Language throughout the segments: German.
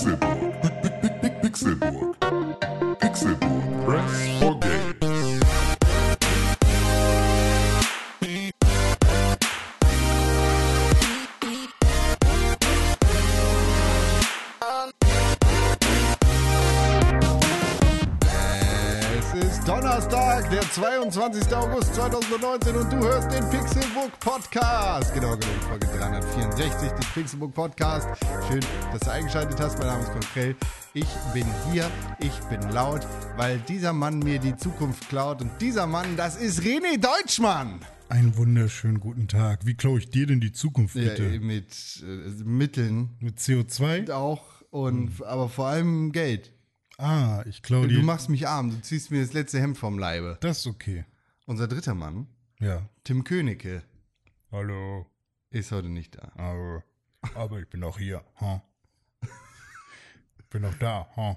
Pixelburg. 2019 und du hörst den Pixelbook Podcast. Genau genommen Folge 364 des Pixelbook Podcast. Schön, dass du eingeschaltet hast. Mein Name ist Konkrell. Ich bin hier, ich bin laut, weil dieser Mann mir die Zukunft klaut. Und dieser Mann, das ist René Deutschmann. Einen wunderschönen guten Tag. Wie klaue ich dir denn die Zukunft bitte? Ja, mit äh, Mitteln Mit CO2? auch und aber vor allem Geld. Ah, ich klaue Du dir. machst mich arm, du ziehst mir das letzte Hemd vom Leibe. Das ist okay. Unser dritter Mann, Ja. Tim Königke, Hallo. ist heute nicht da. Aber, aber ich bin auch hier. Ha? Bin auch da. Ha?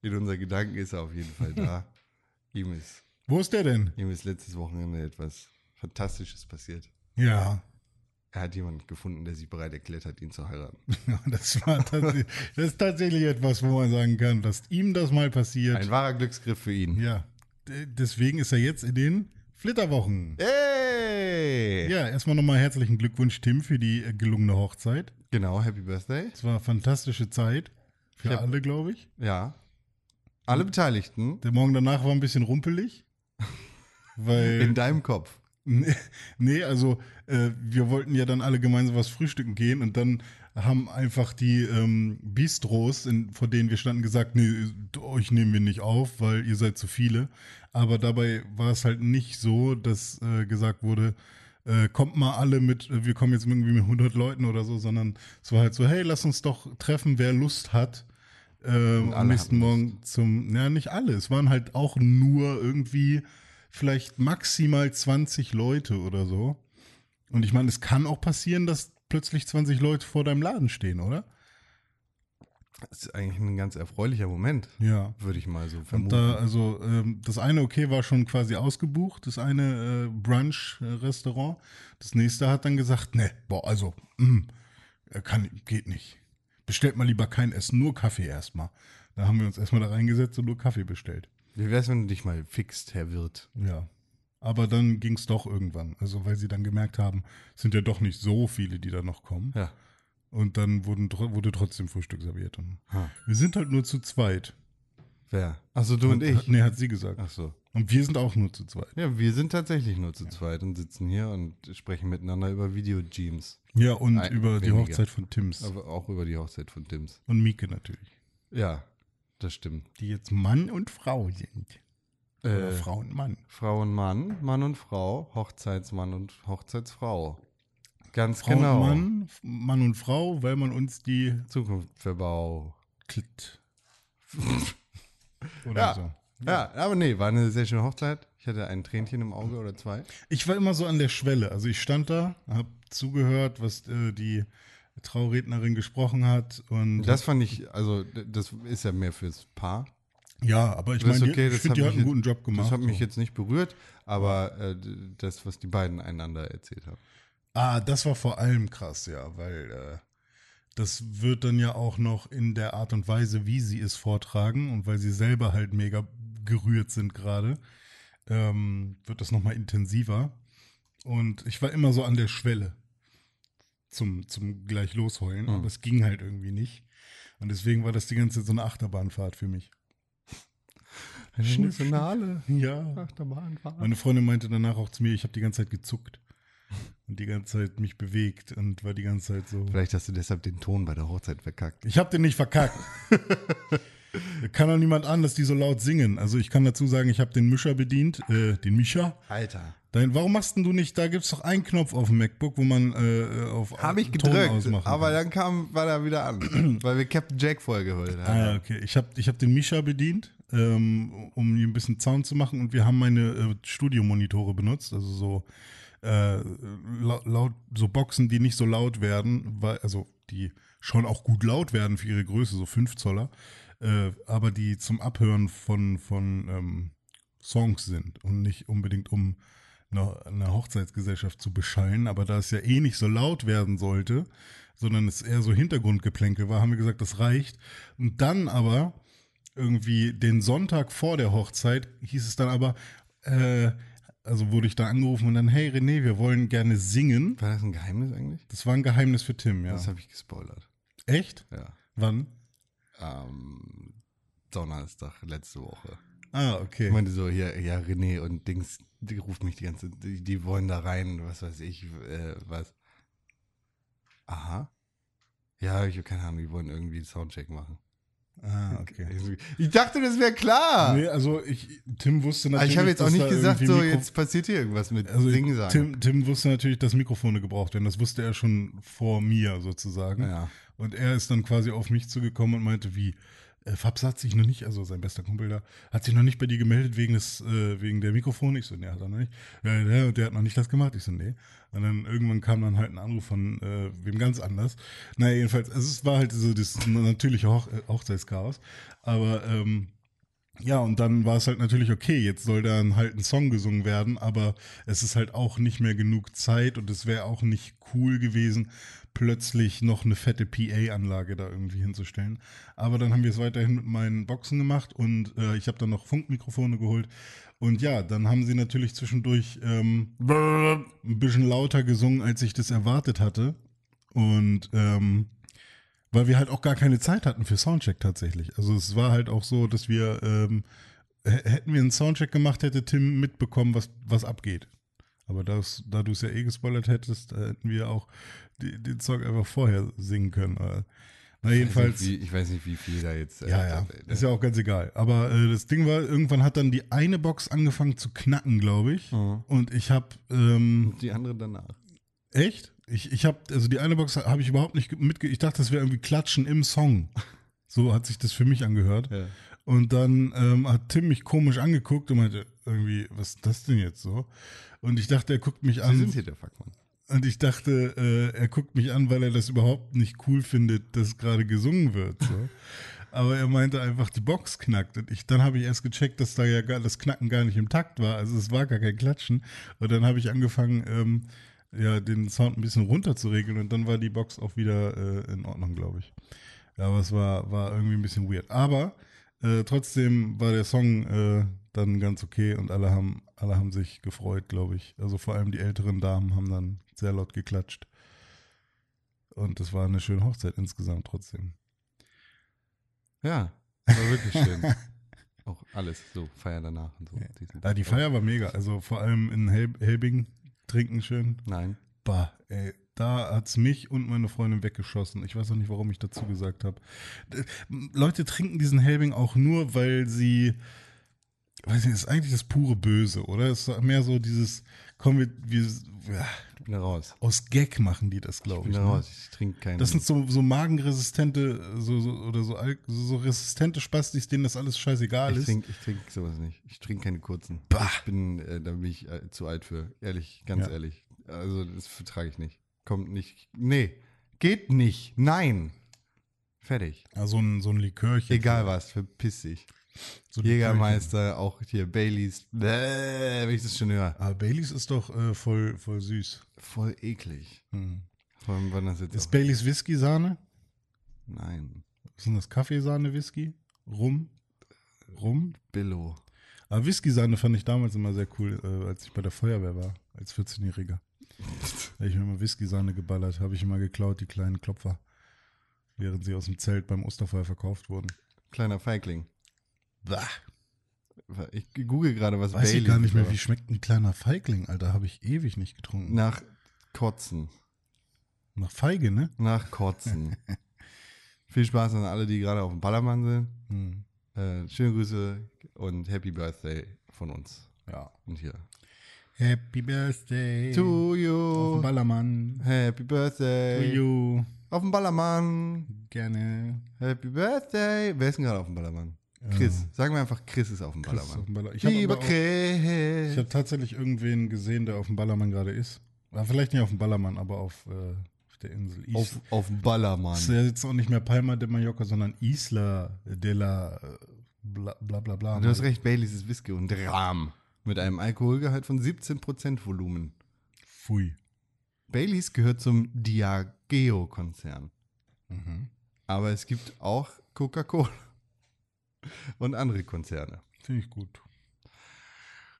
In unseren Gedanken ist er auf jeden Fall da. ihm, ist, Wo ist der denn? ihm ist letztes Wochenende etwas Fantastisches passiert. Ja. Er hat jemanden gefunden, der sich bereit erklärt hat, ihn zu heiraten. Das, war tatsächlich, das ist tatsächlich etwas, wo man sagen kann, dass ihm das mal passiert. Ein wahrer Glücksgriff für ihn. ja. Deswegen ist er jetzt in den Flitterwochen. Hey! Ja, erstmal nochmal herzlichen Glückwunsch, Tim, für die äh, gelungene Hochzeit. Genau, Happy Birthday. Es war eine fantastische Zeit. Für hab- alle, glaube ich. Ja. Alle Beteiligten Der Morgen danach war ein bisschen rumpelig. Weil. in deinem Kopf. Nee, nee, also äh, wir wollten ja dann alle gemeinsam was frühstücken gehen und dann haben einfach die ähm, Bistros, in, vor denen wir standen, gesagt, nee, euch nehmen wir nicht auf, weil ihr seid zu viele. Aber dabei war es halt nicht so, dass äh, gesagt wurde, äh, kommt mal alle mit, äh, wir kommen jetzt irgendwie mit 100 Leuten oder so, sondern es war halt so, hey, lass uns doch treffen, wer Lust hat. Äh, am nächsten Morgen zum, ja, nicht alle. Es waren halt auch nur irgendwie vielleicht maximal 20 Leute oder so. Und ich meine, es kann auch passieren, dass plötzlich 20 Leute vor deinem Laden stehen, oder? Das ist eigentlich ein ganz erfreulicher Moment, Ja. würde ich mal so Und vermuten. da, also, ähm, das eine, okay, war schon quasi ausgebucht, das eine äh, Brunch-Restaurant. Das nächste hat dann gesagt, ne, boah, also, mm, äh, kann, geht nicht. Bestellt mal lieber kein Essen, nur Kaffee erstmal. Da haben wir uns erstmal da reingesetzt und nur Kaffee bestellt. Wie wär's, wenn du dich mal fixt, Herr Wirt? Ja. Aber dann ging es doch irgendwann. Also, weil sie dann gemerkt haben, es sind ja doch nicht so viele, die da noch kommen. Ja. Und dann wurden, wurde trotzdem Frühstück serviert. Und Ha. wir sind halt nur zu zweit. Wer? Achso, du und ich. Hat, nee, hat sie gesagt. Ach so. Und wir sind auch nur zu zweit. Ja, wir sind tatsächlich nur zu zweit und sitzen hier und sprechen miteinander über Video-Jeans. Ja, und Nein, über die weniger. Hochzeit von Tims. Aber auch über die Hochzeit von Tims. Und Mieke natürlich. Ja, das stimmt. Die jetzt Mann und Frau sind. Oder Äh, Frau und Mann. Frau und Mann, Mann und Frau, Hochzeitsmann und Hochzeitsfrau. Ganz Frau genau. und Mann, Mann und Frau, weil man uns die Zukunftsverbau. Klit. Oder Ja. so. Ja, aber nee, war eine sehr schöne Hochzeit. Ich hatte ein Tränchen im Auge oder zwei. Ich war immer so an der Schwelle. Also ich stand da, habe zugehört, was äh, die Traurednerin gesprochen hat. Und Das fand ich, also das ist ja mehr fürs Paar. Ja, aber ich meine, okay, ich das finde, die mich hat einen jetzt- guten Job gemacht. Das hat mich so. jetzt nicht berührt, aber äh, das, was die beiden einander erzählt haben. Ah, das war vor allem krass, ja, weil äh, das wird dann ja auch noch in der Art und Weise, wie sie es vortragen und weil sie selber halt mega gerührt sind gerade, ähm, wird das nochmal intensiver. Und ich war immer so an der Schwelle zum, zum gleich losheulen, aber es ging halt irgendwie nicht. Und deswegen war das die ganze Zeit so eine Achterbahnfahrt für mich. Emotionale Ja. Achterbahnfahrt. Meine Freundin meinte danach auch zu mir, ich habe die ganze Zeit gezuckt und die ganze Zeit mich bewegt und war die ganze Zeit so. Vielleicht hast du deshalb den Ton bei der Hochzeit verkackt. Ich habe den nicht verkackt. kann auch niemand an, dass die so laut singen. Also ich kann dazu sagen, ich habe den Mischer bedient, äh, den Mischer. Alter. Dein, warum machst denn du nicht, da gibt's doch einen Knopf auf dem MacBook, wo man äh, auf Habe ich Ton gedrückt, ausmachen aber kann. dann kam, war er wieder an, weil wir Captain Jack vorgeholt haben. Ah, ja, okay. Ich habe ich hab den Mischer bedient, ähm, um hier ein bisschen Sound zu machen. Und wir haben meine äh, Studiomonitore benutzt, also so äh, laut, so Boxen, die nicht so laut werden, weil, also die schon auch gut laut werden für ihre Größe, so 5 Zoller, äh, aber die zum Abhören von, von ähm, Songs sind und nicht unbedingt um eine, eine Hochzeitsgesellschaft zu beschallen, aber da es ja eh nicht so laut werden sollte, sondern es eher so Hintergrundgeplänkel war, haben wir gesagt, das reicht. Und dann aber irgendwie den Sonntag vor der Hochzeit hieß es dann aber, äh, also wurde ich da angerufen und dann, hey René, wir wollen gerne singen. War das ein Geheimnis eigentlich? Das war ein Geheimnis für Tim, ja. Das habe ich gespoilert. Echt? Ja. Wann? Am Donnerstag letzte Woche. Ah, Ich okay. meinte so, hier, ja, René und Dings, die ruft mich die ganze die, die wollen da rein, was weiß ich, äh, was. Aha. Ja, ich habe keine Ahnung, die wollen irgendwie einen Soundcheck machen. Ah, okay. Ich dachte, das wäre klar. Nee, also ich, Tim wusste natürlich. ich habe jetzt auch nicht gesagt, so, Mikro- jetzt passiert hier irgendwas mit Also Singen sagen. Tim, Tim wusste natürlich, dass Mikrofone gebraucht werden. Das wusste er schon vor mir sozusagen. Ja. Und er ist dann quasi auf mich zugekommen und meinte, wie, äh, Fabs hat sich noch nicht, also sein bester Kumpel da, hat sich noch nicht bei dir gemeldet wegen des, äh, wegen der Mikrofone. Ich so, nee, hat er noch nicht. Ja, der, der hat noch nicht das gemacht. Ich so, nee. Und dann irgendwann kam dann halt ein Anruf von äh, wem ganz anders. Naja, jedenfalls, also es war halt so das natürliche Hoch äh, Hochzeitschaos. Aber ähm, ja, und dann war es halt natürlich okay, jetzt soll dann halt ein Song gesungen werden, aber es ist halt auch nicht mehr genug Zeit und es wäre auch nicht cool gewesen, plötzlich noch eine fette PA-Anlage da irgendwie hinzustellen. Aber dann haben wir es weiterhin mit meinen Boxen gemacht und äh, ich habe dann noch Funkmikrofone geholt. Und ja, dann haben sie natürlich zwischendurch ähm, ein bisschen lauter gesungen, als ich das erwartet hatte. Und ähm, weil wir halt auch gar keine Zeit hatten für Soundcheck tatsächlich. Also es war halt auch so, dass wir, ähm, hätten wir einen Soundcheck gemacht, hätte Tim mitbekommen, was, was abgeht. Aber das, da du es ja eh gespoilert hättest, äh, hätten wir auch die, den Song einfach vorher singen können. Äh, Na, jedenfalls. Ich weiß, nicht, wie, ich weiß nicht, wie viel da jetzt. äh, Ja, ja, äh, ist ja auch ganz egal. Aber äh, das Ding war, irgendwann hat dann die eine Box angefangen zu knacken, glaube ich. Mhm. Und ich habe, ähm, Die andere danach. echt? Ich, ich habe, also die eine Box habe ich überhaupt nicht mitge... Ich dachte, das wäre irgendwie Klatschen im Song. So hat sich das für mich angehört. Ja. Und dann ähm, hat Tim mich komisch angeguckt und meinte, irgendwie, was ist das denn jetzt so? Und ich dachte, er guckt mich Sie an. sind hier der Fuckmann. Und ich dachte, äh, er guckt mich an, weil er das überhaupt nicht cool findet, dass gerade gesungen wird. So. Aber er meinte einfach, die Box knackt. Und ich, dann habe ich erst gecheckt, dass da ja gar, das Knacken gar nicht im Takt war. Also es war gar kein Klatschen. Und dann habe ich angefangen, ähm, ja, den Sound ein bisschen runter zu regeln. Und dann war die Box auch wieder äh, in Ordnung, glaube ich. Ja, aber es war, war irgendwie ein bisschen weird. Aber äh, trotzdem war der Song äh, dann ganz okay und alle haben, alle haben sich gefreut, glaube ich. Also vor allem die älteren Damen haben dann sehr laut geklatscht. Und es war eine schöne Hochzeit insgesamt trotzdem. Ja, war wirklich schön. Auch alles, so Feier danach und so. Ja, die Feier war mega. Also vor allem in Hel Helbing trinken schön. Nein. Bah, ey, da hat's mich und meine Freundin weggeschossen. Ich weiß auch nicht, warum ich dazu gesagt habe. Leute trinken diesen Helbing auch nur, weil sie, weiß nicht, ist eigentlich das pure Böse, oder? Es ist mehr so dieses, komm, wir, wir ja, Ich bin raus. aus Gag machen die das, Ich glaube bin ich. ne? raus. Ich trinke keinen. Das sind so, so magenresistente so, so, oder so, so resistente Spastis, denen das alles scheißegal ich ist. trinke ich trink sowas nicht. Ich trinke keine kurzen. Bah. Ich bin, äh, da bin ich äh, zu alt für. Ehrlich, ganz Ja. ehrlich. Also, das vertrage ich nicht. Kommt nicht. Nee. Geht nicht. Nein. Fertig. Ja, so ein, so ein Likörchen. Egal was, verpiss dich. So. Jägermeister, auch hier Baileys. Bäh, wenn ich das schon höre. Aber Baileys ist doch äh, voll, voll süß. Voll eklig. Hm. Vor allem, wann das jetzt Ist Baileys Whisky-Sahne? Nein. Ist denn das Kaffeesahne-Whisky? Rum? Rum? Billo. Aber Whisky-Sahne fand ich damals immer sehr cool, äh, als ich bei der Feuerwehr war, als 14-Jähriger. Da ich mir immer Whisky-Sahne geballert, habe ich immer geklaut, die kleinen Klopfer. Während sie aus dem Zelt beim Osterfeuer verkauft wurden. Kleiner Feigling. Bah. Ich google gerade, was Weiß ich Baileys gar nicht mehr, war. wie schmeckt ein kleiner Feigling, Alter. Habe ich ewig nicht getrunken. Nach Kotzen. Nach Feige, ne? Nach Kotzen. Viel Spaß an alle, die gerade auf dem Ballermann sind. Hm. Äh, schöne Grüße und Happy Birthday von uns. Ja. Und hier. Happy Birthday. To Auf den you. Ballermann. Happy To Birthday. you. Auf dem Ballermann. Gerne. Happy Birthday. Wer ist denn gerade auf dem Ballermann? Chris. Sagen wir einfach, Chris ist auf dem Chris ist auf Ballermann. dem Baller- Ich habe Lieber auch- Ich Chris. habe tatsächlich irgendwen gesehen, der auf dem Ballermann gerade ist. Ja, vielleicht nicht auf dem Ballermann, aber auf, äh, auf der Insel. Is Auf, auf dem Ballermann. ist ja jetzt auch nicht mehr Palma de Mallorca, sondern Isla de la äh, bla bla bla. bla. Du hast recht, Baileys ist Whisky und Ram. Mit einem Alkoholgehalt von 17% Volumen. Pfui. Baileys gehört zum Diageo-Konzern. Aber es gibt auch Coca-Cola und andere Konzerne. Finde ich gut.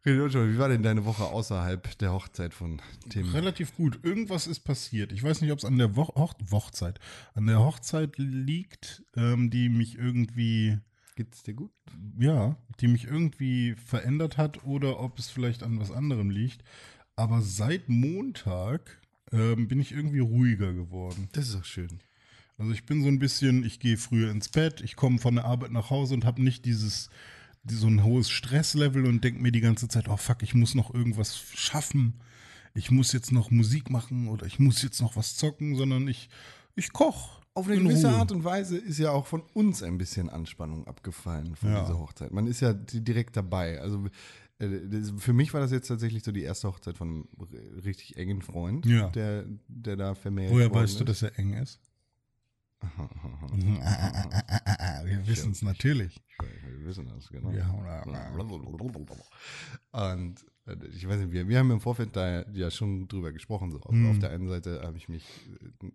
Wie war denn deine Woche außerhalb der Hochzeit von Tim? Relativ gut. Irgendwas ist passiert. Ich weiß nicht, ob es an der Wo Hoch Hochzeit, an der Hochzeit liegt, ähm, die mich irgendwie, Geht's dir gut? ja, die mich irgendwie verändert hat oder ob es vielleicht an was anderem liegt. Aber seit Montag ähm, bin ich irgendwie ruhiger geworden. Das ist doch schön. Also ich bin so ein bisschen, ich gehe früher ins Bett, ich komme von der Arbeit nach Hause und habe nicht dieses die- so ein hohes Stresslevel und denke mir die ganze Zeit, oh fuck, ich muss noch irgendwas schaffen, ich muss jetzt noch Musik machen oder ich muss jetzt noch was zocken, sondern ich, ich koch. Auf eine in gewisse Ruhe. Art und Weise ist ja auch von uns ein bisschen Anspannung abgefallen von Ja. dieser Hochzeit. Man ist ja di- direkt dabei. Also äh, für mich war das jetzt tatsächlich so die erste Hochzeit von einem richtig engen Freund, Ja. der, der da vermehrt Woher weißt du, ist. dass er eng ist? Wir wissen es natürlich. Wir wissen das, genau. Und äh, ich weiß nicht, wir, wir haben im Vorfeld da ja schon drüber gesprochen. So. Auf, Hm. auf der einen Seite habe ich mich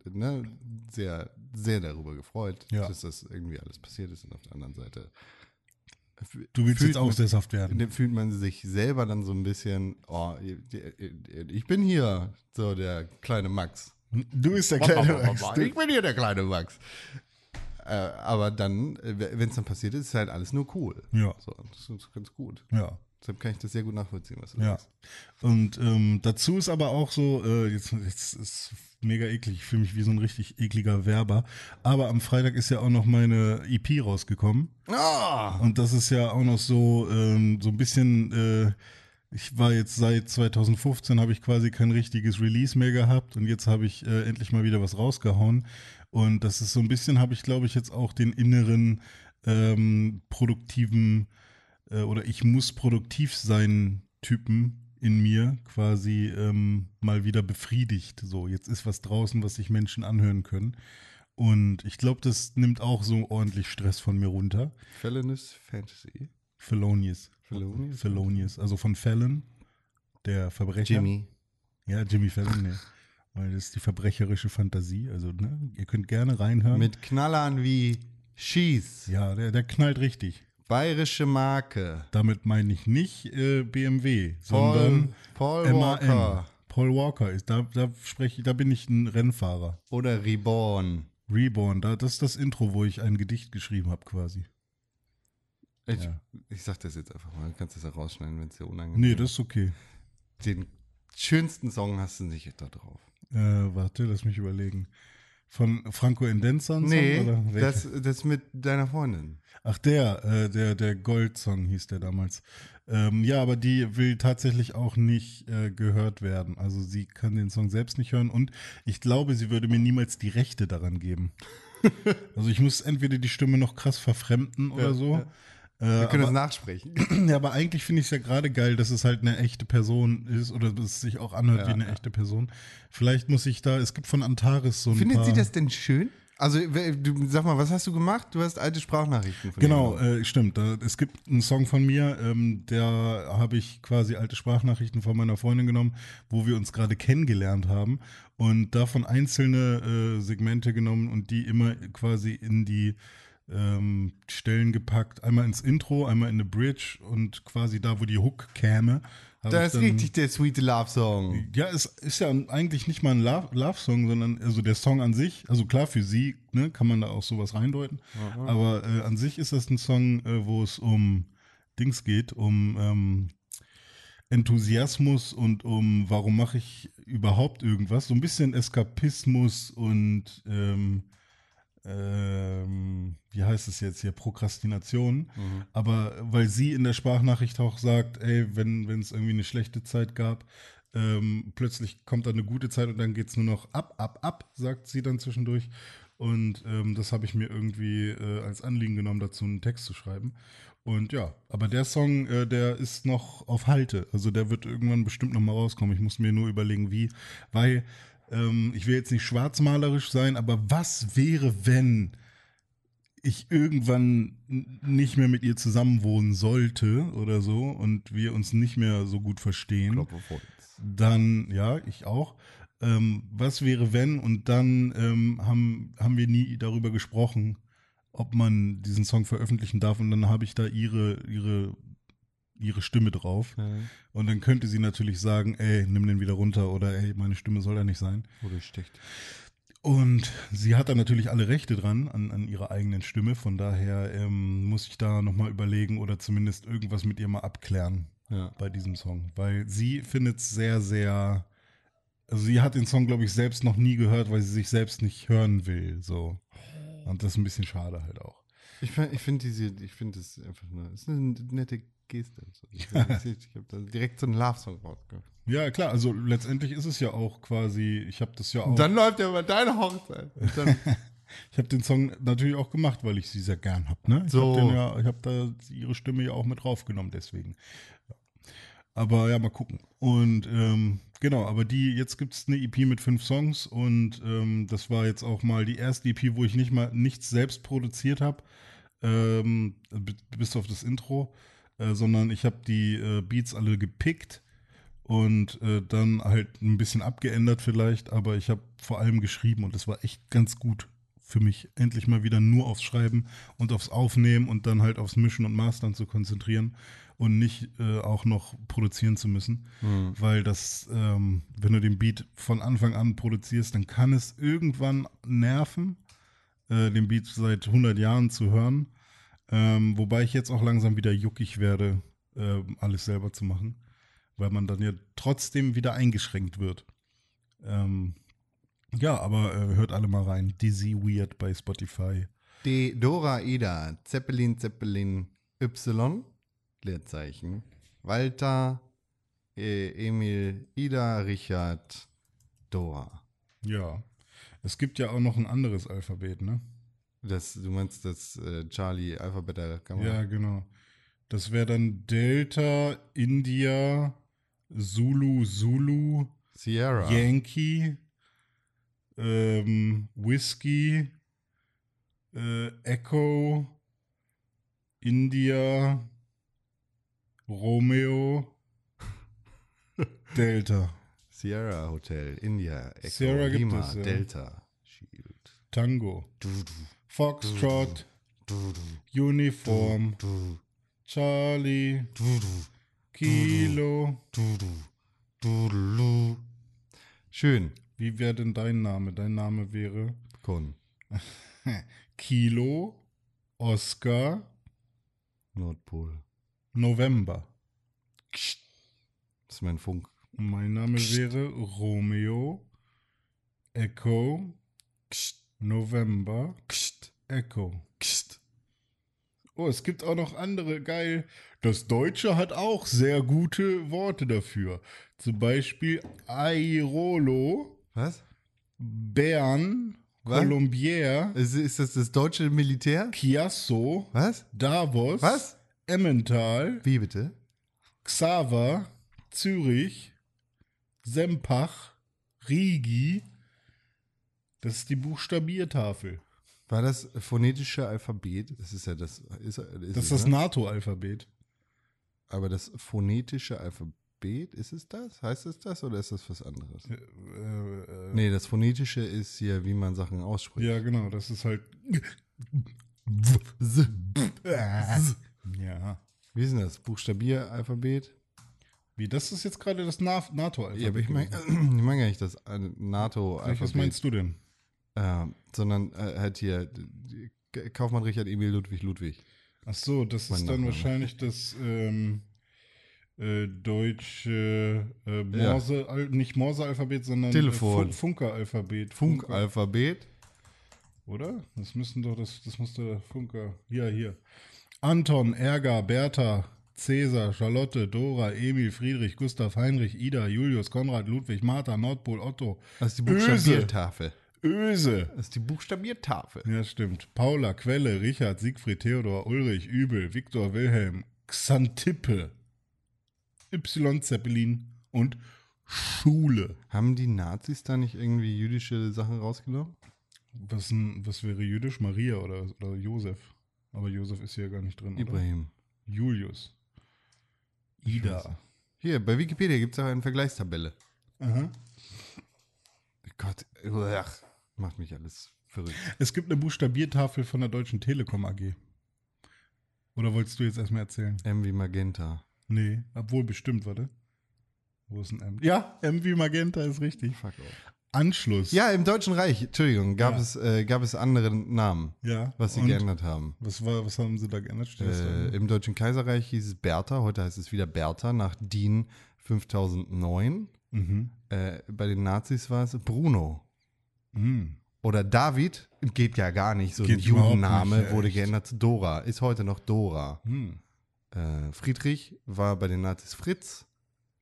äh, ne, sehr, sehr darüber gefreut, Ja. dass das irgendwie alles passiert ist. Und auf der anderen Seite Du willst fühlt jetzt sesshaft werden. fühlt man sich selber dann so ein bisschen, oh, ich bin hier, so der kleine Max. Du bist der kleine Max. Ich bin hier der kleine Max. Äh, aber dann, wenn es dann passiert ist, ist halt alles nur cool. Ja. So, das ist ganz gut. Ja. Deshalb kann ich das sehr gut nachvollziehen, was du Ja. sagst. Und ähm, dazu ist aber auch so, äh, jetzt, jetzt ist mega eklig, ich fühle mich wie so ein richtig ekliger Werber. Aber am Freitag ist ja auch noch meine EP rausgekommen. Ah! Und das ist ja auch noch so, ähm, so ein bisschen, äh, ich war jetzt seit 2015, habe ich quasi kein richtiges Release mehr gehabt und jetzt habe ich äh, endlich mal wieder was rausgehauen. Und das ist so ein bisschen, habe ich glaube ich jetzt auch den inneren ähm, produktiven äh, oder ich muss produktiv sein Typen in mir quasi ähm, mal wieder befriedigt. So, jetzt ist was draußen, was sich Menschen anhören können. Und ich glaube, das nimmt auch so ordentlich Stress von mir runter. Felonious Fantasy. Felonious. Felonious? Felonious. Also von Fallon, der Verbrecher. Jimmy. Ja, Jimmy Fallon, ne. Weil das ist die verbrecherische Fantasie. Also, ne, ihr könnt gerne reinhören. Mit Knallern wie Schieß. ja, der, der knallt richtig. Bayerische Marke. Damit meine ich nicht äh, BMW, sondern Paul, Paul MAN. Walker. Paul Walker ist, da, da spreche ich, da bin ich ein Rennfahrer. Oder Reborn. Reborn, da, das ist das Intro, wo ich ein Gedicht geschrieben habe, quasi. Ich, Ja. ich sag das jetzt einfach mal. Du kannst das ja rausschneiden, wenn es dir unangenehm Nee, das ist okay. Den schönsten Song hast du nicht da drauf. Äh, warte, lass mich überlegen. Von Franco Indenzan? Nee, oder das, das mit deiner Freundin. Ach, der, äh, der, der Gold-Song hieß der damals. Ähm, ja, aber die will tatsächlich auch nicht äh, gehört werden. Also sie kann den Song selbst nicht hören und ich glaube, sie würde mir niemals die Rechte daran geben. also ich muss entweder die Stimme noch krass verfremden oder Ja, so. ja. Wir Äh, können das aber, nachsprechen. ja, aber eigentlich finde ich es ja gerade geil, dass es halt eine echte Person ist oder dass es sich auch anhört Ja, wie eine ja. echte Person. Vielleicht muss ich da, es gibt von Antares so ein Findet paar... sie das denn schön? Also, du, sag mal, was hast du gemacht? Du hast alte Sprachnachrichten von Genau, äh, stimmt. Es gibt einen Song von mir, ähm, der habe ich quasi alte Sprachnachrichten von meiner Freundin genommen, wo wir uns gerade kennengelernt haben und davon einzelne äh, Segmente genommen und die immer quasi in die ähm, Stellen gepackt. Einmal ins Intro, einmal in eine Bridge und quasi da, wo die Hook käme. Das ist richtig der Sweet Love Song. ja, es ist ja eigentlich nicht mal ein Love- Love-Song, sondern also der Song an sich, also klar für sie, ne, kann man da auch sowas reindeuten, aber äh, an sich ist das ein Song, äh, wo es um Dings geht, um ähm, Enthusiasmus und um warum mache ich überhaupt irgendwas, so ein bisschen Eskapismus und ähm, ähm, wie heißt es jetzt hier, Prokrastination. Aber weil sie in der Sprachnachricht auch sagt, ey, wenn es irgendwie eine schlechte Zeit gab, ähm, plötzlich kommt dann eine gute Zeit und dann geht es nur noch ab, ab, ab, sagt sie dann zwischendurch. Und ähm, das habe ich mir irgendwie äh, als Anliegen genommen, dazu einen Text zu schreiben. Und ja, aber der Song, äh, der ist noch auf Halte. Also der wird irgendwann bestimmt noch mal rauskommen. Ich muss mir nur überlegen, wie. Weil ähm, ich will jetzt nicht schwarzmalerisch sein, aber was wäre, wenn ich irgendwann nicht mehr mit ihr zusammenwohnen sollte oder so und wir uns nicht mehr so gut verstehen, dann, ja, ich auch. Ähm, was wäre, wenn? Und dann ähm, haben, haben wir nie darüber gesprochen, ob man diesen Song veröffentlichen darf. Und dann habe ich da ihre, ihre, ihre Stimme drauf. Und dann könnte sie natürlich sagen, ey, nimm den wieder runter oder ey, meine Stimme soll da nicht sein. Oder sticht. Und sie hat da natürlich alle Rechte dran an, an ihrer eigenen Stimme. Von daher ähm, muss ich da nochmal überlegen oder zumindest irgendwas mit ihr mal abklären Ja. bei diesem Song. Weil sie findet es sehr, sehr. Also sie hat den Song, glaube ich, selbst noch nie gehört, weil sie sich selbst nicht hören will. So. Und das ist ein bisschen schade halt auch. Ich, ich finde diese, ich finde das einfach nur, ist eine nette Geste. So. Ich, ich habe da direkt so einen Love-Song rausgehört. Ja, klar, also letztendlich ist es ja auch quasi, ich habe das ja auch. Und dann läuft ja über deine Hochzeit. Ich habe den Song natürlich auch gemacht, weil ich sie sehr gern habe. Ne? Ich So. habe ja, ich hab da ihre Stimme ja auch mit draufgenommen, deswegen. Aber ja, mal gucken. Und ähm, genau, aber die, jetzt gibt es eine EP mit fünf Songs und ähm, das war jetzt auch mal die erste EP, wo ich nicht mal nichts selbst produziert habe, ähm, bis auf das Intro, äh, sondern ich habe die äh, Beats alle gepickt und äh, dann halt ein bisschen abgeändert vielleicht, aber ich habe vor allem geschrieben und es war echt ganz gut für mich, endlich mal wieder nur aufs Schreiben und aufs Aufnehmen und dann halt aufs Mischen und Mastern zu konzentrieren und nicht äh, auch noch produzieren zu müssen, weil das, ähm, wenn du den Beat von Anfang an produzierst, dann kann es irgendwann nerven, äh, den Beat seit 100 Jahren zu hören, ähm, wobei ich jetzt auch langsam wieder juckig werde, ähm, alles selber zu machen weil man dann ja trotzdem wieder eingeschränkt wird. Ähm, ja, aber äh, hört alle mal rein. Dizzy Weird bei Spotify. die Dora Ida, Zeppelin, Zeppelin, Y, Leerzeichen, Walter, äh, Emil, Ida, Richard, Dora. Ja. Es gibt ja auch noch ein anderes Alphabet, ne? Das, du meinst das äh, Charlie Alphabet Gamma? Ja, genau. Das wäre dann Delta, India, Zulu, Zulu, Sierra. Yankee, ähm, Whiskey, äh, Echo, India, Romeo, Delta, Sierra Hotel, India, Echo, Sierra Lima, es, ja. Delta, Shield. Tango, Du, du, Foxtrot, Uniform, Charlie, Kilo. Schön. Wie wäre denn dein Name? Dein Name wäre Con. Kilo, Oscar, Nordpol. November. Das ist mein Funk. Mein Name wäre Romeo, Echo, November, Echo. Oh, es gibt auch noch andere, geil. Das Deutsche hat auch sehr gute Worte dafür. Zum Beispiel Airolo, Was? Bern, Was? Colombier, Ist, ist das das deutsche Militär? Chiasso, Was? Davos, Was? Emmental, Wie bitte? Xaver, Zürich, Sempach, Rigi. Das ist die Buchstabiertafel. War das phonetische Alphabet? Das ist ja das. Ist, ist Das ist das ne? NATO-Alphabet. Aber das phonetische Alphabet, ist es das? Heißt es das oder ist das was anderes? Äh, äh, Nee, das phonetische ist hier, wie man Sachen ausspricht. Ja, genau, das ist halt. Ja. Wie ist denn das? Buchstabieralphabet? Wie, das ist jetzt gerade das Na- NATO-Alphabet. Ja, aber ich meine ich mein gar nicht das äh, NATO-Alphabet. meinst du denn? Äh, sondern äh, halt hier Kaufmann Richard Emil Ludwig Ludwig. Ach so, das Mein ist dann Nachname. wahrscheinlich das ähm, äh, deutsche äh, Morse, al- nicht Morse-Alphabet, sondern Telefon. Äh, Fun- Funker-Alphabet. Funkalphabet. Oder? Das müssten doch, das, das muss der Funker. Ja, hier. Anton, Erga, Bertha, Cäsar, Charlotte, Dora, Emil, Friedrich, Gustav, Heinrich, Ida, Julius, Konrad, Ludwig, Martha, Nordpol, Otto. Das ist die. Buchstabiertafel. Öse. Das ist die Buchstabiertafel. Ja, stimmt. Paula, Quelle, Richard, Siegfried, Theodor, Ulrich, Übel, Viktor, Wilhelm, Xantippe, Y, Zeppelin und Schule. Haben die Nazis da nicht irgendwie jüdische Sachen rausgenommen? Was, was wäre jüdisch? Maria oder, oder Josef? Aber Josef ist hier gar nicht drin. Oder? Ibrahim. Julius. Ida. Hier, bei Wikipedia gibt es auch eine Vergleichstabelle. Aha. Gott, ach, macht mich alles verrückt. Es gibt eine Buchstabiertafel von der Deutschen Telekom AG. Oder wolltest du jetzt erstmal erzählen? M wie Magenta. Nee, obwohl bestimmt, warte. Wo ist ein M? Ja, M wie Magenta ist richtig. Fuck off. Anschluss. Ja, im Deutschen Reich, Entschuldigung, gab, Ja. es, äh, gab es andere Namen, Ja. was sie und geändert haben. Was, war, was haben sie da geändert? Äh, Im Deutschen Kaiserreich hieß es Bertha, heute heißt es wieder Bertha, nach DIN 5009. mhm. Äh, bei den Nazis war es Bruno. Mhm. Oder David, geht ja gar nicht, so Geht ein Judenname, nicht, wurde echt. geändert zu Dora, ist heute noch Dora. Mhm. Äh, Friedrich war bei den Nazis Fritz,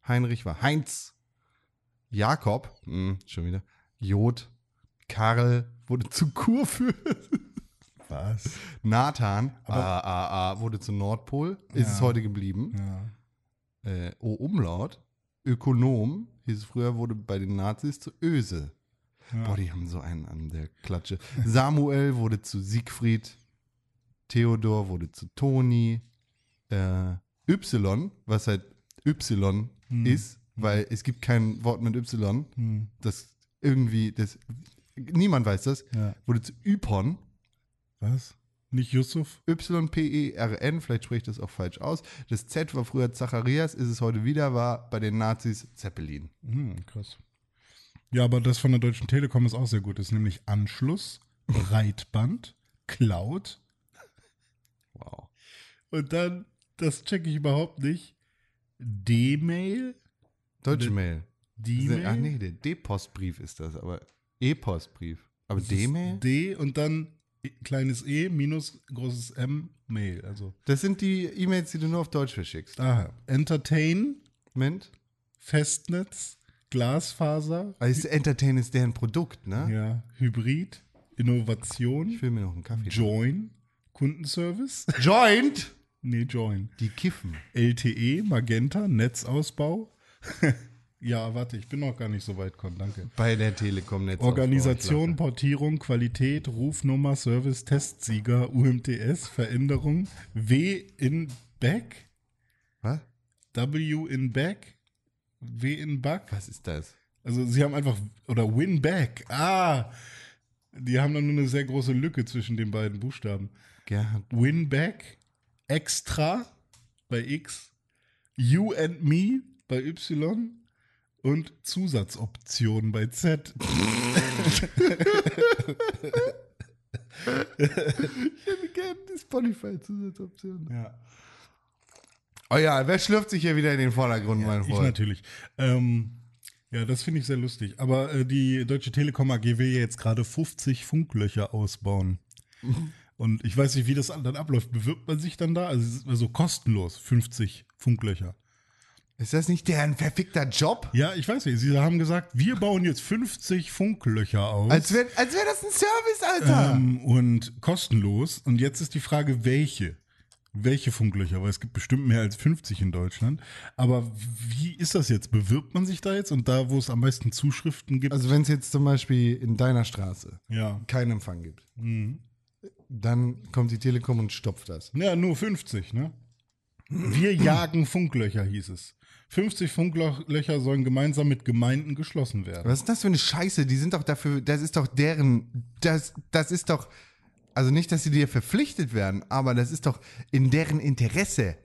Heinrich war Heinz, Jakob, mh, schon wieder, Jod, Karl wurde zu Kurfürst, Was? Nathan A, A, A, wurde zu Nordpol, ist Ja. es heute geblieben. Ja. Äh, O Umlaut, Ökonom, hieß es früher, wurde bei den Nazis zu Öse. Ja. Boah, die haben so einen an der Klatsche. Samuel wurde zu Siegfried, Theodor wurde zu Toni, äh, Y, was halt Y Hm. ist, weil es gibt kein Wort mit Y, Hm. das irgendwie, das, niemand weiß das, Ja. wurde zu Ypon, Was? Nicht Yusuf? Y-P-E-R-N, vielleicht spreche ich das auch falsch aus. Das Z war früher Zacharias, ist es heute wieder, war bei den Nazis Zeppelin. Hm, krass. Ja, aber das von der Deutschen Telekom ist auch sehr gut. Das ist nämlich Anschluss, Breitband, Cloud Wow. und dann, das checke ich überhaupt nicht, D-Mail, Deutsche Ne- Mail. D-Mail. Ach nee, der D-Postbrief ist das, aber E-Postbrief. Aber D-Mail? D und dann E- kleines E minus großes M, Mail. Also, Das sind die E-Mails, die du nur auf Deutsch verschickst. aha. Entertain, Moment. Festnetz, Glasfaser, Also Entertain ist deren Produkt, ne? ja, Hybrid, Innovation, Ich will mir noch einen Kaffee. Join, Kundenservice, Joint? nee, Join. Die kiffen. LTE, Magenta, Netzausbau. ja, warte, ich bin noch gar nicht so weit, Con, danke. Bei der Telekom Netz. Organisation, Portierung, Qualität, Rufnummer, Service, Testsieger, UMTS, Veränderung, W in Back, Was? W in Back, W in Back. Was ist das? Also sie haben einfach, oder Win Back, ah, die haben dann nur eine sehr große Lücke zwischen den beiden Buchstaben. Gerhard. Win Back, Extra bei X, You and Me bei Y und Zusatzoptionen bei Z. Ich hätte gerne die Spotify-Zusatzoption. Ja, Oh ja, wer schlürft sich hier wieder in den Vordergrund, mein ich Freund? natürlich. Ähm, ja, das finde ich sehr lustig. Aber äh, die Deutsche Telekom AG will ja jetzt gerade 50 Funklöcher ausbauen. Und ich weiß nicht, wie das dann abläuft. Bewirbt man sich dann da? Also, also kostenlos, 50 Funklöcher. Ist das nicht deren verfickter Job? Ja, ich weiß nicht. Sie haben gesagt, wir bauen jetzt 50 Funklöcher aus. Als wäre als wär das ein Service, Alter. ähm, und kostenlos. Und jetzt ist die Frage, welche? Welche Funklöcher? Weil es gibt bestimmt mehr als 50 in Deutschland. Aber wie ist das jetzt? Bewirbt man sich da jetzt? Und da, wo es am meisten Zuschriften gibt? Also wenn es jetzt zum Beispiel in deiner Straße ja. keinen Empfang gibt, Mhm. dann kommt die Telekom und stopft das. Ja, nur 50, ne? Wir jagen Funklöcher, hieß es. 50 Funklöcher sollen gemeinsam mit Gemeinden geschlossen werden. Was ist das für eine Scheiße? Die sind doch dafür, das ist doch deren, das, das ist doch, also nicht, dass sie dir verpflichtet werden, aber das ist doch in deren Interesse.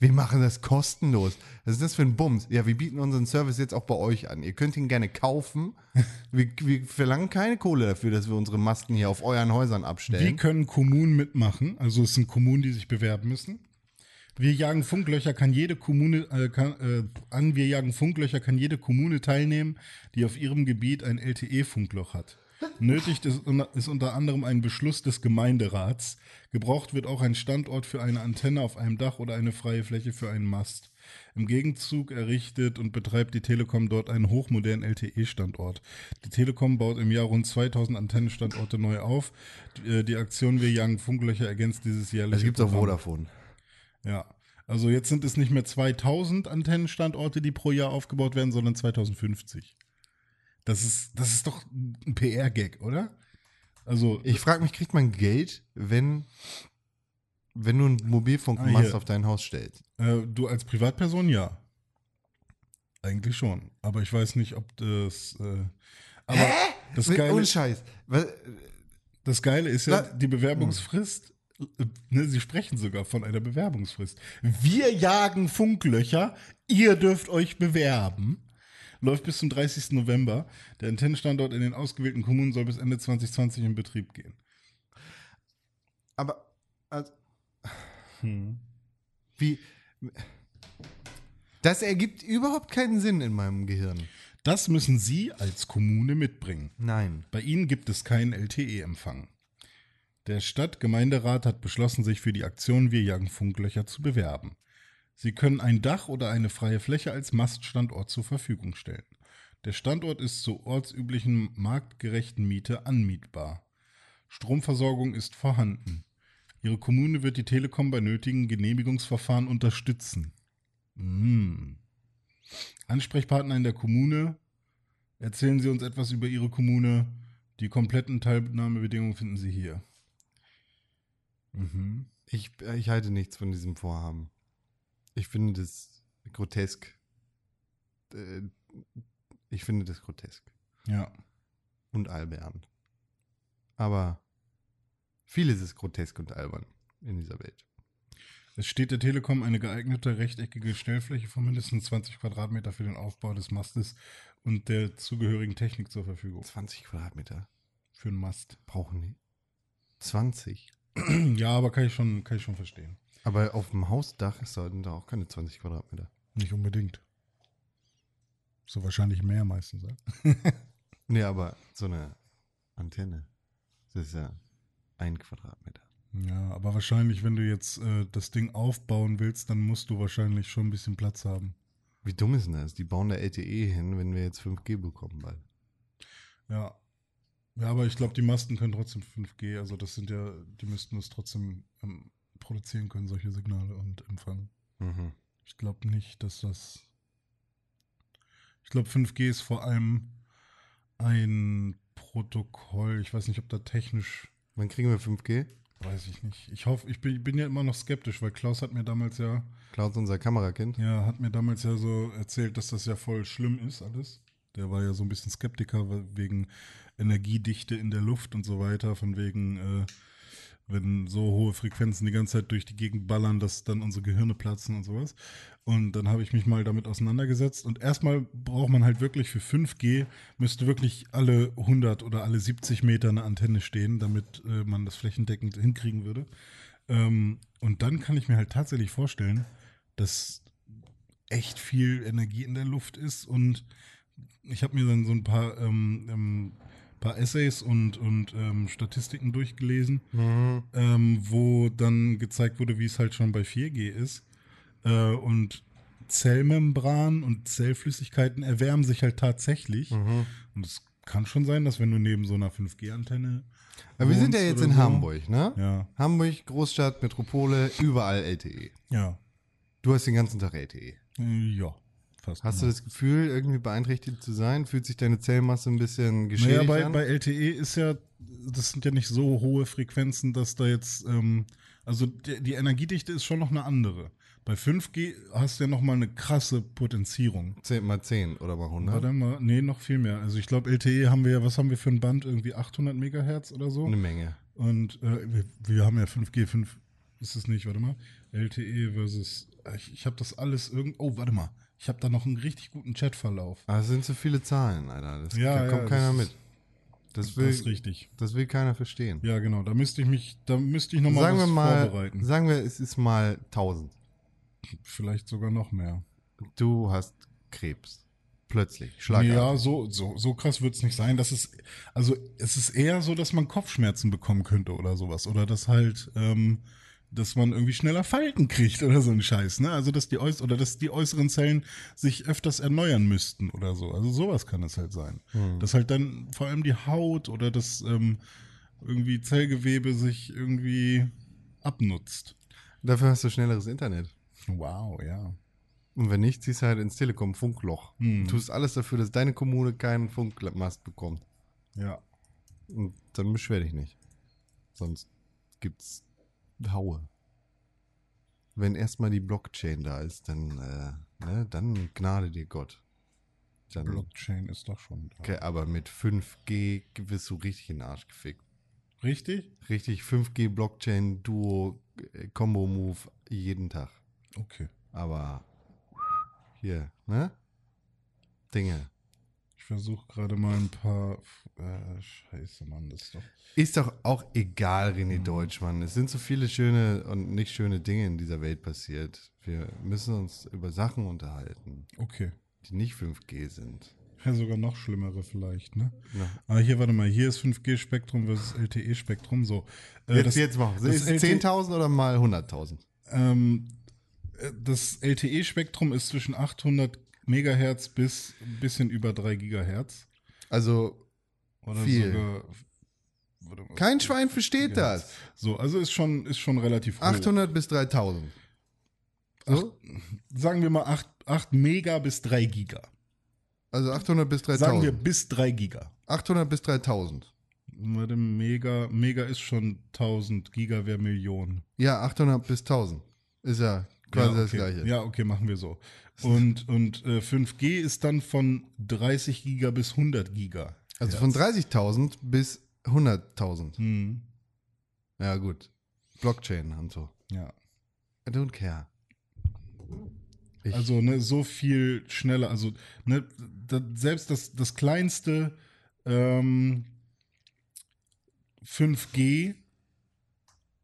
Wir machen das kostenlos. Was ist das für ein Bums? Ja, wir bieten unseren Service jetzt auch bei euch an. Ihr könnt ihn gerne kaufen. Wir, wir verlangen keine Kohle dafür, dass wir unsere Masten hier auf euren Häusern abstellen. können Kommunen mitmachen? Also es sind Kommunen, die sich bewerben müssen. Wir jagen Funklöcher, kann jede Kommune äh, kann, äh, an. Wir jagen Funklöcher, kann jede Kommune teilnehmen, die auf ihrem Gebiet ein LTE-Funkloch hat. Nötig ist, ist unter anderem ein Beschluss des Gemeinderats. Gebraucht wird auch ein Standort für eine Antenne auf einem Dach oder eine freie Fläche für einen Mast. Im Gegenzug errichtet und betreibt die Telekom dort einen hochmodernen LTE-Standort. Die Telekom baut im Jahr rund 2000 Antennenstandorte neu auf. Die, äh, die Aktion Wir jagen Funklöcher ergänzt dieses jährliche Es gibt auch. Vodafone. Ja. Also jetzt sind es nicht mehr 2000 Antennenstandorte, die pro Jahr aufgebaut werden, sondern 2050. Das ist, das ist doch ein PR-Gag, oder? Also, Ich frage mich, kriegt man Geld, wenn, wenn du einen Mobilfunkmast Ah, auf dein Haus stellst? äh, du als Privatperson ja. Eigentlich schon. Aber ich weiß nicht, ob das. Äh, aber das Mit- Geile, Ohne Scheiß. Das Geile ist ja, die Bewerbungsfrist. äh, Ne, sie sprechen sogar von einer Bewerbungsfrist. Wir jagen Funklöcher, ihr dürft euch bewerben. Läuft bis zum 30. November. Der Antennenstandort in den ausgewählten Kommunen soll bis Ende 2020 in Betrieb gehen. aber, also, Hm. wie, das ergibt überhaupt keinen Sinn in meinem Gehirn. Das müssen Sie als Kommune mitbringen. Nein. Bei Ihnen gibt es keinen LTE-Empfang. Der Stadtgemeinderat hat beschlossen, sich für die Aktion Wir jagen Funklöcher zu bewerben. Sie können ein Dach oder eine freie Fläche als Maststandort zur Verfügung stellen. Der Standort ist zur ortsüblichen marktgerechten Miete anmietbar. Stromversorgung ist vorhanden. Ihre Kommune wird die Telekom bei nötigen Genehmigungsverfahren unterstützen. Mm. Ansprechpartner in der Kommune. Erzählen Sie uns etwas über Ihre Kommune. Die kompletten Teilnahmebedingungen finden Sie hier. Mhm. Ich, ich halte nichts von diesem Vorhaben. Ich finde das grotesk. Äh, Ich finde das grotesk Ja. und albern. Aber vieles ist grotesk und albern in dieser Welt. Es steht der Telekom eine geeignete rechteckige Stellfläche von mindestens 20 Quadratmeter für den Aufbau des Mastes und der zugehörigen Technik zur Verfügung. 20 Quadratmeter Für einen Mast. brauchen die. 20. Ja, aber kann ich schon, kann ich schon verstehen. Aber auf dem Hausdach sollten da auch keine 20 Quadratmeter. Nicht unbedingt. So wahrscheinlich mehr meistens. Ja? Nee, aber so eine Antenne, das ist ja ein Quadratmeter. Ja, aber wahrscheinlich, wenn du jetzt äh, das Ding aufbauen willst, dann musst du wahrscheinlich schon ein bisschen Platz haben. Wie dumm ist denn das? Die bauen da LTE hin, wenn wir jetzt 5G bekommen bald. Ja. Ja, aber ich glaube, die Masten können trotzdem 5G. Also das sind ja, die müssten es trotzdem ähm, produzieren können, solche Signale und empfangen. Mhm. Ich glaube nicht, dass das. Ich glaube, 5G ist vor allem ein Protokoll. Ich weiß nicht, ob da technisch. Wann kriegen wir 5G? Weiß ich nicht. Ich hoffe, ich bin, bin ja immer noch skeptisch, weil Klaus hat mir damals ja, Klaus, unser Kamerakind. ja, hat mir damals ja so erzählt, dass das ja voll schlimm ist, alles. Der war ja so ein bisschen Skeptiker we- wegen Energiedichte in der Luft und so weiter, von wegen, äh, wenn so hohe Frequenzen die ganze Zeit durch die Gegend ballern, dass dann unsere Gehirne platzen und sowas. Und dann habe ich mich mal damit auseinandergesetzt. Und erstmal braucht man halt wirklich für 5G, müsste wirklich alle 100 oder alle 70 Meter eine Antenne stehen, damit äh, man das flächendeckend hinkriegen würde. Ähm, und dann kann ich mir halt tatsächlich vorstellen, dass echt viel Energie in der Luft ist. Und ich habe mir dann so ein paar, ähm, ähm, paar Essays und, und ähm, Statistiken durchgelesen Mhm. ähm, wo dann gezeigt wurde, wie es halt schon bei 4G ist. Äh, und Zellmembran und Zellflüssigkeiten erwärmen sich halt tatsächlich. Mhm. Und es kann schon sein, dass wenn du neben so einer 5G-Antenne. Aber wir sind ja jetzt in so- Hamburg, ne? Ja, Hamburg, Großstadt, Metropole, überall LTE. ja. Du hast den ganzen Tag LTE. Äh, Ja, fast. Hast du das Gefühl, irgendwie beeinträchtigt zu sein? Fühlt sich deine Zellmasse ein bisschen Naja, geschädigt bei, an? bei LTE ist ja, das sind ja nicht so hohe Frequenzen, dass da jetzt, ähm, also die, die Energiedichte ist schon noch eine andere. Bei 5G hast du ja noch mal eine krasse Potenzierung. 10 mal 10 oder mal 100? Warte mal, nee, noch viel mehr. Also ich glaube, LTE haben wir ja, was haben wir für ein Band? Irgendwie 800 Megahertz oder so. Eine Menge. Und äh, wir, wir haben ja 5G, 5 ist es nicht, warte mal. LTE versus, ich, ich habe das alles irgend, oh, warte mal. Ich habe da noch einen richtig guten Chatverlauf. Aber es sind zu viele Zahlen, Alter. Das Ja, da ja, kommt das keiner mit. Das Das will, ist richtig. das will keiner verstehen. Ja, genau. Da müsste ich mich, da müsste ich nochmal sagen was wir mal, vorbereiten. sagen wir, es ist mal 1000. Vielleicht sogar noch mehr. Du hast Krebs. Plötzlich. Schlagartig. Ja, so, so, so krass wird es nicht sein. Das ist, also es ist eher so, dass man Kopfschmerzen bekommen könnte oder sowas. Oder dass halt, ähm, dass man irgendwie schneller Falten kriegt oder so ein Scheiß, ne? Also dass die äuß oder dass die äußeren Zellen sich öfters erneuern müssten oder so. Also sowas kann es halt sein. Hm. Dass halt dann vor allem die Haut oder das ähm, irgendwie Zellgewebe sich irgendwie abnutzt. Dafür hast du schnelleres Internet. Wow, ja. Und wenn nicht, ziehst du halt ins Telekom-Funkloch. Hm. Tust alles dafür, dass deine Kommune keinen Funkmast bekommt. Ja. Und dann beschwer dich nicht. Sonst gibt's Haue. Wenn erstmal die Blockchain da ist, dann, äh, ne, dann gnade dir Gott. Dann, Blockchain ist doch schon. Da. okay, aber mit 5G wirst du richtig in den Arsch gefickt. Richtig? Richtig 5G Blockchain Duo äh, Combo Move jeden Tag. Okay. Aber hier, ne? Dinge. Ich versuche gerade mal ein paar. Äh, scheiße, Mann, das ist doch. Ist doch auch egal, René Deutschmann. Es sind so viele schöne und nicht schöne Dinge in dieser Welt passiert. Wir müssen uns über Sachen unterhalten, Okay. die nicht 5G sind. Ja, sogar noch schlimmere vielleicht, ne? Ja. Ah, hier, warte mal, hier ist 5G-Spektrum versus LTE-Spektrum. So. Äh, Jetzt, das, jetzt machen. das Ist es LTE 10.000 oder mal 100.000? Ähm, äh, das LTE-Spektrum ist zwischen 800 Megahertz bis ein bisschen über 3 Gigahertz. Also, Oder Viel. sogar. kein Schwein versteht Gigahertz. das. So, also ist schon, ist schon relativ hoch. 800 bis 3.000. So? Sagen wir mal 8, 8 Mega bis 3 Giga. Also 800 bis Sagen wir 3.000. bis 3 Giga. 800 bis 3.000. Warte, Mega, Mega ist schon 1000, Giga wäre Millionen. Ja, 800 bis 1000. Ist ja quasi ja, das okay. Gleiche. Ja, okay, machen wir so. Und, und äh, 5G ist dann von 30 Giga bis 100 Giga. Also von 30.000 bis 100.000. Hm, Ja, gut. Blockchain und so. ja. I don't care. Ich, Also ne, so viel schneller. Also ne, da, selbst das, das kleinste ähm, 5G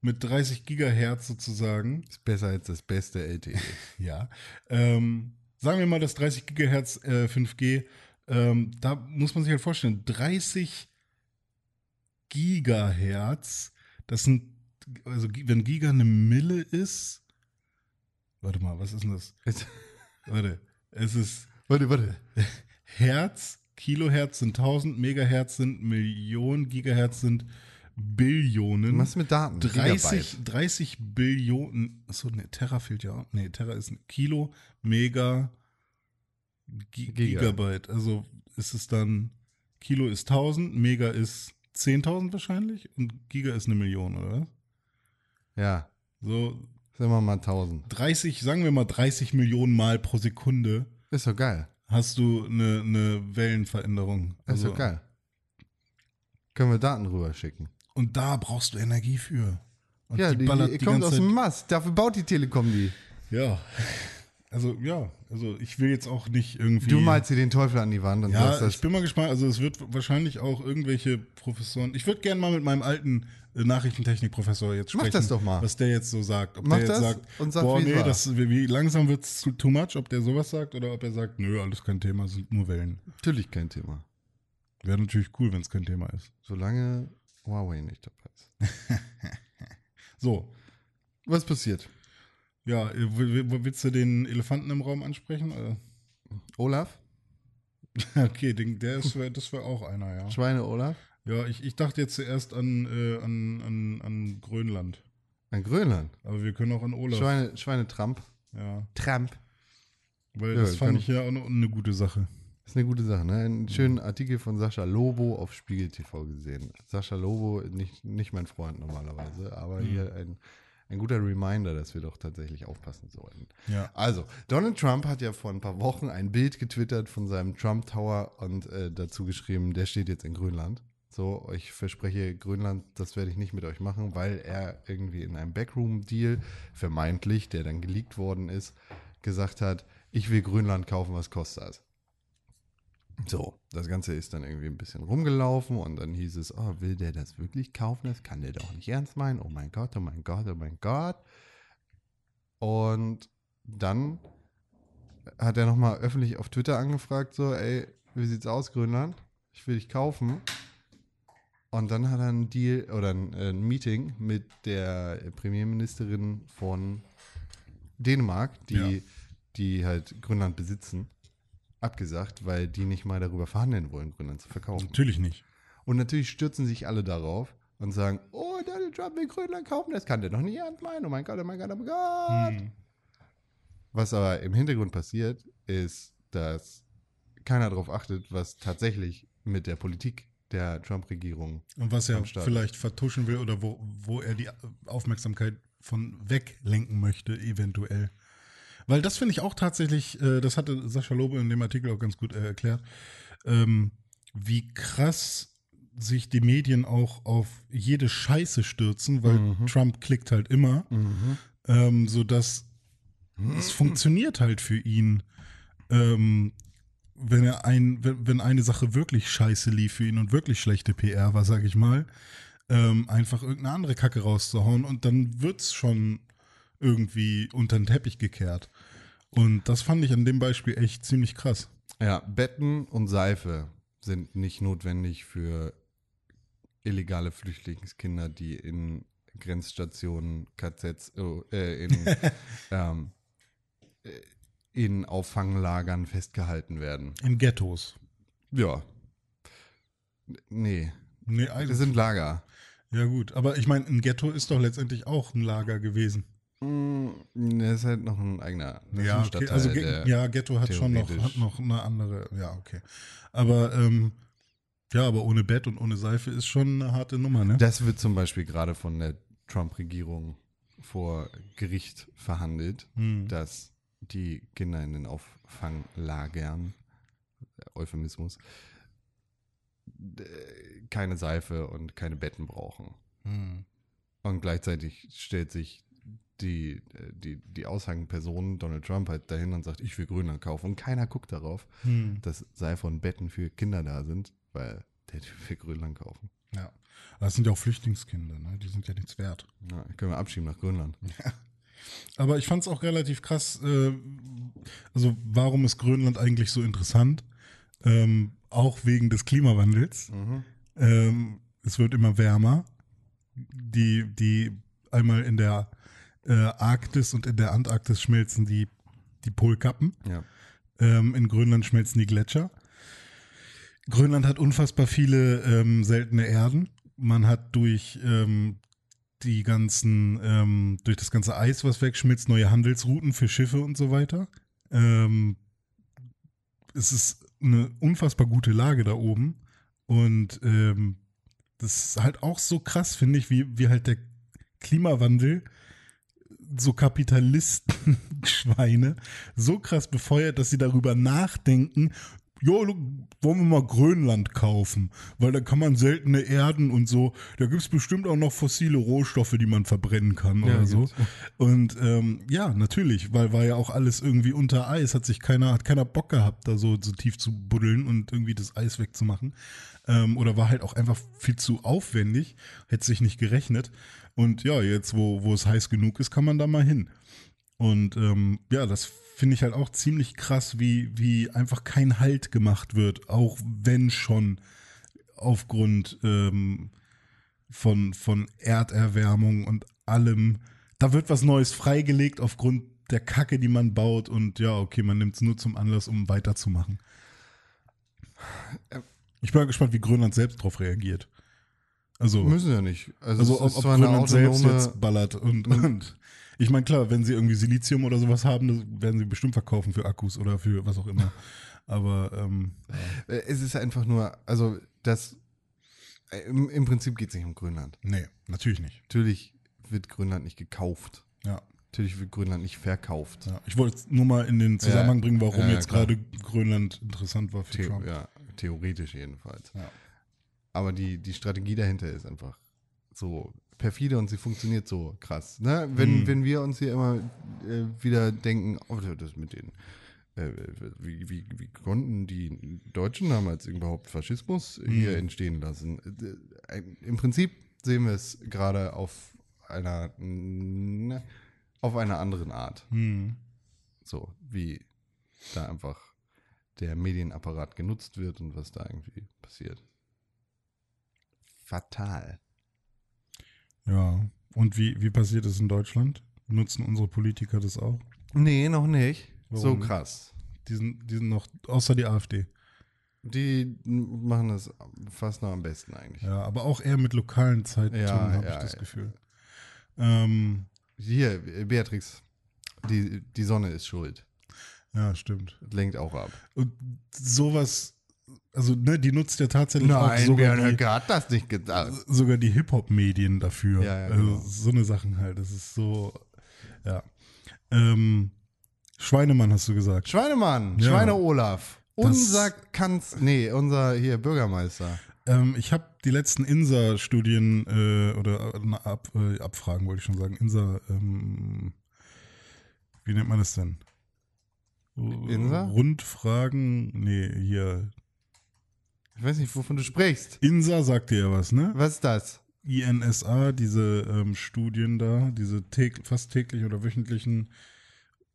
mit 30 Gigahertz sozusagen. ist besser als das beste. LTE. Ja. Ähm, sagen wir mal das 30 Gigahertz äh, 5G. Ähm, da muss man sich halt vorstellen, 30 Gigahertz, das sind, also wenn Giga eine Mille ist, warte mal, was ist denn das? Warte, es ist warte, warte. Hertz, Kilohertz sind 1000, Megahertz sind Millionen, Gigahertz sind Billionen. Was mit Daten? 30, 30 Billionen, achso, ne, Terra fehlt ja auch. Ne, Terra ist ein Kilo, Mega, Gi Giga. Gigabyte. Also ist es dann, Kilo ist 1000, Mega ist 10.000 wahrscheinlich und Giga ist eine Million, oder? Ja, So sagen wir mal 1000. 30, sagen wir mal 30 Millionen Mal pro Sekunde Ist doch geil. hast du eine, eine Wellenveränderung. Ist Also, doch geil. Können wir Daten rüberschicken. Und da brauchst du Energie für. Und ja, die, die, ballert kommt aus dem Mast. Dafür baut die Telekom die. Ja. Also, ja. Also, ich will jetzt auch nicht irgendwie. Du malst dir den Teufel an die Wand und Ja, sagst das. ich bin mal gespannt. Also, es wird wahrscheinlich auch irgendwelche Professoren. Ich würde gerne mal mit meinem alten äh, Nachrichtentechnik-Professor jetzt Mach sprechen. das doch mal. Was der jetzt so sagt. Ob Mach der jetzt das sagt, und sag, boah, nee, das, wie, wie langsam wird es too much, ob der sowas sagt oder ob er sagt, nö, alles kein Thema, sind nur Wellen. Natürlich kein Thema. Wäre natürlich cool, wenn es kein Thema ist. Solange Huawei nicht dabei ist. So, Was passiert? ja, äh, willst du den Elefanten im Raum ansprechen? Oder? Olaf? Okay, den, der ist, das wäre auch einer, ja. Schweine Olaf? Ja, ich, ich dachte jetzt zuerst an, äh, an, an, an Grönland. Ein Grönland. Aber wir können auch an Olaf. Schweine, Schweine Trump. Ja, Trump. weil Ja, das fand ich ja auch eine, eine gute Sache. Das ist eine gute Sache, ne? Einen schönen Artikel von Sascha Lobo auf Spiegel TV gesehen. Sascha Lobo, nicht, nicht mein Freund normalerweise, aber hier ein, ein guter Reminder, dass wir doch tatsächlich aufpassen sollten. Ja. Also, Donald Trump hat ja vor ein paar Wochen ein Bild getwittert von seinem Trump Tower und äh, dazu geschrieben, der steht jetzt in Grönland. So, ich verspreche, Grönland, das werde ich nicht mit euch machen, weil er irgendwie in einem Backroom-Deal, vermeintlich, der dann geleakt worden ist, gesagt hat, ich will Grönland kaufen, was kostet das? So, das Ganze ist dann irgendwie ein bisschen rumgelaufen und dann hieß es, oh, will der das wirklich kaufen? Das kann der doch nicht ernst meinen. Oh mein Gott, oh mein Gott, oh mein Gott. Und dann hat er nochmal öffentlich auf Twitter angefragt, so, ey, wie sieht's aus, Grönland? Ich will dich kaufen. Und dann hat er einen Deal oder ein, äh, ein Meeting mit der Premierministerin von Dänemark, die, Ja. die halt Grönland besitzen, abgesagt, weil die nicht mal darüber verhandeln wollen, Grönland zu verkaufen. Natürlich nicht. Und natürlich stürzen sich alle darauf und sagen, oh, Donald Trump will Grönland kaufen, das kann der doch nicht ernst meinen. Oh mein Gott, oh mein Gott, oh mein Gott. Hm. Was aber im Hintergrund passiert, ist, dass keiner darauf achtet, was tatsächlich mit der Politik der Trump-Regierung. Und was er vielleicht vertuschen will oder wo, wo er die Aufmerksamkeit von weglenken möchte, eventuell. Weil das finde ich auch tatsächlich, äh, das hatte Sascha Lobe in dem Artikel auch ganz gut äh, erklärt, ähm, wie krass sich die Medien auch auf jede Scheiße stürzen, weil Mhm. Trump klickt halt immer, ähm, sodass es funktioniert halt für ihn. Ähm, wenn er ein, wenn, wenn eine Sache wirklich scheiße lief für ihn und wirklich schlechte PR war, sag ich mal, ähm, einfach irgendeine andere Kacke rauszuhauen und dann wird's schon irgendwie unter den Teppich gekehrt. Und das fand ich an dem Beispiel echt ziemlich krass. Ja, Betten und Seife sind nicht notwendig für illegale Flüchtlingskinder, die in Grenzstationen, KZs, oh, äh, in, ähm, äh, in Auffanglagern festgehalten werden. In Ghettos. Ja. Nee, Nee, das eigentlich. sind Lager. Ja, gut. Aber ich meine, ein Ghetto ist doch letztendlich auch ein Lager gewesen. Mm, Das ist halt noch ein eigener Ja, ein okay. Stadtteil, also ja, Ghetto hat schon noch, hat noch eine andere, ja, okay. Aber ähm, ja, aber ohne Bett und ohne Seife ist schon eine harte Nummer, ne? Das wird zum Beispiel gerade von der Trump-Regierung vor Gericht verhandelt, Hm. dass die Kinder in den Auffanglagern, Euphemismus, d- keine Seife und keine Betten brauchen. Hm. Und gleichzeitig stellt sich die, die, die Aushangperson Donald Trump halt dahin und sagt, ich will Grönland kaufen. Und keiner guckt darauf, Hm. dass Betten für Kinder da sind, weil der Typ will Grönland kaufen. Ja. Das sind ja auch Flüchtlingskinder, ne? Die sind ja nichts wert. Ja, können wir abschieben nach Grönland. Aber ich fand es auch relativ krass, äh, also warum ist Grönland eigentlich so interessant? Ähm, auch wegen des Klimawandels. Ähm, es wird immer wärmer. Die, die einmal in der äh, Arktis und in der Antarktis schmelzen die, die Polkappen. Ja. Ähm, in Grönland schmelzen die Gletscher. Grönland hat unfassbar viele ähm, seltene Erden. Man hat durch ähm, die ganzen, ähm, durch das ganze Eis, was wegschmilzt, neue Handelsrouten für Schiffe und so weiter. Ähm, es ist eine unfassbar gute Lage da oben. Und ähm, das ist halt auch so krass, finde ich, wie, wie halt der Klimawandel so Kapitalistenschweine so krass befeuert, dass sie darüber nachdenken, jo, wollen wir mal Grönland kaufen, weil da kann man seltene Erden und so, da gibt es bestimmt auch noch fossile Rohstoffe, die man verbrennen kann Ja, oder so. gibt's. Und ähm, ja, natürlich, weil war ja auch alles irgendwie unter Eis, hat sich keiner, hat keiner Bock gehabt, da so, so tief zu buddeln und irgendwie das Eis wegzumachen. Ähm, oder war halt auch einfach viel zu aufwendig, hätte sich nicht gerechnet. Und ja, jetzt, wo, wo es heiß genug ist, kann man da mal hin. Und ähm, ja, das finde ich halt auch ziemlich krass, wie, wie einfach kein Halt gemacht wird, auch wenn schon aufgrund ähm, von, von Erderwärmung und allem. Da wird was Neues freigelegt aufgrund der Kacke, die man baut. Und ja, okay, man nimmt es nur zum Anlass, um weiterzumachen. Ich bin mal gespannt, wie Grönland selbst darauf reagiert. Also, Müssen ja nicht. Also, also ob, ist ob Grönland selbst jetzt ballert und, und ich meine, klar, wenn sie irgendwie Silizium oder sowas haben, das werden sie bestimmt verkaufen für Akkus oder für was auch immer. Aber ähm, Äh, es ist einfach nur, also das, äh, im, im Prinzip geht es nicht um Grönland. nee, natürlich nicht. Natürlich wird Grönland nicht gekauft. Ja, Natürlich wird Grönland nicht verkauft. ja. Ich wollte es nur mal in den Zusammenhang Ja, bringen, warum jetzt gerade Grönland interessant war für The Trump. ja, theoretisch jedenfalls. Ja. Aber die, die Strategie dahinter ist einfach so perfide und sie funktioniert so krass. Ne? Wenn, Mhm. wenn wir uns hier immer äh, wieder denken, oh, das mit den, äh, wie, wie, wie konnten die Deutschen damals überhaupt Faschismus hier Mhm. entstehen lassen? Äh, Im Prinzip sehen wir es gerade auf einer, ne, auf einer anderen Art. Hm. So, wie da einfach der Medienapparat genutzt wird und was da irgendwie passiert. Fatal. Ja. Und wie, wie passiert es in Deutschland? Nutzen unsere Politiker das auch? Nee, noch nicht. Warum so nicht? krass. Die sind, die sind noch, außer die AfD. Die machen das fast noch am besten eigentlich. Ja, aber auch eher mit lokalen Zeitungen, Ja, habe ja, ich das ja. Gefühl. Ähm, Hier, Beatrix, die, die Sonne ist schuld. ja, stimmt. Lenkt auch ab. Und sowas also ne, die nutzt ja tatsächlich auch Nein, sogar Björn Höcke hat das nicht gesagt. sogar die Hip-Hop-Medien dafür. Ja, ja, also genau. so eine Sachen halt. Das ist so, ja. Ähm, Schweinemann hast du gesagt. Schweinemann, Ja. Schweine Olaf. Das- Unser Kanz, nee, unser hier Bürgermeister. Ähm, ich habe die letzten INSA-Studien äh, oder äh, na, Ab, äh, Abfragen, wollte ich schon sagen. INSA, ähm, wie nennt man das denn? INSA? Rundfragen, nee, hier. Ich weiß nicht, wovon du sprichst. INSA sagt dir ja was, ne? Was ist das? INSA, diese ähm, Studien da, diese täg fast täglich oder wöchentlichen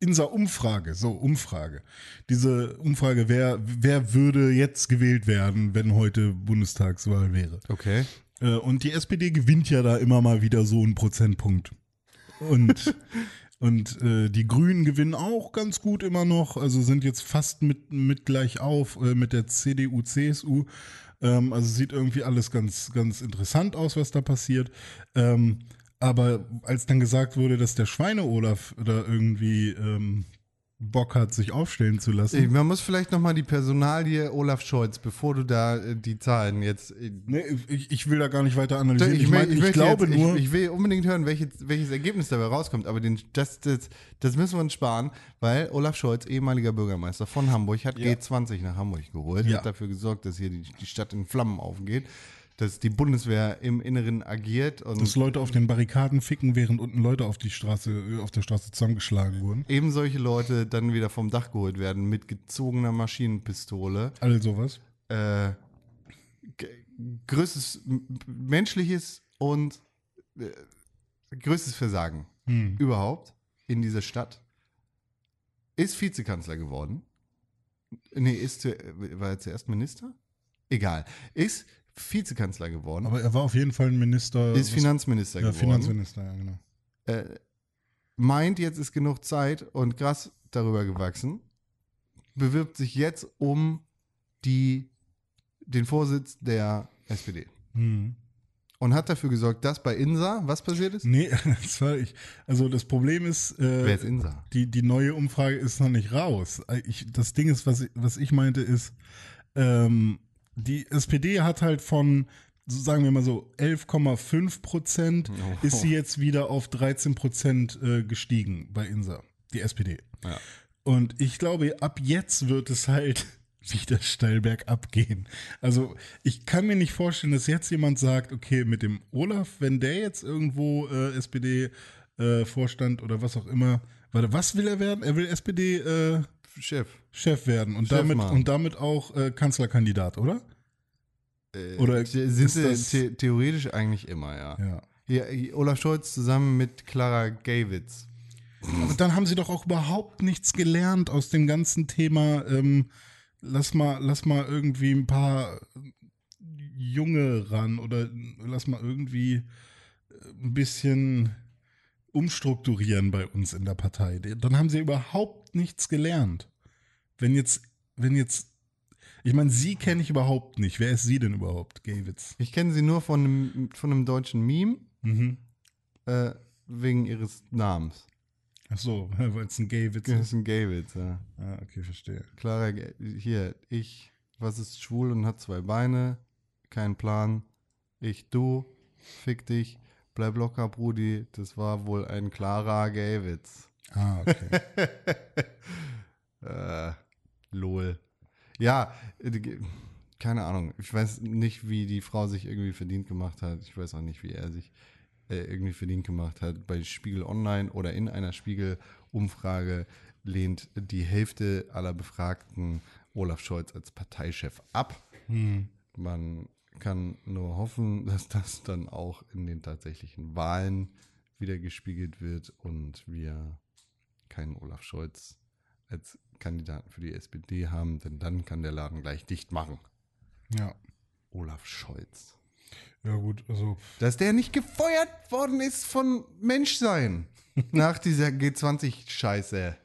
INSA-Umfrage, so Umfrage. Diese Umfrage, wer, wer würde jetzt gewählt werden, wenn heute Bundestagswahl wäre? Okay. Äh, und die SPD gewinnt ja da immer mal wieder so einen Prozentpunkt. Und, und äh, die Grünen gewinnen auch ganz gut immer noch, also sind jetzt fast mit, mit gleich auf äh, mit der CDU, CSU. Ähm, also sieht irgendwie alles ganz, ganz interessant aus, was da passiert. Ähm, aber als dann gesagt wurde, dass der Schweine-Olaf da irgendwie ähm, Bock hat, sich aufstellen zu lassen. Man muss vielleicht nochmal die Personalie Olaf Scholz, bevor du da äh, die Zahlen jetzt. äh, Nee, ich, ich will da gar nicht weiter analysieren. Ich, will- mein, ich, glaube jetzt, nur. Ich, ich will unbedingt hören, welches, welches Ergebnis dabei rauskommt, aber den, das, das, das müssen wir uns sparen, weil Olaf Scholz, ehemaliger Bürgermeister von Hamburg, hat Ja. G20 nach Hamburg geholt, Ja. hat dafür gesorgt, dass hier die, die Stadt in Flammen aufgeht, dass die Bundeswehr im Inneren agiert und dass Leute auf den Barrikaden ficken, während unten Leute auf die Straße, auf der Straße zusammengeschlagen wurden. eben solche Leute dann wieder vom Dach geholt werden mit gezogener Maschinenpistole. All sowas. Äh, größtes menschliches und äh, größtes Versagen Hm. überhaupt in dieser Stadt. Ist Vizekanzler geworden. Nee, ist, war er zuerst Minister? Egal. Ist Vizekanzler geworden. Aber er war auf jeden Fall ein Minister. ist Finanzminister Ja, geworden. Finanzminister, ja, genau. äh, meint, jetzt ist genug Zeit und Gras darüber gewachsen, bewirbt sich jetzt um die, den Vorsitz der SPD Hm. und hat dafür gesorgt, dass bei INSA, was passiert ist? Nee, das war ich. Also das Problem ist, äh, Wer ist INSA? die, die neue Umfrage ist noch nicht raus. Ich, das Ding ist, was ich, was ich meinte, ist, ähm, die SPD hat halt von, sagen wir mal so, 11,5 Prozent Oh. ist sie jetzt wieder auf 13 Prozent äh, gestiegen bei INSA, die SPD. Ja. Und ich glaube, ab jetzt wird es halt wieder steil bergab gehen. Also ich kann mir nicht vorstellen, dass jetzt jemand sagt, okay, mit dem Olaf, wenn der jetzt irgendwo äh, SPD-Vorstand oder was auch immer, warte, was will er werden? Er will SPD-Chef Chef. werden und Chef, damit, und damit auch äh, Kanzlerkandidat, oder? Äh, Oder sind sie the theoretisch eigentlich immer, ja. Ja. Hier, Olaf Scholz zusammen mit Clara Gawitz. Aber dann haben sie doch auch überhaupt nichts gelernt aus dem ganzen Thema. Ähm, lass mal, lass mal irgendwie ein paar Junge ran oder lass mal irgendwie äh, ein bisschen umstrukturieren bei uns in der Partei. Dann haben sie überhaupt nichts gelernt. Wenn jetzt, wenn jetzt, ich meine, sie kenne ich überhaupt nicht. Wer ist sie denn überhaupt, Gawitz? Ich kenne sie nur von einem, von einem deutschen Meme, Mhm. äh, wegen ihres Namens. Ach so, weil es ein Gawitz Das ist. ist ein Gawitz, ja. Ah, okay, verstehe. Clara, Ga- hier, ich, was ist schwul und hat zwei Beine, kein Plan. Ich, du, fick dich, bleib locker, Brudi. Das war wohl ein klarer Gawitz. Ah, okay. Äh, lol. Ja, äh, keine Ahnung. Ich weiß nicht, wie die Frau sich irgendwie verdient gemacht hat. Ich weiß auch nicht, wie er sich äh, irgendwie verdient gemacht hat. Bei Spiegel Online oder in einer Spiegel-Umfrage lehnt die Hälfte aller Befragten Olaf Scholz als Parteichef ab. hm. Man kann nur hoffen, dass das dann auch in den tatsächlichen Wahlen wieder gespiegelt wird und wir keinen Olaf Scholz als Kandidaten für die SPD haben, denn dann kann der Laden gleich dicht machen. Ja. Olaf Scholz. Ja, gut, also. Dass der nicht gefeuert worden ist von Menschsein nach dieser G20-Scheiße.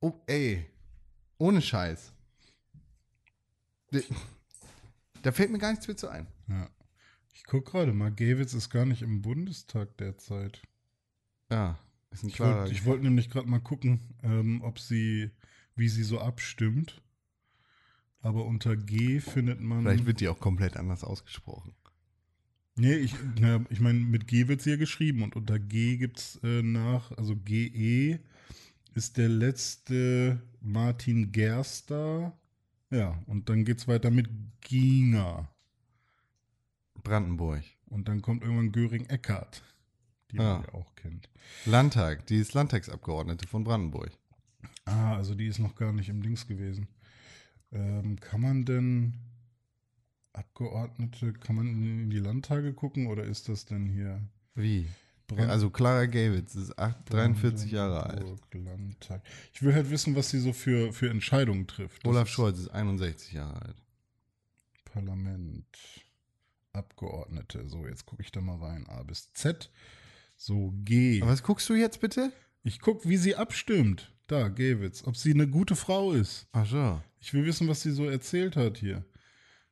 Oh, ey. Ohne Scheiß. Da fällt mir gar nichts mehr zu ein. Ja. Ich guck gerade mal, Gawitz ist gar nicht im Bundestag derzeit. Ja, ist ein Ich klarer. wollte ich wollt nämlich gerade mal gucken, ähm, ob sie, wie sie so abstimmt. Aber unter G findet man. Vielleicht wird die auch komplett anders ausgesprochen. Nee, ich, na, ich meine, mit G wird sie ja geschrieben und unter G gibt es äh, nach, also GE ist der letzte Martin Gerster. Ja, und dann geht es weiter mit Ginger. Brandenburg. Und dann kommt irgendwann Göring-Eckardt, die Ah. man ja auch kennt. Landtag, die ist Landtagsabgeordnete von Brandenburg. Ah, also die ist noch gar nicht im Dings gewesen. Ähm, kann man denn Abgeordnete, kann man in die Landtage gucken oder ist das denn hier? Wie? Brand- also Clara Gavitz ist acht- 43 Jahre alt. Landtag. Ich will halt wissen, was sie so für, für Entscheidungen trifft. Das Olaf ist Scholz ist 61 Jahre alt. Parlament. Abgeordnete. So, jetzt gucke ich da mal rein. A bis Z. So, G. Aber was guckst du jetzt bitte? Ich gucke, wie sie abstimmt. Da, Gewitz. Ob sie eine gute Frau ist. Ach so. Ich will wissen, was sie so erzählt hat hier.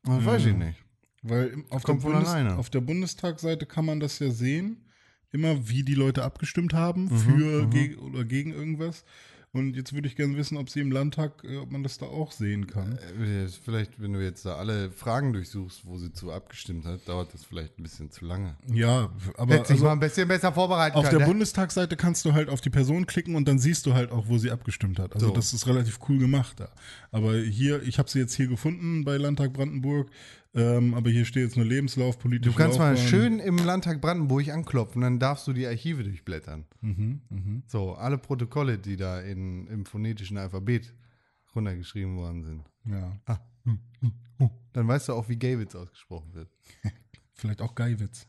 Das weiß ich Äh, nicht. Weil auf der, kommt von Bundes alleine. auf der Bundestagsseite kann man das ja sehen. Immer wie die Leute abgestimmt haben Mhm, für geg oder gegen irgendwas. Und jetzt würde ich gerne wissen, ob sie im Landtag, äh, ob man das da auch sehen kann. Äh, Vielleicht, wenn du jetzt da alle Fragen durchsuchst, wo sie zu abgestimmt hat, dauert das vielleicht ein bisschen zu lange. Ja, aber Hätte also mal ein bisschen besser vorbereiten auf der können. ne? Bundestagsseite kannst du halt auf die Person klicken und dann siehst du halt auch, wo sie abgestimmt hat. Also So. das ist relativ cool gemacht da. Aber hier, ich habe sie jetzt hier gefunden bei Landtag Brandenburg. Ähm, aber hier steht jetzt nur Lebenslauf, politische Du kannst mal Laufbahn. schön im Landtag Brandenburg anklopfen, dann darfst du die Archive durchblättern. Mhm, mhm. So, alle Protokolle, die da in, im phonetischen Alphabet runtergeschrieben worden sind. Ja, Ah, hm, hm, hm. Dann weißt du auch, wie Gavitz ausgesprochen wird. vielleicht auch Geiwitz,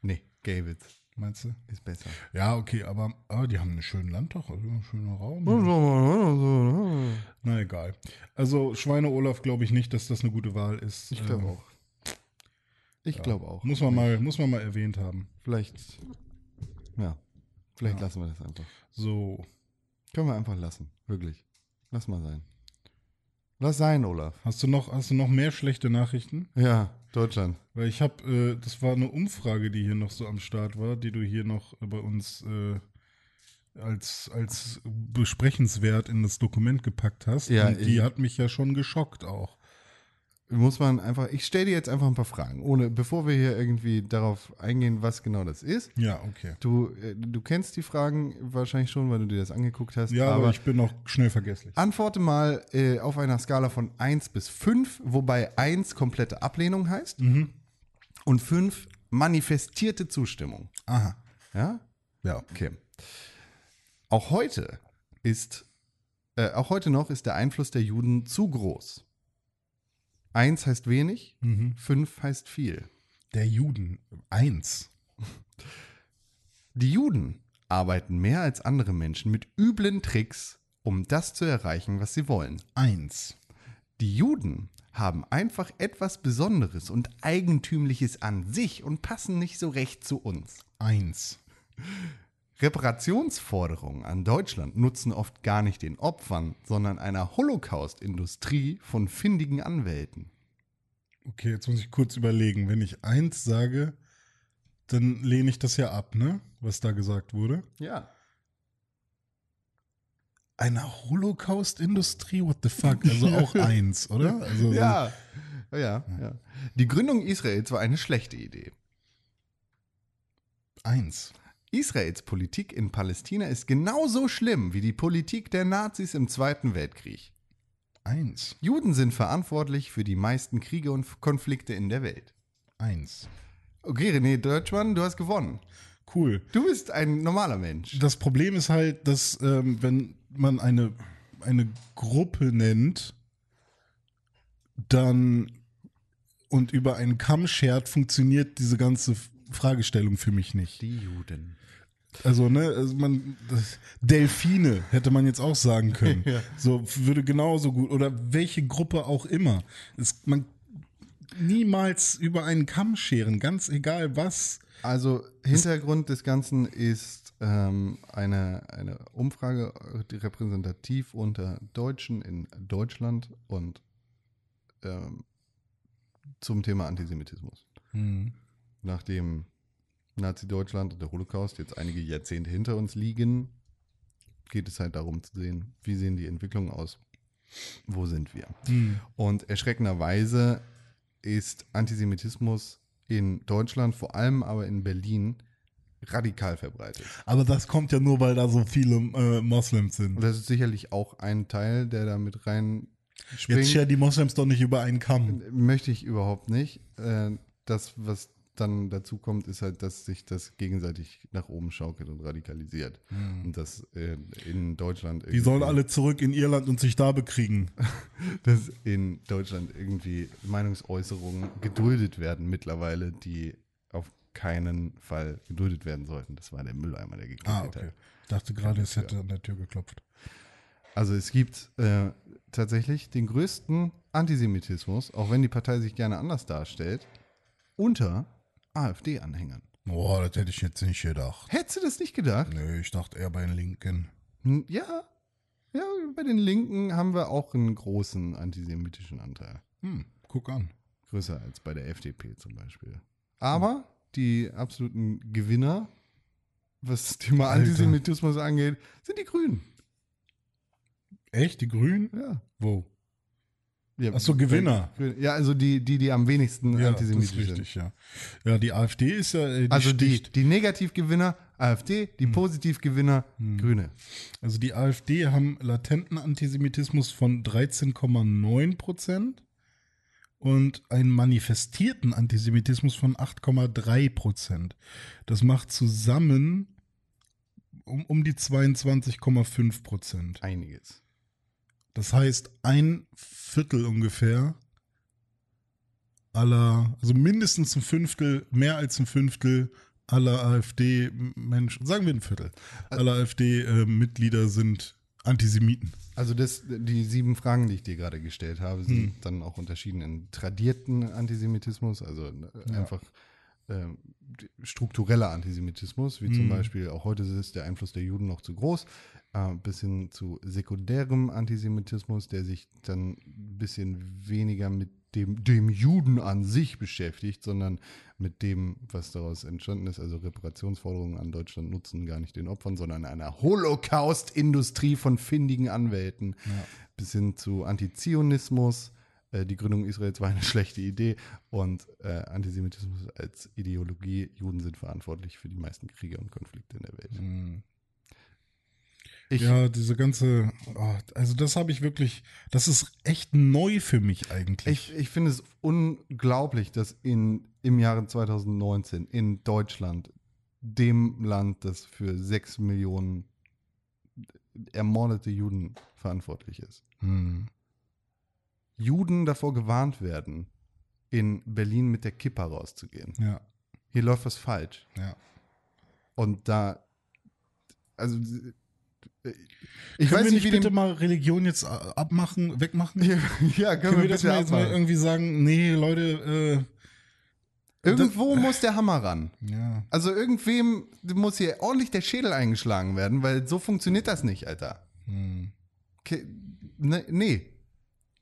Nee, Gavitz meinst du? ist besser. Ja, okay, aber, aber die haben einen schönen Landtag, also einen schönen Raum. Na egal. Also Schweine Olaf glaube ich nicht, dass das eine gute Wahl ist. Ich glaube Ähm, auch. Ich glaube auch. Muss man mal, muss man mal erwähnt haben. Vielleicht, ja, vielleicht lassen wir das einfach. So, Können wir einfach lassen, wirklich. Lass mal sein. Lass sein, Olaf. hast du noch, hast du noch mehr schlechte Nachrichten? Ja, Deutschland. Weil ich habe, äh, das war eine Umfrage, die hier noch so am Start war, die du hier noch bei uns äh, als, als besprechenswert in das Dokument gepackt hast. Ja, Und die hat mich ja schon geschockt auch. Muss man einfach, ich stelle dir jetzt einfach ein paar Fragen, ohne, bevor wir hier irgendwie darauf eingehen, was genau das ist. Ja, okay. Du, äh, du kennst die Fragen wahrscheinlich schon, weil du dir das angeguckt hast. Ja, aber, aber ich bin noch schnell vergesslich. antworte mal äh, auf einer Skala von 1 bis 5, wobei 1 komplette Ablehnung heißt Mhm. und 5 manifestierte Zustimmung. Aha. Ja? Ja. Okay. Auch heute ist, äh, auch heute noch ist der Einfluss der Juden zu groß. Eins heißt wenig, Mhm. fünf heißt viel. Der Juden. Eins. Die Juden arbeiten mehr als andere Menschen mit üblen Tricks, um das zu erreichen, was sie wollen. Eins. Die Juden haben einfach etwas Besonderes und Eigentümliches an sich und passen nicht so recht zu uns. Eins. Reparationsforderungen an Deutschland nutzen oft gar nicht den Opfern, sondern einer Holocaust-Industrie von findigen Anwälten. Okay, jetzt muss ich kurz überlegen. Wenn ich eins sage, dann lehne ich das ja ab, ne? Was da gesagt wurde. Ja. Eine Holocaust-Industrie? What the fuck? Also auch eins, oder? Also so- Ja. Ja, ja. Die Gründung Israels war eine schlechte Idee. Eins. Israels Politik in Palästina ist genauso schlimm wie die Politik der Nazis im Zweiten Weltkrieg. Eins. Juden sind verantwortlich für die meisten Kriege und Konflikte in der Welt. Eins. Okay, René Deutschmann, du hast gewonnen. Cool. Du bist ein normaler Mensch. Das Problem ist halt, dass ähm, wenn man eine, eine Gruppe nennt, dann und über einen Kamm schert, funktioniert diese ganze Fragestellung für mich nicht. Die Juden. Also, ne, also man, Delfine hätte man jetzt auch sagen können. Ja. So würde genauso gut, oder welche Gruppe auch immer. Es, man niemals über einen Kamm scheren, ganz egal was. Also Hintergrund des Ganzen ist ähm, eine, eine Umfrage repräsentativ unter Deutschen in Deutschland und ähm, zum Thema Antisemitismus. Nachdem Nazi-Deutschland und der Holocaust jetzt einige Jahrzehnte hinter uns liegen, geht es halt darum zu sehen, wie sehen die Entwicklungen aus wo sind wir? Hm. Und erschreckenderweise ist Antisemitismus in Deutschland, vor allem aber in Berlin, radikal verbreitet. Aber das kommt ja nur, weil da so viele äh, Moslems Und sind. das ist sicherlich auch ein Teil, der da mit rein Jetzt springt. scher die Moslems doch nicht über einen Kamm. Möchte ich überhaupt nicht. Äh, Das, was dann dazu kommt, ist halt, dass sich das gegenseitig nach oben schaukelt und radikalisiert. Und dass äh, in Deutschland Die sollen alle zurück in Irland und sich da bekriegen. dass in Deutschland irgendwie Meinungsäußerungen geduldet werden mittlerweile, die auf keinen Fall geduldet werden sollten. Das war der Mülleimer, der geklingelt Ah, hat. okay. Ich dachte gerade, es hätte an der Tür geklopft. Also es gibt äh, tatsächlich den größten Antisemitismus, auch wenn die Partei sich gerne anders darstellt, unter AfD-Anhängern. Boah, das hätte ich jetzt nicht gedacht. Hättest du das nicht gedacht? Nö, ich dachte eher bei den Linken. Hm, Ja, ja, bei den Linken haben wir auch einen großen antisemitischen Anteil. Hm, guck an. Größer als bei der FDP zum Beispiel. Aber die absoluten Gewinner, was das Thema Alter. Antisemitismus angeht, sind die Grünen. Echt? Die Grünen? Ja. Wo? Ja Ach so, Gewinner. Ja, also die, die, die am wenigsten Ja, das ist antisemitisch sind. richtig, ja. Ja, die AfD ist ja, äh, die Also die, sticht. die Negativgewinner AfD, die Positivgewinner Grüne. Also die AfD haben latenten Antisemitismus von 13,9 Prozent und einen manifestierten Antisemitismus von 8,3 Prozent. Das macht zusammen um, um die 22,5 Prozent. Einiges. Das heißt, ein Viertel ungefähr aller, also mindestens ein Fünftel, mehr als ein Fünftel aller AfD-Menschen, sagen wir ein Viertel, aller AfD-Mitglieder sind Antisemiten. Also das, die sieben Fragen, die ich dir gerade gestellt habe, sind dann auch unterschieden in tradierten Antisemitismus, also äh, einfach struktureller Antisemitismus, wie zum Beispiel auch heute ist der Einfluss der Juden noch zu groß, äh, bis hin zu sekundärem Antisemitismus, der sich dann ein bisschen weniger mit dem, dem Juden an sich beschäftigt, sondern mit dem, was daraus entstanden ist. Also Reparationsforderungen an Deutschland nutzen gar nicht den Opfern, sondern einer Holocaust-Industrie von findigen Anwälten, bis hin zu Antizionismus. Äh, Die Gründung Israels war eine schlechte Idee und äh, Antisemitismus als Ideologie. Juden sind verantwortlich für die meisten Kriege und Konflikte in der Welt. Ich, Ja, diese ganze, oh, also das habe ich wirklich, das ist echt neu für mich eigentlich. Ich, ich finde es unglaublich, dass in, im Jahre 2019 in Deutschland, dem Land, das für sechs Millionen ermordete Juden verantwortlich ist, Hm. Juden davor gewarnt werden, in Berlin mit der Kippa rauszugehen. Ja, Hier läuft was falsch. ja. Und da, also, äh, ich Können weiß wir nicht, bitte mal Religion jetzt äh, abmachen, wegmachen? ja, können, Können wir wir das mal jetzt mal irgendwie sagen, nee, Leute, Irgendwo muss der Hammer ran. äh, ja. Also irgendwem muss hier ordentlich der Schädel eingeschlagen werden, weil so funktioniert das nicht, Alter. Hm. Okay, ne, nee,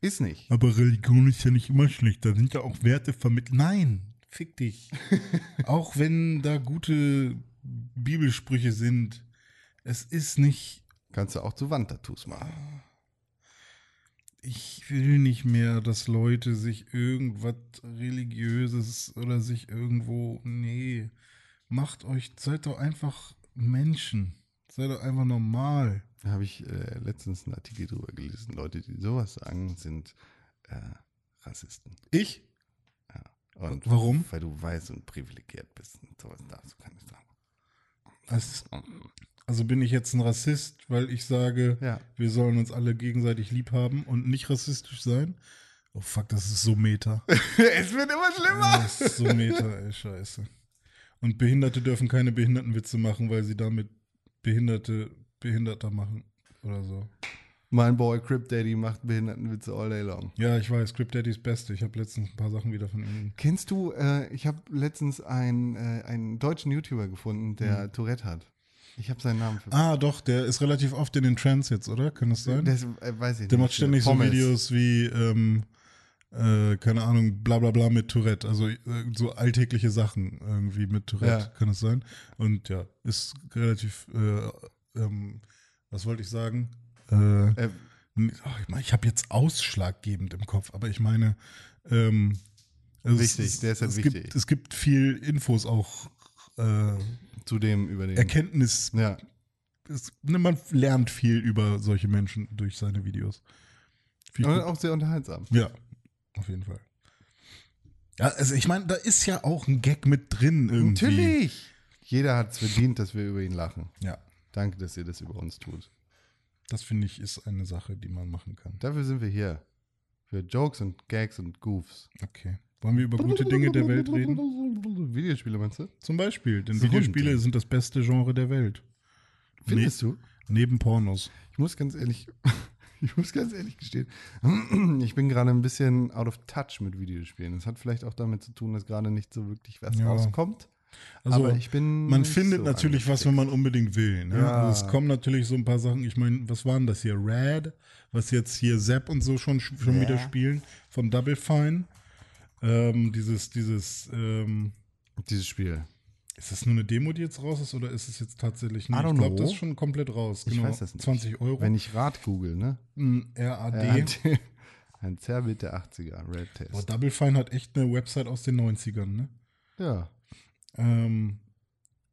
ist nicht. Aber Religion ist ja nicht immer schlecht, da sind ja auch Werte vermittelt. Nein, fick dich. auch wenn da gute Bibelsprüche sind, es ist nicht Kannst du auch zu Wandtattoos machen. ich will nicht mehr, dass Leute sich irgendwas Religiöses oder sich irgendwo. Nee, macht euch, seid doch einfach Menschen. Seid doch einfach normal. Da habe ich äh, letztens einen Artikel drüber gelesen. Leute, die sowas sagen, sind äh, Rassisten. Ich? Und Warum? Weil du weiß und privilegiert bist. Und sowas darfst du gar nicht sagen. Also, also bin ich jetzt ein Rassist, weil ich sage, Ja. wir sollen uns alle gegenseitig lieb haben und nicht rassistisch sein? Oh fuck, das ist so Meta. es wird immer schlimmer. Das ist so Meta, ey, scheiße. Und Behinderte dürfen keine Behindertenwitze machen, weil sie damit Behinderte behinderter machen oder so. Mein Boy Crip Daddy macht Behindertenwitze all day long. Ja, ich weiß, Script Daddy ist Beste. Ich habe letztens ein paar Sachen wieder von ihm. Kennst du, äh, ich habe letztens einen, äh, einen deutschen YouTuber gefunden, der Tourette hat. Ich habe seinen Namen vergessen. Ah, doch, der ist relativ oft in den Trends jetzt, oder? Kann das sein? Das, äh, weiß ich der nicht. macht ständig so Pommes. Videos wie, ähm, äh, keine Ahnung, bla bla bla mit Tourette. Also äh, so alltägliche Sachen irgendwie mit Tourette, Ja. kann das sein? Und ja, ist relativ, äh, ähm, was wollte ich sagen? Äh, Äh, ach, ich, habe jetzt ausschlaggebend im Kopf, aber ich meine, ähm, es- Wichtig, es, der ist halt es wichtig. Gibt, es gibt viel Infos auch, äh, Zudem über den. Erkenntnis. ja. Es, ne, man lernt viel über solche Menschen durch seine Videos. Viel Und auch sehr unterhaltsam. Ja, auf jeden Fall. Ja, also ich meine, da ist ja auch ein Gag mit drin irgendwie. Natürlich. Jeder hat es verdient, dass wir über ihn lachen. Ja, Danke, dass ihr das über uns tut. das finde ich ist eine Sache, die man machen kann. Dafür sind wir hier. Für Jokes und Gags und Goofs. Okay. Wollen wir über gute Dinge der Welt reden? Videospiele meinst du? Zum Beispiel, denn ein Videospiele sind das beste Genre der Welt. Findest du? Neben Pornos. Ich muss ganz ehrlich, ich muss ganz ehrlich gestehen, ich bin gerade ein bisschen out of touch mit Videospielen. Das hat vielleicht auch damit zu tun, dass gerade nicht so wirklich was Ja. rauskommt. Also Aber ich bin man findet so natürlich was, wenn man unbedingt will. Ne? Ja. Also es kommen natürlich so ein paar Sachen. Ich meine, was waren das hier? Rad, was jetzt hier Zapp und so schon, schon Ja. wieder spielen von Double Fine. Ähm, dieses, dieses, ähm, Dieses Spiel. ist das nur eine Demo, die jetzt raus ist, oder ist es jetzt tatsächlich nicht? Ich glaube, das ist schon komplett raus. Ich genau. weiß das nicht. 20 Euro. Wenn ich Rad google, ne? Mm, RAD. Ein- Ein Zerrbild der 80er, Red Boah, Test. Double Fine hat echt eine Website aus den 90ern, ne? Ja. Ähm,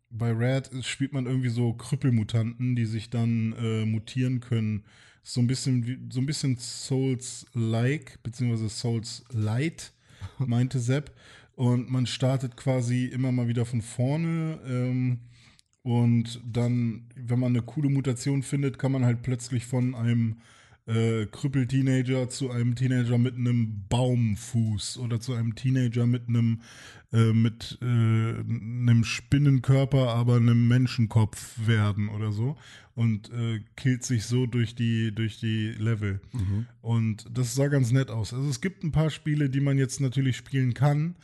bei Red spielt man irgendwie so Krüppelmutanten, die sich dann äh, mutieren können. So ein bisschen wie, so ein bisschen Souls-like, beziehungsweise Souls-light, meinte Sepp. Und man startet quasi immer mal wieder von vorne. Ähm, und dann, wenn man eine coole Mutation findet, kann man halt plötzlich von einem äh, Krüppel-Teenager zu einem Teenager mit einem Baumfuß oder zu einem Teenager mit einem äh, mit äh, einem Spinnenkörper, aber einem Menschenkopf werden oder so und äh, killt sich so durch die durch die Level. Und das sah ganz nett aus. Also es gibt ein paar Spiele, die man jetzt natürlich spielen kann.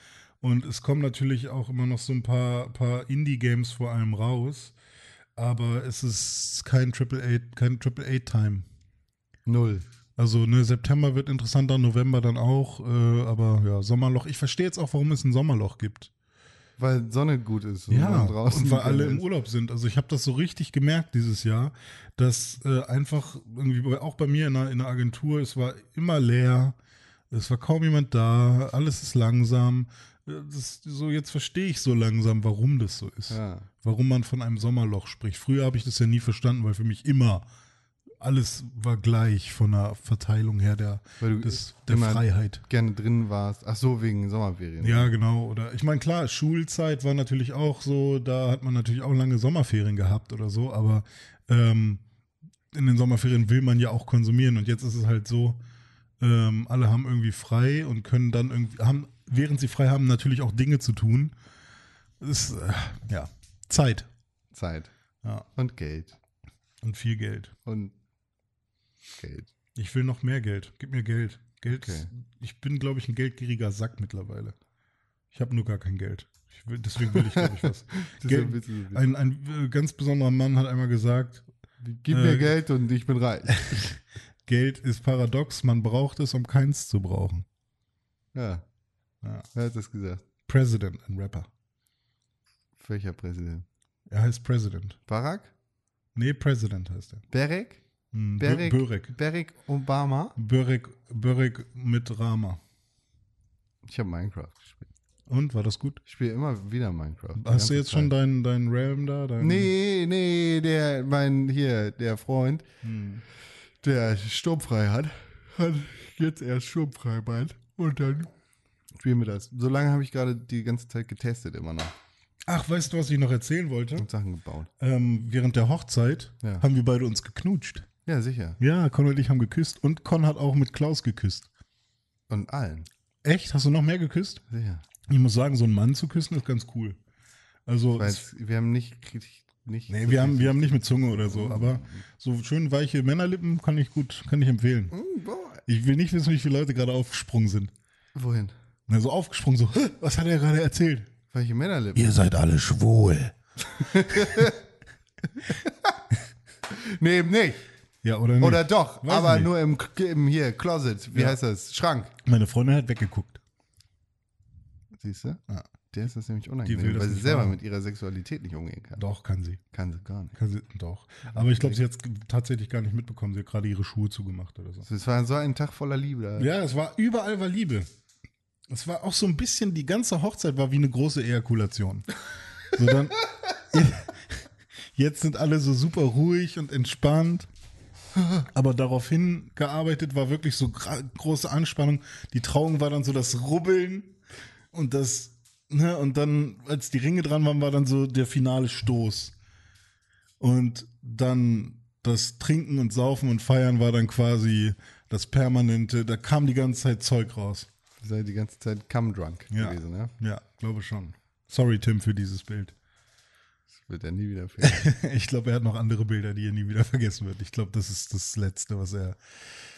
Und es kommen natürlich auch immer noch so ein paar, paar Indie-Games vor allem raus. Aber es ist kein Triple A, kein Triple A-Time. Null. Also ne, September wird interessanter, November dann auch, äh, aber ja, Sommerloch. Ich verstehe jetzt auch, warum es ein Sommerloch gibt. Weil Sonne gut ist. und Ja, draußen und weil alle gerne im ist. Urlaub sind. Also ich habe das so richtig gemerkt dieses Jahr, dass äh, einfach irgendwie auch bei mir in der, in der Agentur, es war immer leer, es war kaum jemand da, alles ist langsam. Äh, Das, so jetzt verstehe ich so langsam, warum das so ist. Ja. Warum man von einem Sommerloch spricht. Früher habe ich das ja nie verstanden, weil für mich immer alles war gleich von der Verteilung her der, Weil du des, der Freiheit. gerne drin warst. Ach so, wegen Sommerferien. Ja, genau. Oder ich meine, klar, Schulzeit war natürlich auch so, da hat man natürlich auch lange Sommerferien gehabt oder so, aber ähm, in den Sommerferien will man ja auch konsumieren und jetzt ist es halt so, ähm, alle haben irgendwie frei und können dann irgendwie, haben, während sie frei haben, natürlich auch Dinge zu tun. Das ist, äh, ja, Zeit. Zeit. Ja, Und Geld. und viel Geld. Und Geld. Ich will noch mehr Geld. Gib mir Geld. Geld. Okay. Ich bin, glaube ich, ein geldgieriger Sack mittlerweile. Ich habe nur gar kein Geld. Will, deswegen will ich, glaube ich, was. Geld, ein, ein äh, ganz besonderer Mann hat einmal gesagt, Gib äh, mir Geld und ich bin reich. Geld ist paradox, man braucht es, um keins zu brauchen. ja. Ja. Wer hat das gesagt? President, ein Rapper. Welcher Präsident? Er heißt President. Barack? Nee, President heißt er. Barack? Hm, Barack? Börek. Barack Obama? Börek, Börek mit Rama. Ich habe Minecraft gespielt. Und, war das gut? Ich spiele immer wieder Minecraft. Hast du jetzt schon Zeit. deinen dein Realm da? Dein, Nee, nee, der, mein, hier, der Freund, Hm. der sturmfrei hat, hat jetzt erst sturmfrei bald. Und dann spielen wir das. Solange habe ich gerade die ganze Zeit getestet, immer noch. Ach, weißt du, was ich noch erzählen wollte? Und Sachen gebaut. Ähm, während der Hochzeit Ja. haben wir beide uns geknutscht. Ja, sicher. Ja, Con und ich haben geküsst und Con hat auch mit Klaus geküsst. Und allen. Echt? Hast du noch mehr geküsst? Sicher. Ich muss sagen, so einen Mann zu küssen ist ganz cool. Also, es, wir haben nicht, nicht. nee, wir haben, wir haben nicht mit Zunge oder so, aber so schön weiche Männerlippen kann ich gut, kann ich empfehlen. Mm, boah. Ich will nicht wissen, wie viele Leute gerade aufgesprungen sind. Wohin? Na, so aufgesprungen, so, "Hä, was hat er gerade erzählt? Welche Männerlippen? Ihr seid alle schwul. Nee, eben nicht. Ja, oder nicht? Oder doch, Weiß aber nicht. nur im, im hier, Closet. Wie Ja. heißt das? Schrank. Meine Freundin hat weggeguckt. Siehst du? Ja. der ist das nämlich unangenehm, das weil sie selber wahrhaben. mit ihrer Sexualität nicht umgehen kann. Doch, kann sie. Kann sie gar nicht. Kann sie doch. Aber ich glaube, sie hat es tatsächlich gar nicht mitbekommen. Sie hat gerade ihre Schuhe zugemacht oder so. Es war so ein Tag voller Liebe. Ja, es war überall war Liebe. Es war auch so ein bisschen, die ganze Hochzeit war wie eine große Ejakulation. So dann, jetzt sind alle so super ruhig und entspannt. Aber daraufhin gearbeitet war wirklich so große Anspannung. Die Trauung war dann so das Rubbeln und das, ne, und dann, als die Ringe dran waren, war dann so der finale Stoß. Und dann das Trinken und Saufen und Feiern war dann quasi das Permanente, da kam die ganze Zeit Zeug raus. Ihr seid die ganze Zeit cum drunk Ja. gewesen, ne? Ja, glaube schon. Sorry, Tim, für dieses Bild. Wird ja nie wieder fehlen. Ich glaube, er hat noch andere Bilder, die er nie wieder vergessen wird. Ich glaube, das ist das Letzte, was er.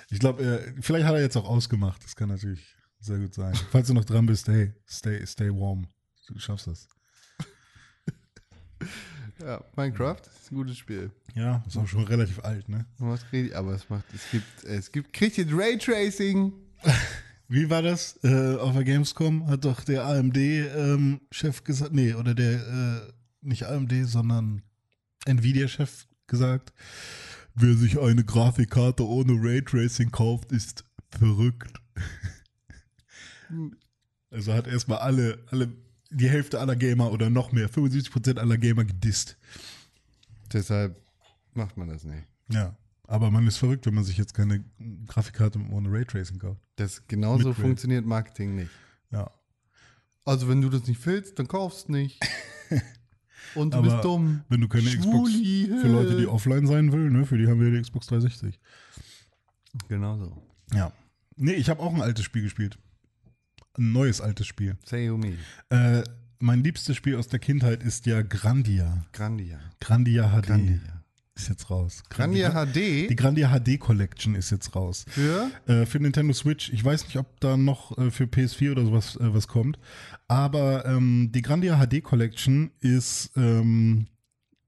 Ich glaube, er, vielleicht hat er jetzt auch ausgemacht. Das kann natürlich sehr gut sein. Falls du noch dran bist, hey, stay, stay warm. Du schaffst das. ja, Minecraft ist ein gutes Spiel. Ja, ist auch schon relativ alt, ne? Aber es macht, es gibt, es gibt, kriegt jetzt Raytracing. Wie war das? Äh, auf der Gamescom hat doch der AMD-Chef gesagt, nee, oder der, äh, nicht AMD, sondern Nvidia-Chef gesagt, wer sich eine Grafikkarte ohne Raytracing kauft, ist verrückt. also hat erstmal alle, alle, die Hälfte aller Gamer oder noch mehr, 75% aller Gamer gedisst. Deshalb macht man das nicht. Ja. Aber man ist verrückt, wenn man sich jetzt keine Grafikkarte ohne Raytracing kauft. Das genauso Mit funktioniert Marketing nicht. Ja. Also wenn du das nicht willst, dann kaufst nicht. Und du Aber bist dumm. Wenn du keine Schwuli, Xbox für Leute, die offline sein will, ne, für die haben wir die Xbox 360. Genau so. Ja. Nee, ich habe auch ein altes Spiel gespielt. Ein neues altes Spiel. Say you me. Äh, mein liebstes Spiel aus der Kindheit ist ja Grandia. Grandia. Grandia HD Grandia. Ist jetzt raus. Grandia Die HD Grandia HD Collection ist jetzt raus. für Äh, für Nintendo Switch. Ich weiß nicht, ob da noch äh, für PS4 oder sowas äh, was kommt. Aber ähm, die Grandia HD Collection ist ähm,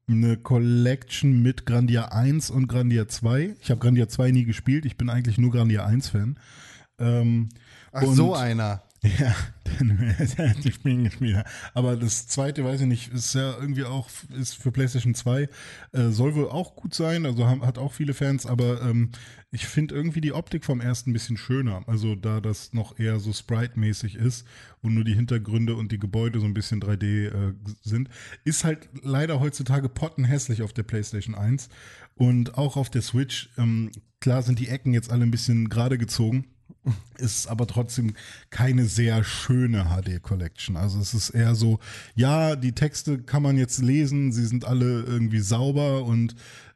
eine Collection mit Grandia 1 und Grandia 2. Ich habe Grandia 2 nie gespielt. Ich bin eigentlich nur Grandia 1 Fan. Ähm, Ach so einer. Ja, dann ich bin gespielt. Aber das zweite, weiß ich nicht, ist ja irgendwie auch ist für PlayStation 2. Äh, soll wohl auch gut sein, also haben, hat auch viele Fans, aber ähm, ich finde irgendwie die Optik vom ersten ein bisschen schöner. Also da das noch eher so Sprite-mäßig ist und nur die Hintergründe und die Gebäude so ein bisschen 3D äh, sind, ist halt leider heutzutage pottenhässlich auf der PlayStation 1 und auch auf der Switch. Ähm, klar sind die Ecken jetzt alle ein bisschen gerade gezogen ist aber trotzdem keine sehr schöne HD-Collection. Also es ist eher so, ja, die Texte kann man jetzt lesen, sie sind alle irgendwie sauber und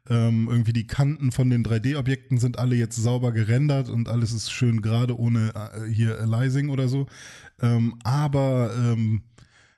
ähm, irgendwie die Kanten von den 3D-Objekten sind alle jetzt sauber gerendert und alles ist schön gerade ohne äh, hier Aliasing oder so. Ähm, aber ähm,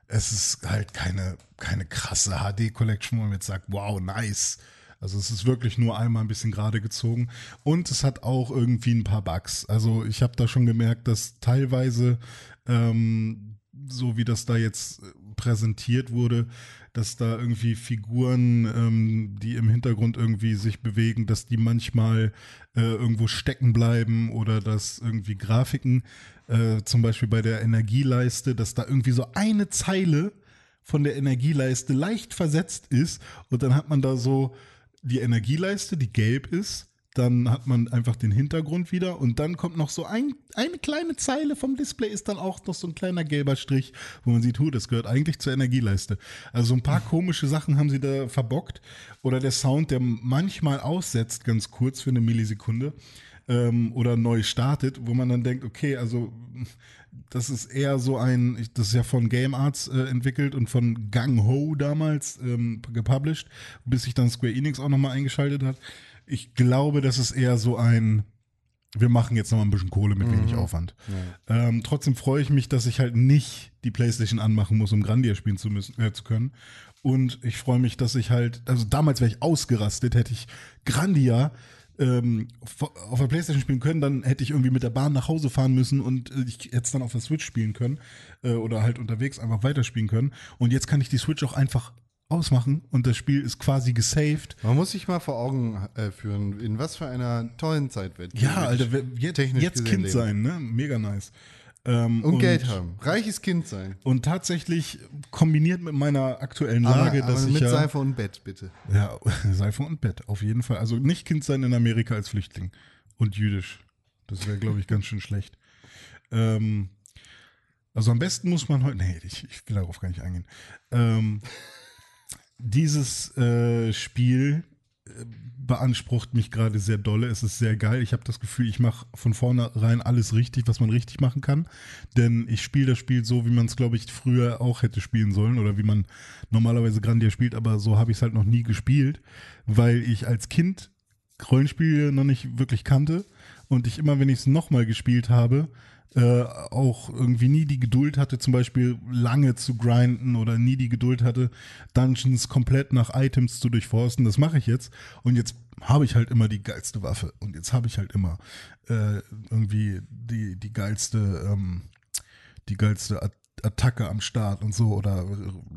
es ist halt keine, keine krasse HD-Collection, wo man jetzt sagt, wow, nice. Also es ist wirklich nur einmal ein bisschen gerade gezogen und es hat auch irgendwie ein paar Bugs. Also ich habe da schon gemerkt, dass teilweise, ähm, so wie das da jetzt äh, präsentiert wurde, dass da irgendwie Figuren, ähm, die im Hintergrund irgendwie sich bewegen, dass die manchmal äh, irgendwo stecken bleiben oder dass irgendwie Grafiken, äh, zum Beispiel bei der Energieleiste, dass da irgendwie so eine Zeile von der Energieleiste leicht versetzt ist und dann hat man da so die Energieleiste, die gelb ist, dann hat man einfach den Hintergrund wieder und dann kommt noch so ein, eine kleine Zeile vom Display ist dann auch noch so ein kleiner gelber Strich, wo man sieht, hu, das gehört eigentlich zur Energieleiste. Also so ein paar komische Sachen haben sie da verbockt oder der Sound, der manchmal aussetzt, ganz kurz für eine Millisekunde ähm, oder neu startet, wo man dann denkt, okay, also das ist eher so ein, das ist ja von Game Arts äh, entwickelt und von Gang Ho damals ähm, gepublished, bis sich dann Square Enix auch nochmal eingeschaltet hat. Ich glaube, das ist eher so ein, wir machen jetzt nochmal ein bisschen Kohle mit wenig Aufwand. Ähm, trotzdem freue ich mich, dass ich halt nicht die Playstation anmachen muss, um Grandia spielen zu müssen, äh, zu können. Und ich freue mich, dass ich halt, also damals wäre ich ausgerastet, hätte ich Grandia ähm, auf der Playstation spielen können, dann hätte ich irgendwie mit der Bahn nach Hause fahren müssen und äh, ich hätte es dann auf der Switch spielen können äh, oder halt unterwegs einfach weiterspielen können. Und jetzt kann ich die Switch auch einfach ausmachen und das Spiel ist quasi gesaved. Man muss sich mal vor Augen äh, führen, in was für einer tollen Zeit wird. Ja, Alter, jetzt, technisch jetzt Kind leben. sein, ne? Mega nice. Ähm, Und, Geld haben. Reiches Kind sein. Und tatsächlich kombiniert mit meiner aktuellen Lage, aber, dass aber ich mit ja, Seife und Bett, bitte. ja Seife und Bett auf jeden Fall. Also nicht Kind sein in Amerika als Flüchtling und jüdisch. Das wäre, glaube ich, ganz schön schlecht. Ähm, also am besten muss man heute, nee, ich, ich will darauf gar nicht eingehen. Ähm, dieses äh, Spiel beansprucht mich gerade sehr dolle. Es ist sehr geil. Ich habe das Gefühl, ich mache von vornherein alles richtig, was man richtig machen kann. Denn ich spiele das Spiel so, wie man es, glaube ich, früher auch hätte spielen sollen oder wie man normalerweise Grandia spielt, aber so habe ich es halt noch nie gespielt, weil ich als Kind Rollenspiele noch nicht wirklich kannte und ich immer, wenn ich es nochmal gespielt habe, äh, auch irgendwie nie die Geduld hatte, zum Beispiel lange zu grinden oder nie die Geduld hatte, Dungeons komplett nach Items zu durchforsten. Das mache ich jetzt. Und jetzt habe ich halt immer die geilste Waffe. Und jetzt habe ich halt immer äh, irgendwie die, die geilste, ähm, die geilste At Attacke am Start und so oder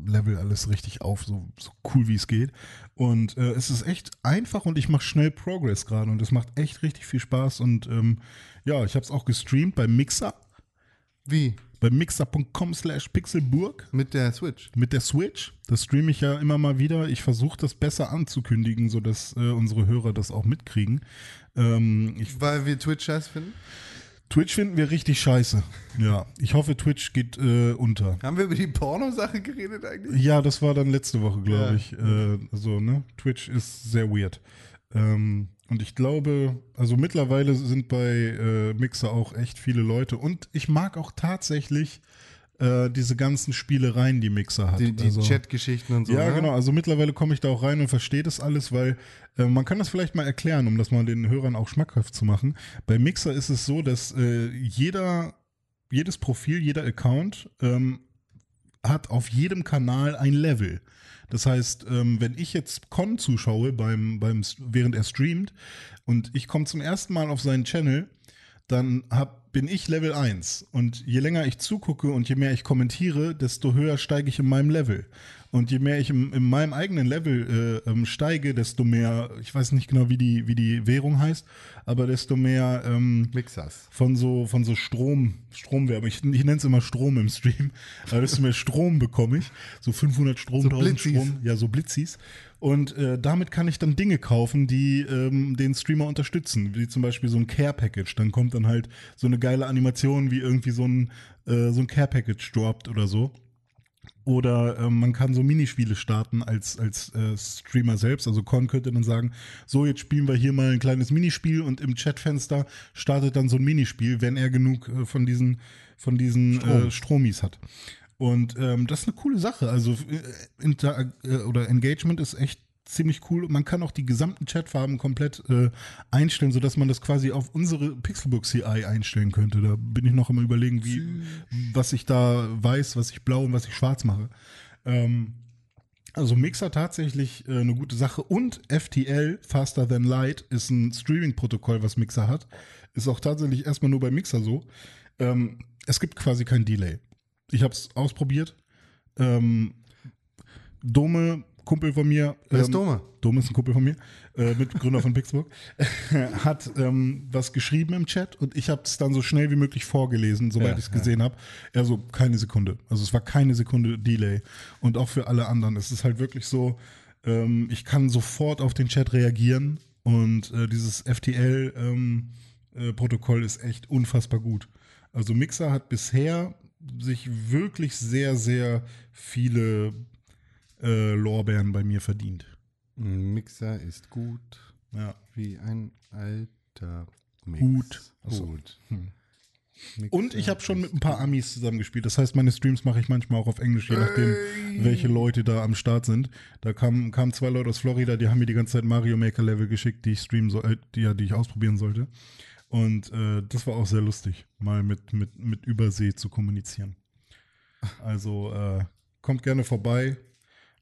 level alles richtig auf, so, so cool wie es geht. Und äh, es ist echt einfach und ich mache schnell Progress gerade und es macht echt richtig viel Spaß und ähm, ja, ich habe es auch gestreamt bei Mixer, Wie? bei mixer.com slash pixelburg Mit der Switch. mit der Switch. Das streame ich ja immer mal wieder. Ich versuche das besser anzukündigen, sodass äh, unsere Hörer das auch mitkriegen. Ähm, ich, Weil wir Twitch scheiß finden. Twitch finden wir richtig scheiße. Ja, ich hoffe, Twitch geht äh, unter. Haben wir über die Porno-Sache geredet eigentlich? Ja, das war dann letzte Woche, glaube Ja. ich. Äh, so, ne? Twitch ist sehr weird. Ähm, und ich glaube, also mittlerweile sind bei äh, Mixer auch echt viele Leute. Und ich mag auch tatsächlich äh, diese ganzen Spielereien, die Mixer hat. Die, die also, Chat-Geschichten und so. Ja, ne? genau. Also mittlerweile komme ich da auch rein und verstehe das alles, weil äh, man kann das vielleicht mal erklären, um das mal den Hörern auch schmackhaft zu machen. Bei Mixer ist es so, dass äh, jeder, jedes Profil, jeder Account ähm, hat auf jedem Kanal ein Level. Das heißt, ähm, wenn ich jetzt Con zuschaue, beim, beim, während er streamt, und ich komme zum ersten Mal auf seinen Channel, dann hab, bin ich Level 1. Und je länger ich zugucke und je mehr ich kommentiere, desto höher steige ich in meinem Level. Und je mehr ich im, in meinem eigenen Level äh, ähm, steige, desto mehr, ich weiß nicht genau, wie die, wie die Währung heißt, aber desto mehr ähm, Mixers. von so, von so Strom, Stromwerbung. Ich, ich nenne es immer Strom im Stream, aber desto mehr Strom bekomme ich. So 500 Strom, So 1000 Blitzis. Strom. Ja, so Blitzis. Und äh, damit kann ich dann Dinge kaufen, die ähm, den Streamer unterstützen. Wie zum Beispiel so ein Care-Package. Dann kommt dann halt so eine geile Animation, wie irgendwie so ein, äh, so ein Care-Package droppt oder so. Oder ähm, man kann so Minispiele starten als, als äh, Streamer selbst. Also Con könnte dann sagen, so jetzt spielen wir hier mal ein kleines Minispiel und im Chatfenster startet dann so ein Minispiel, wenn er genug äh, von diesen, von diesen Strom. Äh, Stromis hat. Und ähm, das ist eine coole Sache. Also äh, Inter äh, oder Engagement ist echt ziemlich cool. Man kann auch die gesamten Chatfarben komplett äh, einstellen, sodass man das quasi auf unsere Pixelbook CI einstellen könnte. Da bin ich noch immer überlegen, wie, was ich da weiß, was ich blau und was ich schwarz mache. Ähm, also Mixer tatsächlich äh, eine gute Sache und FTL, Faster Than Light, ist ein Streaming-Protokoll, was Mixer hat. Ist auch tatsächlich erstmal nur bei Mixer so. Ähm, es gibt quasi kein Delay. Ich habe es ausprobiert. Ähm, Dome, Kumpel von mir. Wer ist ähm, Dome? Dome ist ein Kumpel von mir, äh, Mitgründer von Pixburg, hat ähm, was geschrieben im Chat und ich habe es dann so schnell wie möglich vorgelesen, sobald Ja, ich es gesehen habe. Er so, keine Sekunde. Also es war keine Sekunde Delay. Und auch für alle anderen. Es ist halt wirklich so, ähm, ich kann sofort auf den Chat reagieren und äh, dieses FTL-Protokoll ähm, ist echt unfassbar gut. Also Mixer hat bisher sich wirklich sehr, sehr viele äh, Lorbeeren bei mir verdient. Ein Mixer ist gut Ja. wie ein alter Mix. Hut. Achso. Hut. Hm. Mixer Und ich habe schon mit ein paar Amis zusammengespielt. Das heißt, meine Streams mache ich manchmal auch auf Englisch, je nachdem, welche Leute da am Start sind. Da kamen kamen zwei Leute aus Florida, die haben mir die ganze Zeit Mario Maker Level geschickt, die ich streamen soll, äh, die, ja, die ich ausprobieren sollte. Und äh, das war auch sehr lustig, mal mit, mit, mit Übersee zu kommunizieren. Also äh, kommt gerne vorbei.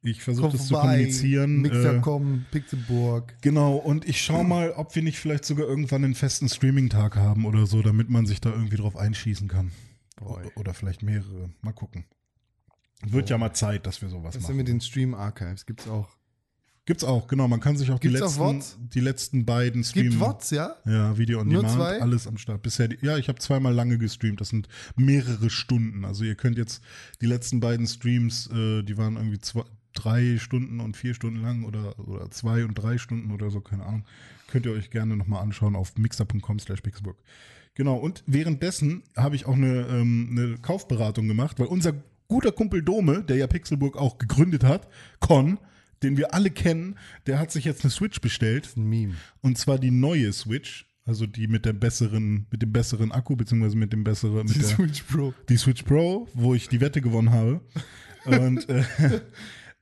Ich versuche das zu kommunizieren. Mixer äh, kommen, Pixelburg. Genau, und ich schaue mal, ob wir nicht vielleicht sogar irgendwann einen festen Streaming-Tag haben oder so, damit man sich da irgendwie drauf einschießen kann. Boy. Oder vielleicht mehrere. Mal gucken. Wird ja mal Zeit, dass wir sowas Was ist denn machen. mit den Stream Archives? Gibt's auch. Gibt's auch, genau. Man kann sich auch die Gibt's letzten, Wots? die letzten beiden streamen. Gibt Wots, ja? Ja, Video on Nur Demand, zwei? alles am Start. Bisher, die, ja, ich habe zweimal lange gestreamt. Das sind mehrere Stunden. Also ihr könnt jetzt die letzten beiden Streams, äh, die waren irgendwie zwei, drei Stunden und vier Stunden lang oder, oder zwei und drei Stunden oder so, keine Ahnung. Könnt ihr euch gerne nochmal anschauen auf mixer.com slash pixburg. Genau, und währenddessen habe ich auch eine, ähm, eine Kaufberatung gemacht, weil unser guter Kumpel Dome, der ja Pixelburg auch gegründet hat, Con, den wir alle kennen, der hat sich jetzt eine Switch bestellt. Ein Meme. Und zwar die neue Switch, also die mit der besseren, mit dem besseren Akku, beziehungsweise mit dem besseren, mit der, Switch Pro. die Switch Pro, wo ich die Wette gewonnen habe. Und, äh,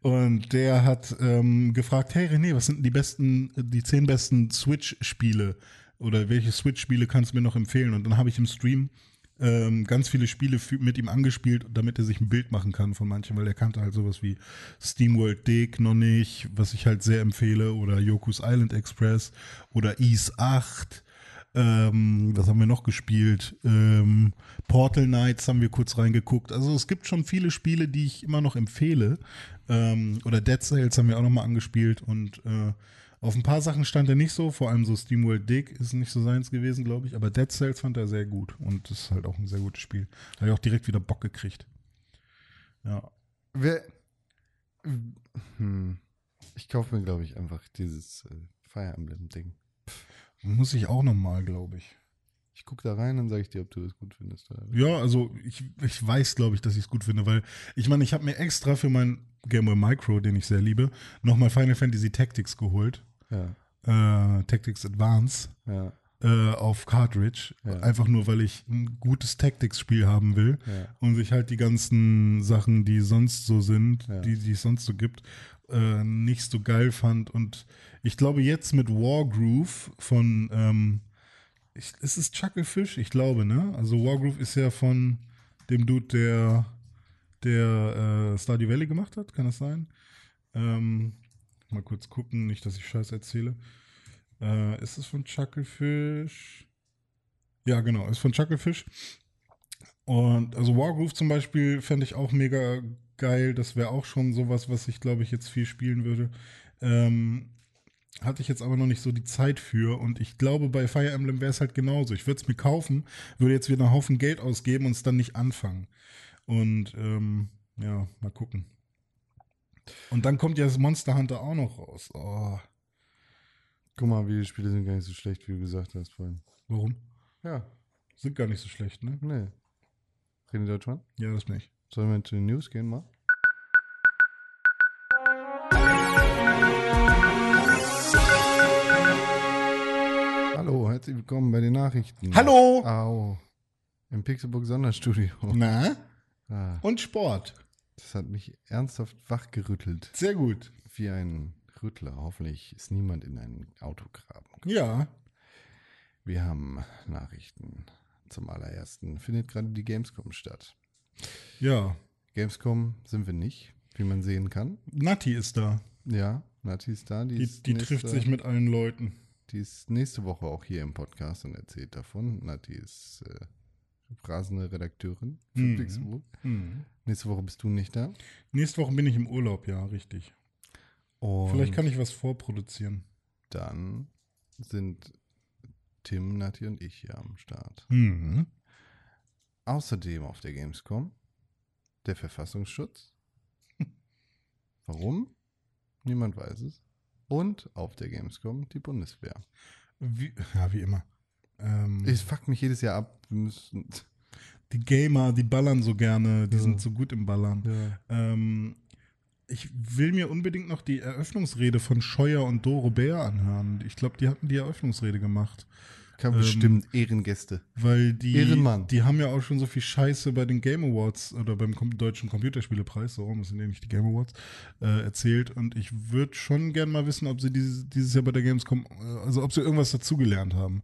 und der hat ähm, gefragt, hey René, was sind die besten, die zehn besten Switch-Spiele? Oder welche Switch-Spiele kannst du mir noch empfehlen? Und dann habe ich im Stream ähm, ganz viele Spiele mit ihm angespielt, damit er sich ein Bild machen kann von manchen, weil er kannte halt sowas wie SteamWorld Dig noch nicht, was ich halt sehr empfehle, oder Yoku's Island Express oder Ease 8. Ähm, was haben wir noch gespielt? Ähm, Portal Knights haben wir kurz reingeguckt. Also es gibt schon viele Spiele, die ich immer noch empfehle. Ähm, oder Dead Cells haben wir auch noch mal angespielt und äh, auf ein paar Sachen stand er nicht so, vor allem so SteamWorld Dig ist nicht so seins gewesen, glaube ich. Aber Dead Cells fand er sehr gut und das ist halt auch ein sehr gutes Spiel. Da habe ich auch direkt wieder Bock gekriegt. Ja. Wer, hm. Ich kaufe mir, glaube ich, einfach dieses äh, Fire Emblem-Ding. Muss ich auch noch mal, glaube ich. Ich gucke da rein, dann sage ich dir, ob du das gut findest. Ja, also ich, ich weiß, glaube ich, dass ich es gut finde, weil ich meine, ich habe mir extra für mein Game Boy Micro, den ich sehr liebe, nochmal Final Fantasy Tactics geholt. Ja, Äh, Tactics Advance ja, äh, auf Cartridge. Ja. Einfach nur, weil ich ein gutes Tactics-Spiel haben will und sich halt die ganzen Sachen, die sonst so sind, die, die es sonst so gibt, äh, nicht so geil fand. Und ich glaube, jetzt mit Wargroove von, ähm, ich, ist es Chucklefish? Ich glaube, ne? Also Wargroove ist ja von dem Dude, der, der äh, Stardew Valley gemacht hat, kann das sein? Ähm, mal kurz gucken, nicht, dass ich Scheiß erzähle. Äh, ist es von Chucklefish? Ja, genau, ist von Chucklefish. Und also Wargroove zum Beispiel fände ich auch mega geil. Das wäre auch schon sowas, was ich glaube ich jetzt viel spielen würde. Ähm, hatte ich jetzt aber noch nicht so die Zeit für. Und ich glaube, bei Fire Emblem wäre es halt genauso. Ich würde es mir kaufen, würde jetzt wieder einen Haufen Geld ausgeben und es dann nicht anfangen. Und ähm, ja, mal gucken. Und dann kommt ja das Monster Hunter auch noch raus. Oh, Guck mal, Videospiele sind gar nicht so schlecht, wie du gesagt hast vorhin. warum? Ja, Sind gar nicht so schlecht, ne? nee. René Deutschmann? Ja, das nicht. Sollen wir zu den News gehen mal? Hallo, herzlich willkommen bei den Nachrichten. Hallo! Au. Im Pixelbook Sonderstudio. Na? Ah, Und Sport. das hat mich ernsthaft wachgerüttelt. Sehr gut. Wie ein Rüttler. Hoffentlich ist niemand in ein Auto graben. Ja. Wir haben Nachrichten. Zum allerersten findet gerade die Gamescom statt. Ja. Gamescom sind wir nicht, wie man sehen kann. Nati ist da. Ja, Nati ist da. Die, Die, ist die nächste, trifft sich mit allen Leuten. Die ist nächste Woche auch hier im Podcast und erzählt davon. Nati ist äh, rasende Redakteurin für Mhm. Mhm. Nächste Woche bist du nicht da. Nächste Woche bin ich im Urlaub, ja, richtig. Und Vielleicht kann ich was vorproduzieren. dann sind Tim, Nati und ich hier am Start. Mhm. Außerdem auf der Gamescom der Verfassungsschutz. Warum? Niemand weiß es. Und auf der Gamescom die Bundeswehr. Wie, ja, wie immer. Ähm, Es fuckt mich jedes Jahr ab. Wir müssen. die Gamer, die ballern so gerne, die Ja. sind so gut im Ballern. Ähm, ich will mir unbedingt noch die Eröffnungsrede von Scheuer und Doro Bär anhören. Ich glaube, die hatten die Eröffnungsrede gemacht. Kann Ähm, bestimmt Ehrengäste. Weil die, Ehrenmann. die haben ja auch schon so viel Scheiße bei den Game Awards oder beim Kom Deutschen Computerspielepreis, so rum, das sind ja nicht die Game Awards, äh, erzählt. Und ich würde schon gern mal wissen, ob sie dieses, dieses Jahr bei der Gamescom, äh, also ob sie irgendwas dazugelernt haben.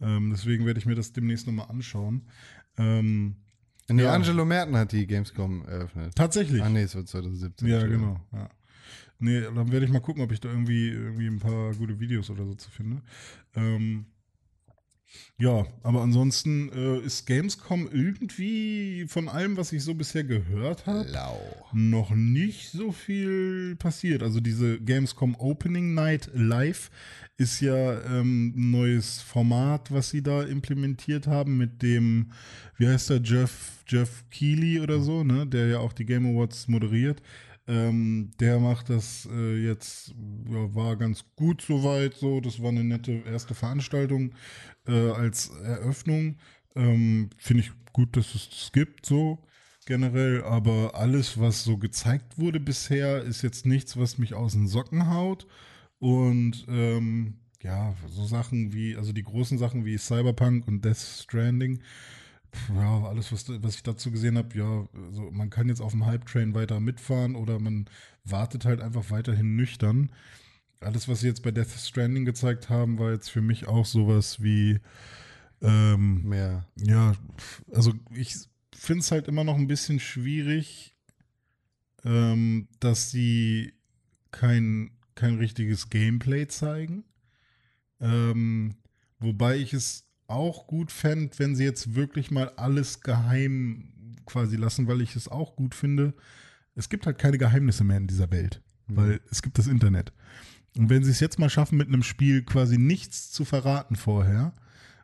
Ähm, deswegen werde ich mir das demnächst nochmal anschauen. Ähm, Nee, ja. Angelo Merten hat die Gamescom eröffnet. tatsächlich. Ah, nee, es war 2017. Ja, genau. Ja. Nee, dann werde ich mal gucken, ob ich da irgendwie, irgendwie ein paar gute Videos oder so zu finde. Ähm, Ja, aber ansonsten äh, ist Gamescom irgendwie von allem, was ich so bisher gehört habe, noch nicht so viel passiert. Also diese Gamescom Opening Night Live ist ja ähm, ein neues Format, was sie da implementiert haben mit dem, wie heißt der, Jeff, Jeff Keighley oder so, ne, der ja auch die Game Awards moderiert. Ähm, der macht das äh, jetzt, ja, war ganz gut soweit, so. Das war eine nette erste Veranstaltung äh, als Eröffnung. Ähm, Finde ich gut, dass es das gibt, so generell. Aber alles, was so gezeigt wurde bisher, ist jetzt nichts, was mich aus den Socken haut. Und ähm, ja, so Sachen wie, also die großen Sachen wie Cyberpunk und Death Stranding, ja, alles, was, was ich dazu gesehen habe, ja, also man kann jetzt auf dem Hype-Train weiter mitfahren oder man wartet halt einfach weiterhin nüchtern. Alles, was sie jetzt bei Death Stranding gezeigt haben, war jetzt für mich auch sowas wie, ähm, Mehr. ja, also ich finde es halt immer noch ein bisschen schwierig, ähm, dass sie kein, kein richtiges Gameplay zeigen. Ähm, wobei ich es auch gut fände, wenn sie jetzt wirklich mal alles geheim quasi lassen, weil ich es auch gut finde. Es gibt halt keine Geheimnisse mehr in dieser Welt, weil es gibt das Internet. Und wenn sie es jetzt mal schaffen, mit einem Spiel quasi nichts zu verraten vorher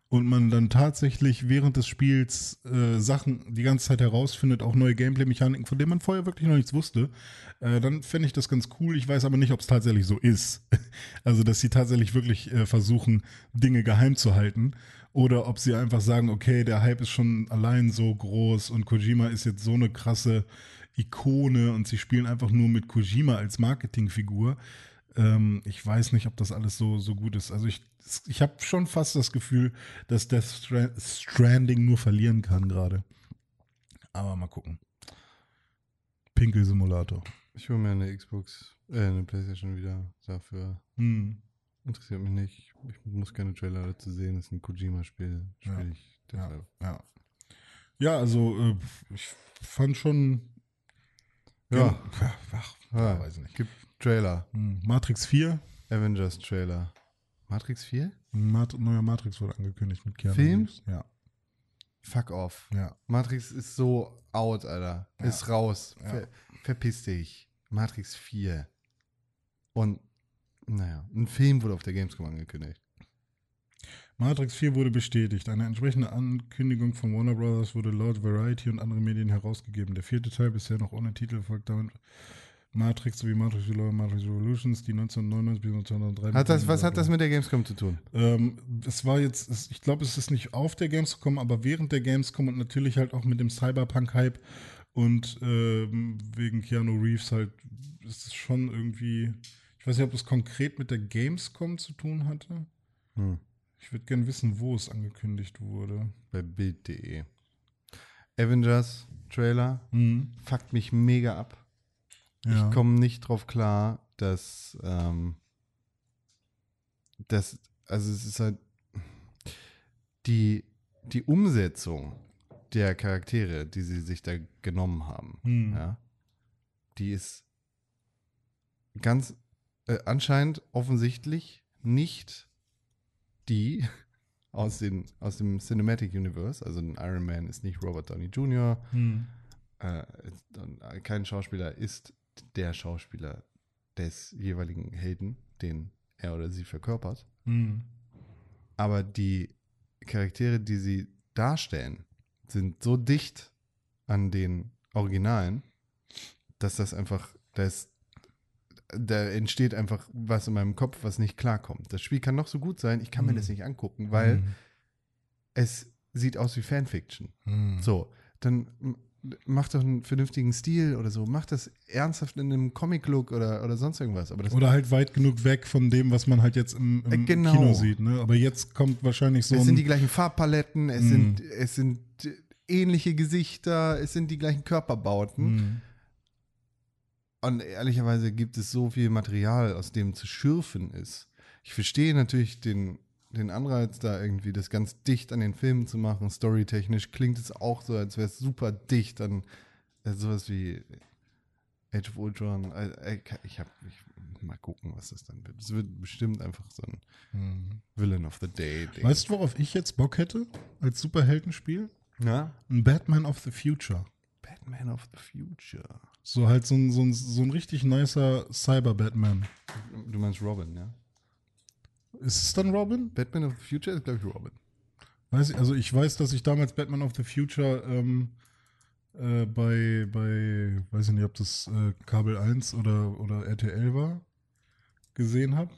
und man dann tatsächlich während des Spiels äh, Sachen die ganze Zeit herausfindet, auch neue Gameplay-Mechaniken, von denen man vorher wirklich noch nichts wusste, äh, dann fände ich das ganz cool. Ich weiß aber nicht, ob es tatsächlich so ist. Also, dass sie tatsächlich wirklich äh, versuchen, Dinge geheim zu halten. Oder ob sie einfach sagen, okay, der Hype ist schon allein so groß und Kojima ist jetzt so eine krasse Ikone und sie spielen einfach nur mit Kojima als Marketingfigur. Ähm, ich weiß nicht, ob das alles so, so gut ist. Also ich, ich habe schon fast das Gefühl, dass Death Stra- Stranding nur verlieren kann gerade. Aber mal gucken. Pinkel-Simulator. Ich hole mir eine Xbox, äh, eine Playstation wieder dafür. Hm. Interessiert mich nicht. Ich muss keine Trailer dazu sehen. Das ist ein Kojima-Spiel. Spiel Ja. ich deshalb. Ja. Ja, also äh, ich fand schon. Ja. ja ach, Ja, weiß ich nicht. Gibt Trailer. Hm. Matrix 4. Avengers Trailer. Matrix 4? Ein Mat neuer Matrix wurde angekündigt mit Keanu Film? Reeves. Ja. Fuck off. Ja. Matrix ist so out, Alter. Ja. Ist raus. Ja. Ver verpiss dich. Matrix 4. Und, naja, ein Film wurde auf der Gamescom angekündigt. Matrix 4 wurde bestätigt. Eine entsprechende Ankündigung von Warner Brothers wurde laut Variety und anderen Medien herausgegeben. Der vierte Teil, bisher noch ohne Titel, folgt damit Matrix sowie Matrix Reloaded Matrix Revolutions, die 1999 bis 1903 Hat das, was hat das mit der Gamescom zu tun? Ähm, es war jetzt, es, ich glaube, es ist nicht auf der Gamescom, aber während der Gamescom und natürlich halt auch mit dem Cyberpunk-Hype und ähm, wegen Keanu Reeves halt, ist es schon irgendwie, weiß nicht, ob es konkret mit der Gamescom zu tun hatte. Hm. Ich würde gerne wissen, wo es angekündigt wurde. Bei Bild.de. Avengers Trailer Mhm. fuckt mich mega ab. Ja. Ich komme nicht drauf klar, dass, ähm, dass, also es ist halt die, die Umsetzung der Charaktere, die sie sich da genommen haben, Hm. ja, die ist ganz äh, anscheinend offensichtlich nicht die aus, den, aus dem Cinematic Universe, also ein Iron Man ist nicht Robert Downey Jr., Mhm. äh, und kein Schauspieler ist der Schauspieler des jeweiligen Helden, den er oder sie verkörpert. Mhm. Aber die Charaktere, die sie darstellen, sind so dicht an den Originalen, dass das einfach, da ist, da entsteht einfach was in meinem Kopf, was nicht klarkommt. Das Spiel kann noch so gut sein, ich kann mir Mhm. das nicht angucken, weil Mhm. es sieht aus wie Fanfiction. Mhm. So, dann mach doch einen vernünftigen Stil oder so. Mach das ernsthaft in einem Comic-Look oder, oder sonst irgendwas. Aber das Oder halt weit genug weg von dem, was man halt jetzt im, im genau. Kino sieht. Ne? Aber jetzt kommt wahrscheinlich so es sind die gleichen Farbpaletten, es, Mhm. sind, es sind äh, ähnliche Gesichter, es sind die gleichen Körperbauten. Mhm. Und ehrlicherweise gibt es so viel Material, aus dem zu schürfen ist. Ich verstehe natürlich den, den Anreiz, da irgendwie das ganz dicht an den Filmen zu machen. Storytechnisch klingt es auch so, als wäre es super dicht an äh, sowas wie Age of Ultron. Äh, äh, ich habe, mal gucken, was das dann wird. Es wird bestimmt einfach so ein Villain of the Day. Ding. Weißt du, worauf ich jetzt Bock hätte als Superheldenspiel? Ja? Ein Batman of the Future. Batman of the Future. So halt so ein, so ein, so ein richtig nicer Cyber-Batman. Du meinst Robin, ja? Ist es dann Robin? Batman of the Future ist, glaube ich, Robin. Weiß ich, also ich weiß, dass ich damals Batman of the Future ähm, äh, bei, bei, weiß ich nicht, ob das äh, Kabel 1 oder, oder RTL war, gesehen habe.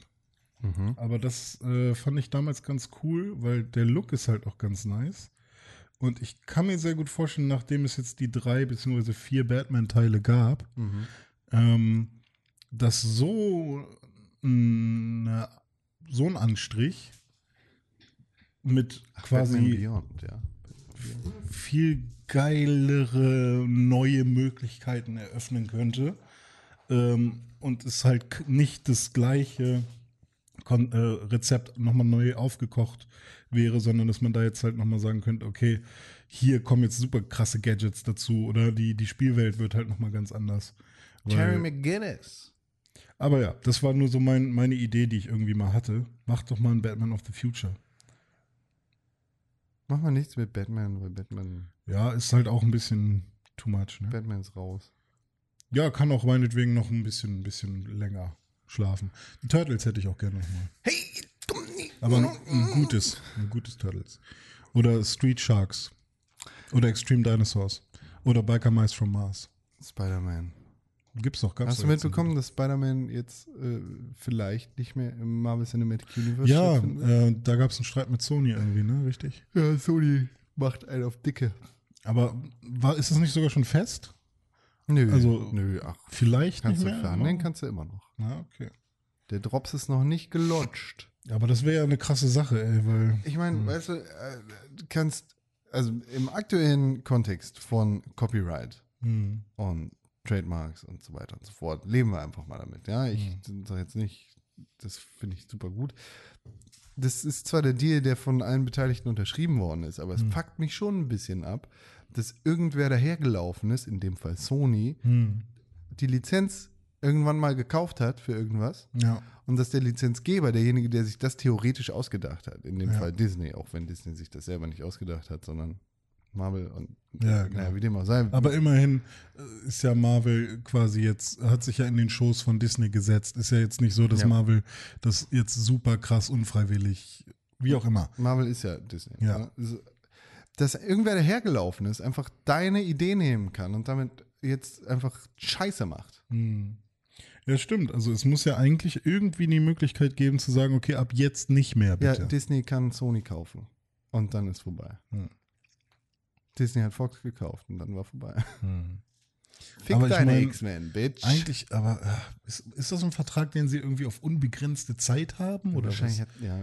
Mhm. Aber das äh, fand ich damals ganz cool, weil der Look ist halt auch ganz nice. Und ich kann mir sehr gut vorstellen, nachdem es jetzt die drei bzw. vier Batman-Teile gab, Mhm. ähm, dass so, eine, so ein Anstrich mit Batman quasi Beyond, ja. viel geilere neue Möglichkeiten eröffnen könnte ähm, und es halt nicht das gleiche Kon äh, Rezept nochmal neu aufgekocht wäre, sondern dass man da jetzt halt nochmal sagen könnte, okay, hier kommen jetzt super krasse Gadgets dazu oder die, die Spielwelt wird halt nochmal ganz anders. Terry McGinnis. aber ja, das war nur so mein, meine Idee, die ich irgendwie mal hatte. Mach doch mal ein Batman of the Future. Mach mal nichts mit Batman, weil Batman, Ja, ist halt auch ein bisschen too much, ne? Batman ist raus. Ja, kann auch meinetwegen noch ein bisschen, ein bisschen länger schlafen. Die Turtles hätte ich auch gerne nochmal. Hey, Aber ein, ein gutes, ein gutes Turtles. Oder Street Sharks. Oder Extreme Dinosaurs. Oder Biker Mice from Mars. Spider-Man. Gibt's doch, gab's Hast du mitbekommen, dass Spider-Man jetzt äh, vielleicht nicht mehr im Marvel Cinematic Universe Ja, äh, da gab's einen Streit mit Sony irgendwie, ne? Richtig. Ja, Sony macht einen auf Dicke. Aber war, ist das nicht sogar schon fest? Nö, Also, nö, ach, Vielleicht kannst nicht du mehr. verhandeln, kannst du immer noch. Ja, okay. Der Drops ist noch nicht gelutscht. Aber das wäre ja eine krasse Sache, ey, weil. Ich meine, weißt du, äh, du kannst, also im aktuellen Kontext von Copyright Hm, und Trademarks und so weiter und so fort, leben wir einfach mal damit. Ja, ich sage jetzt nicht, das finde ich super gut. Das ist zwar der Deal, der von allen Beteiligten unterschrieben worden ist, aber es fuckt mich schon ein bisschen ab, dass irgendwer dahergelaufen ist, in dem Fall Sony, hm, die Lizenz irgendwann mal gekauft hat für irgendwas ja. und dass der Lizenzgeber derjenige, der sich das theoretisch ausgedacht hat, in dem Ja. Fall Disney, auch wenn Disney sich das selber nicht ausgedacht hat, sondern Marvel und Ja, naja, genau. wie dem auch sei. Aber immerhin äh, ist ja Marvel quasi jetzt, hat sich ja in den Shows von Disney gesetzt. Ist ja jetzt nicht so, dass Ja. Marvel das jetzt super krass unfreiwillig, wie auch immer. Marvel ist ja Disney. Ja. ne? Also, Dass irgendwer dahergelaufen ist, einfach deine Idee nehmen kann und damit jetzt einfach Scheiße macht. Hm. Ja, stimmt. Also es muss ja eigentlich irgendwie die Möglichkeit geben zu sagen, okay, ab jetzt nicht mehr, Ja, bitte. Disney kann Sony kaufen und dann ist vorbei. Hm. Disney hat Fox gekauft und dann war vorbei. Hm. Fick Aber ich deine mein, X-Men, Bitch. Eigentlich, aber äh, ist, ist das ein Vertrag, den sie irgendwie auf unbegrenzte Zeit haben? Oder Wahrscheinlich was? hat, ja,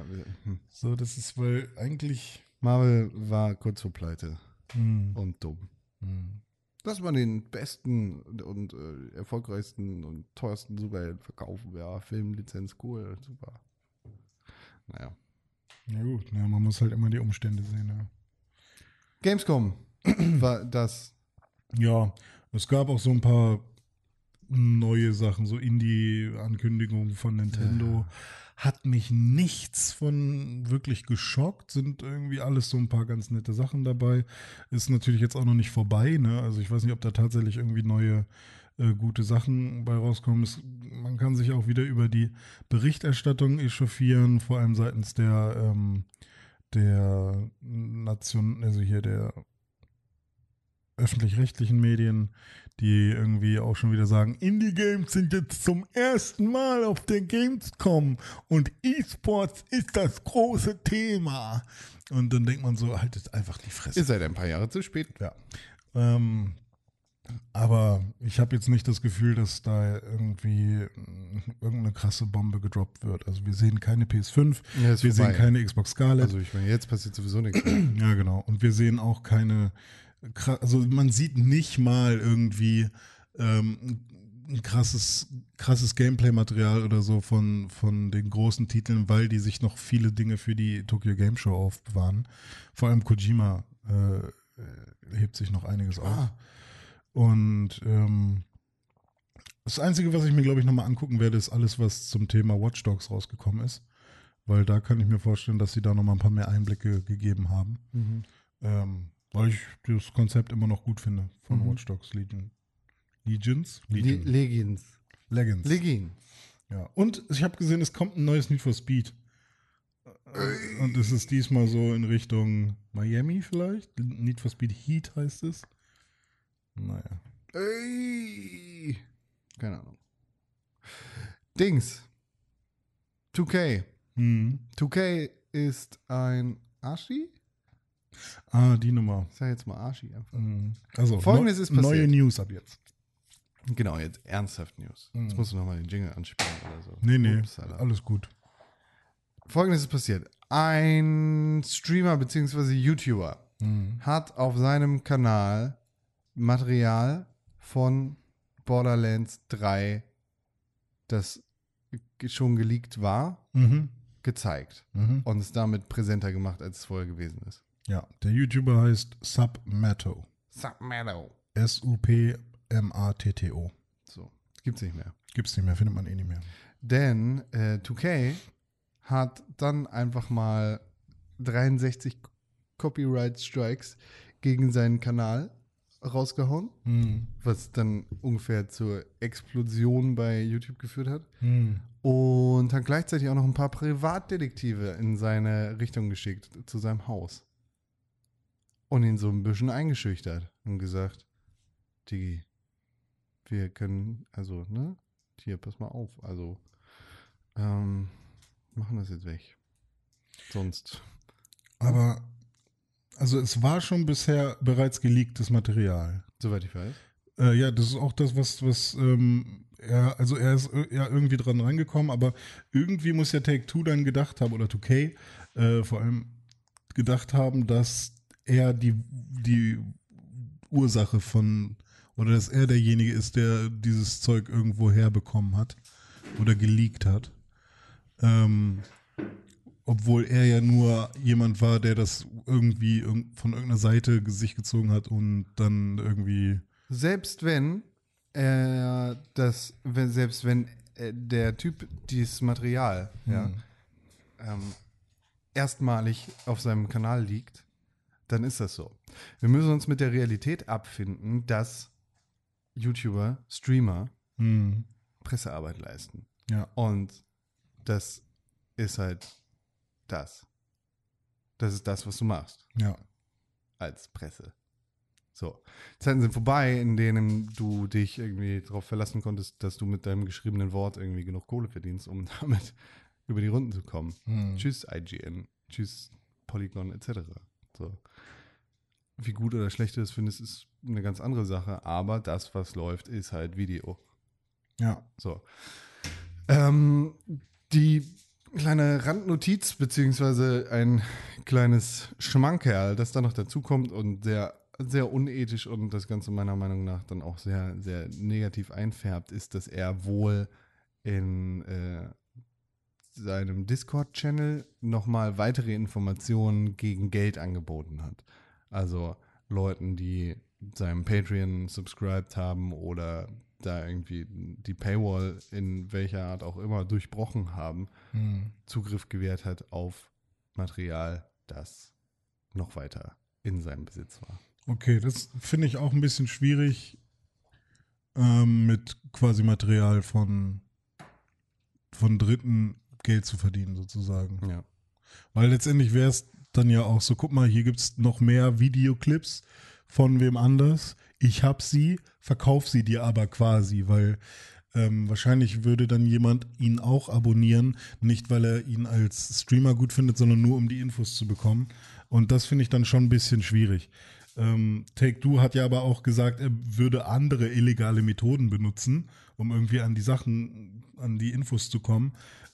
hm. So, das ist, weil eigentlich. Marvel war kurz vor Pleite Hm, und dumm. hm. Dass man den besten und, und äh, erfolgreichsten und teuersten Superhelden verkaufen, ja, Filmlizenz, cool, super. Naja. Ja gut, ja, man muss halt immer die Umstände sehen. Ja. Gamescom war das. Ja, es gab auch so ein paar neue Sachen, so Indie-Ankündigungen von Nintendo. Hat mich nichts von wirklich geschockt, sind irgendwie alles so ein paar ganz nette Sachen dabei. Ist natürlich jetzt auch noch nicht vorbei, ne? Also ich weiß nicht, ob da tatsächlich irgendwie neue äh, gute Sachen bei rauskommen. Es, man kann sich auch wieder über die Berichterstattung echauffieren, vor allem seitens der, ähm, der Nation, also hier der öffentlich-rechtlichen Medien, die irgendwie auch schon wieder sagen, Indie-Games sind jetzt zum ersten Mal auf der Gamescom und E-Sports ist das große Thema. Und dann denkt man so, haltet einfach die Fresse. Ihr seid ein paar Jahre zu spät. Ja. Ähm, aber ich habe jetzt nicht das Gefühl, dass da irgendwie irgendeine krasse Bombe gedroppt wird. Also wir sehen keine PS5, Ja, wir vorbei. sehen keine Xbox Scarlett. Also ich meine, jetzt passiert sowieso nichts. mehr. Ja, genau. Und wir sehen auch keine, also man sieht nicht mal irgendwie ähm, ein krasses, krasses Gameplay-Material oder so von, von den großen Titeln, weil die sich noch viele Dinge für die Tokyo Game Show aufbewahren. Vor allem Kojima äh, äh, hebt sich noch einiges auf. Ah. Und ähm, Das Einzige, was ich mir, glaube ich, nochmal angucken werde, ist alles, was zum Thema Watch Dogs rausgekommen ist. Weil da kann ich mir vorstellen, dass sie da nochmal ein paar mehr Einblicke gegeben haben. Ähm, weil ich das Konzept immer noch gut finde von Watch Dogs Legion. Legions? Le Legion. Legends. Legends. Legends. ja. Und ich habe gesehen, es kommt ein neues Need for Speed. Äh, Und es ist diesmal so in Richtung Miami vielleicht. Need for Speed Heat heißt es. Naja. Ey. Keine Ahnung. Dings. 2K. Hm. 2K ist ein Arschi? Ah, die Nummer. Ich sag jetzt mal Arschi einfach. Mhm. Also, Folgendes neu- ist passiert. Neue News ab jetzt. Genau, jetzt ernsthaft News. Jetzt musst du nochmal den Jingle anspielen oder so. Nee, nee, Upsala. alles gut. Folgendes ist passiert. Ein Streamer bzw. YouTuber hat auf seinem Kanal Material von Borderlands 3, das schon geleakt war, Mhm. gezeigt Mhm. und es damit präsenter gemacht, als es vorher gewesen ist. Ja, der YouTuber heißt Submato. Submeadow. S-U-P-M-A-T-T-O. So, gibt's nicht mehr. Gibt's nicht mehr, findet man eh nicht mehr. Denn äh, 2K hat dann einfach mal 63 Copyright Strikes gegen seinen Kanal rausgehauen, Mhm. was dann ungefähr zur Explosion bei YouTube geführt hat. Mhm. Und hat gleichzeitig auch noch ein paar Privatdetektive in seine Richtung geschickt, zu seinem Haus. Und ihn so ein bisschen eingeschüchtert und gesagt, Digi, wir können, also, ne, hier, pass mal auf, also, ähm, machen das jetzt weg. Sonst. Aber, also es war schon bisher bereits geleaktes Material. Soweit ich weiß. Äh, ja, das ist auch das, was, was ähm, er, also er ist äh, ja irgendwie dran rangekommen, aber irgendwie muss ja Take Two dann gedacht haben, oder 2K äh, vor allem gedacht haben, dass er die, die Ursache von, oder dass er derjenige ist, der dieses Zeug irgendwo herbekommen hat oder geleakt hat. Ähm, obwohl er ja nur jemand war, der das irgendwie irg- von irgendeiner Seite sich gezogen hat und dann irgendwie Selbst wenn er das, wenn, selbst wenn äh, der Typ dieses Material, ja, ähm, erstmalig auf seinem Kanal liegt, dann ist das so. Wir müssen uns mit der Realität abfinden, dass YouTuber, Streamer Mhm. Pressearbeit leisten. Ja. Und das ist halt das. Das ist das, was du machst Ja. als Presse. So. Zeiten sind vorbei, in denen du dich irgendwie darauf verlassen konntest, dass du mit deinem geschriebenen Wort irgendwie genug Kohle verdienst, um damit über die Runden zu kommen. Mhm. Tschüss IGN, tschüss Polygon etc. So. Wie gut oder schlecht du das findest, ist eine ganz andere Sache, aber das, was läuft, ist halt Video. Ja. So. Ähm, die kleine Randnotiz, beziehungsweise ein kleines Schmankerl, das da noch dazu kommt und sehr, sehr unethisch und das Ganze meiner Meinung nach dann auch sehr, sehr negativ einfärbt, ist, dass er wohl in äh, seinem Discord-Channel nochmal weitere Informationen gegen Geld angeboten hat. Also Leuten, die seinem Patreon subscribed haben oder da irgendwie die Paywall in welcher Art auch immer durchbrochen haben, Mhm. Zugriff gewährt hat auf Material, das noch weiter in seinem Besitz war. Okay, das finde ich auch ein bisschen schwierig ähm, mit quasi Material von, von Dritten Geld zu verdienen, sozusagen. Ja. Weil letztendlich wäre es dann ja auch so, guck mal, hier gibt es noch mehr Videoclips von wem anders. Ich hab sie, verkauf sie dir aber quasi, weil ähm, wahrscheinlich würde dann jemand ihn auch abonnieren, nicht weil er ihn als Streamer gut findet, sondern nur um die Infos zu bekommen. Und das finde ich dann schon ein bisschen schwierig. Ähm, Take Two hat ja aber auch gesagt, er würde andere illegale Methoden benutzen, um irgendwie an die Sachen, an die Infos zu kommen.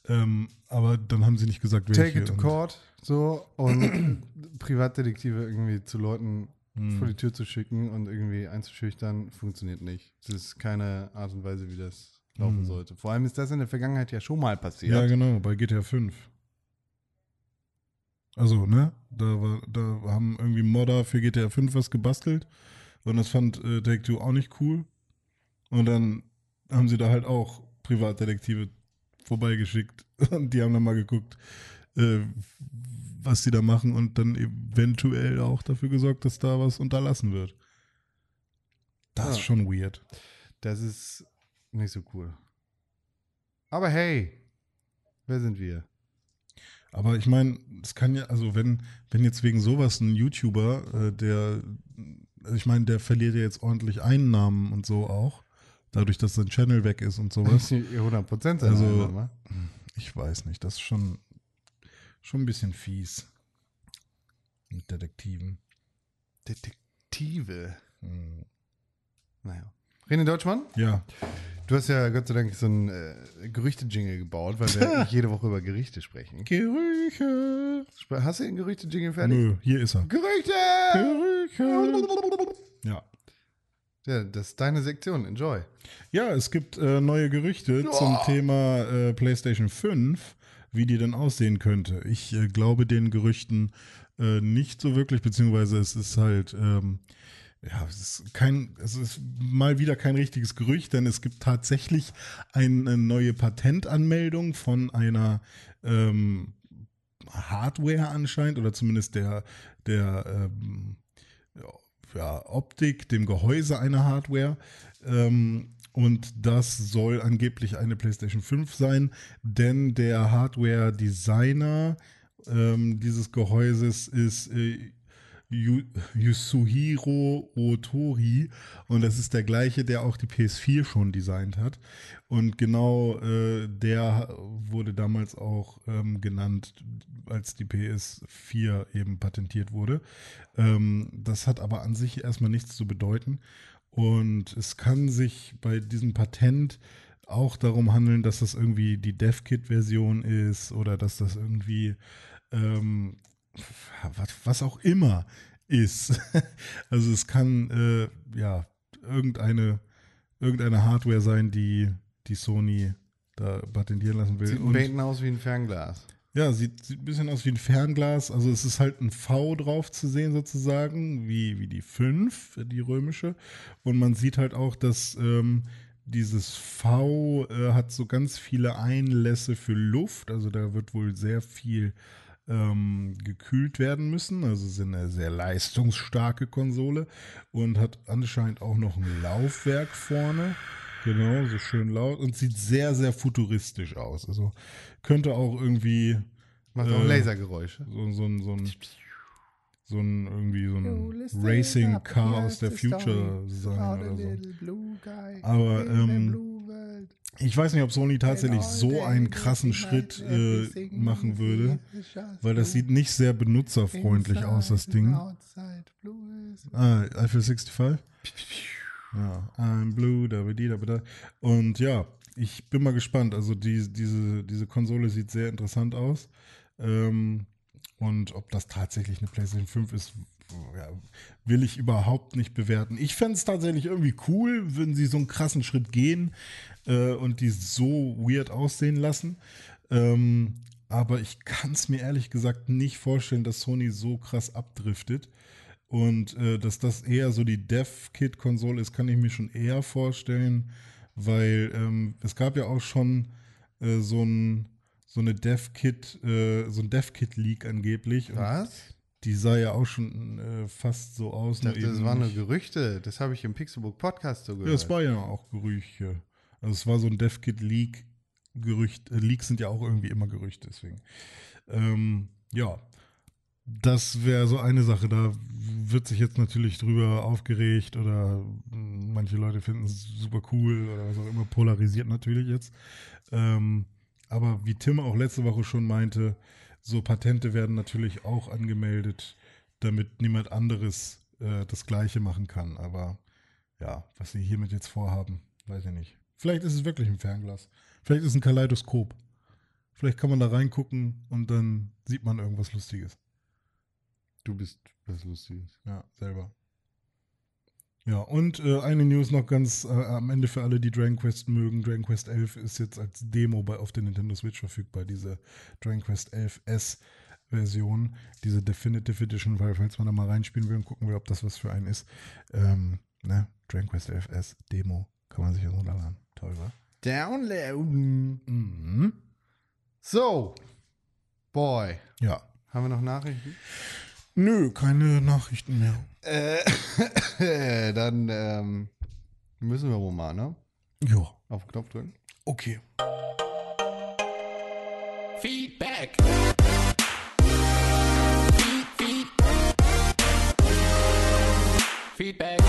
Ähm, aber dann haben sie nicht gesagt, welche. Take it to court, so, und Privatdetektive irgendwie zu Leuten Hm. vor die Tür zu schicken und irgendwie einzuschüchtern, funktioniert nicht. Das ist keine Art und Weise, wie das laufen sollte. Vor allem ist das in der Vergangenheit ja schon mal passiert. Hm. Ja, genau, bei GTA 5. Also, ne? Da, war, da haben irgendwie Modder für GTA 5 was gebastelt und das fand äh, Take Two auch nicht cool. Und dann haben sie da halt auch Privatdetektive vorbeigeschickt und die haben dann mal geguckt, äh, was sie da machen und dann eventuell auch dafür gesorgt, dass da was unterlassen wird. Das ist Ja. schon weird. Das ist nicht so cool. Aber hey, wer sind wir? Aber ich meine, es kann ja, also wenn, wenn jetzt wegen sowas ein YouTuber, äh, der, also ich meine, der verliert ja jetzt ordentlich Einnahmen und so auch, dadurch, dass sein Channel weg ist und sowas. 100 Prozent Also- Ich weiß nicht, das ist schon, schon ein bisschen fies. Mit Detektiven. Detektive. Hm. Naja. René Deutschmann, Ja, du hast ja Gott sei Dank so ein äh, Gerüchte-Jingle gebaut, weil wir nicht jede Woche über Gerichte sprechen. Gerüche. Hast du den Gerüchte-Jingle fertig? Nö, hier ist er. Gerüchte! Gerüche. Ja. Ja, das ist deine Sektion. Enjoy. Ja, es gibt äh, neue Gerüchte zum Thema äh, PlayStation 5, wie die denn aussehen könnte. Ich äh, glaube den Gerüchten äh, nicht so wirklich, beziehungsweise es ist halt, ähm, ja, es ist kein, es ist mal wieder kein richtiges Gerücht, denn es gibt tatsächlich eine neue Patentanmeldung von einer ähm, Hardware anscheinend oder zumindest der, der ähm, ja, Optik, dem Gehäuse einer Hardware. Ähm, und das soll angeblich eine PlayStation 5 sein, denn der Hardware-Designer ähm, dieses Gehäuses ist äh, Yu- Yasuhiro Otori und das ist der gleiche, der auch die PS4 schon designt hat. Und genau äh, der wurde damals auch ähm, genannt, als die PS4 eben patentiert wurde. Ähm, das hat aber an sich erstmal nichts zu bedeuten. Und es kann sich bei diesem Patent auch darum handeln, dass das irgendwie die DevKit-Version ist oder dass das irgendwie ähm, was, was auch immer ist. Also es kann äh, ja irgendeine, irgendeine Hardware sein, die die Sony da patentieren lassen will. Sieht ein Baten aus wie ein Fernglas. ja, sieht, sieht ein bisschen aus wie ein Fernglas. Also es ist halt ein V drauf zu sehen sozusagen, wie, wie die 5, die römische. Und man sieht halt auch, dass ähm, dieses V äh, hat so ganz viele Einlässe für Luft. Also da wird wohl sehr viel ähm, gekühlt werden müssen. Also es ist eine sehr leistungsstarke Konsole und hat anscheinend auch noch ein Laufwerk vorne. Genau, so schön laut und sieht sehr, sehr futuristisch aus. Also könnte auch irgendwie Macht auch Äh, Lasergeräusche. so, so, ein- so ein so ein irgendwie so ein Racing Car aus der Future sein oder so. Aber ähm, ich weiß nicht, ob Sony tatsächlich so einen krassen Schritt äh, machen würde, weil das sieht nicht sehr benutzerfreundlich aus, das Ding. Ah, Eiffel 65? Ja, I'm blue, da, da, da, da. Und ja, ich bin mal gespannt. Also die, diese, diese Konsole sieht sehr interessant aus. Ähm, und ob das tatsächlich eine PlayStation 5 ist, ja, will ich überhaupt nicht bewerten. Ich fände es tatsächlich irgendwie cool, wenn sie so einen krassen Schritt gehen äh, und die so weird aussehen lassen. Ähm, aber ich kann es mir ehrlich gesagt nicht vorstellen, dass Sony so krass abdriftet. Und äh, dass das eher so die Dev-Kit-Konsole ist, kann ich mir schon eher vorstellen, weil ähm, es gab ja auch schon äh, so ein so eine Dev-Kit, äh, so ein Dev-Kit-Leak angeblich. Und Was? die sah ja auch schon äh, fast so aus. Ich dachte, das waren nur Gerüchte. Das habe ich im Pixelbook Podcast so gehört. ja, es war ja auch Gerüchte. Also es war so ein DevKit-Leak. Gerücht, äh, Leaks sind ja auch irgendwie immer Gerüchte, deswegen. Ähm, ja, das wäre so eine Sache. Da wird sich jetzt natürlich drüber aufgeregt oder mh, manche Leute finden es super cool oder was auch immer, polarisiert natürlich jetzt. Ähm, aber wie Tim auch letzte Woche schon meinte, so Patente werden natürlich auch angemeldet, damit niemand anderes äh, das Gleiche machen kann. Aber ja, was sie hiermit jetzt vorhaben, weiß ich nicht. Vielleicht ist es wirklich ein Fernglas. Vielleicht ist es ein Kaleidoskop. Vielleicht kann man da reingucken und dann sieht man irgendwas Lustiges. Du bist was Lustiges. Ja, selber. Ja, und äh, eine News noch ganz äh, am Ende für alle, die Dragon Quest mögen. Dragon Quest 11 ist jetzt als Demo bei, auf der Nintendo Switch verfügbar, diese Dragon Quest 11S Version, diese Definitive Edition, weil falls man da mal reinspielen will und gucken will, ob das was für einen ist, ähm, ne, Dragon Quest 11S Demo kann man sich ja runterladen. Toll, wa? Downloaden. Mhm. So. Boy. Ja. Haben wir noch Nachrichten? Nö, keine Nachrichten mehr. Äh, dann ähm, müssen wir wohl mal, ne? Ja. Auf den Knopf drücken. Okay. Feedback. Feed, feed. Feedback.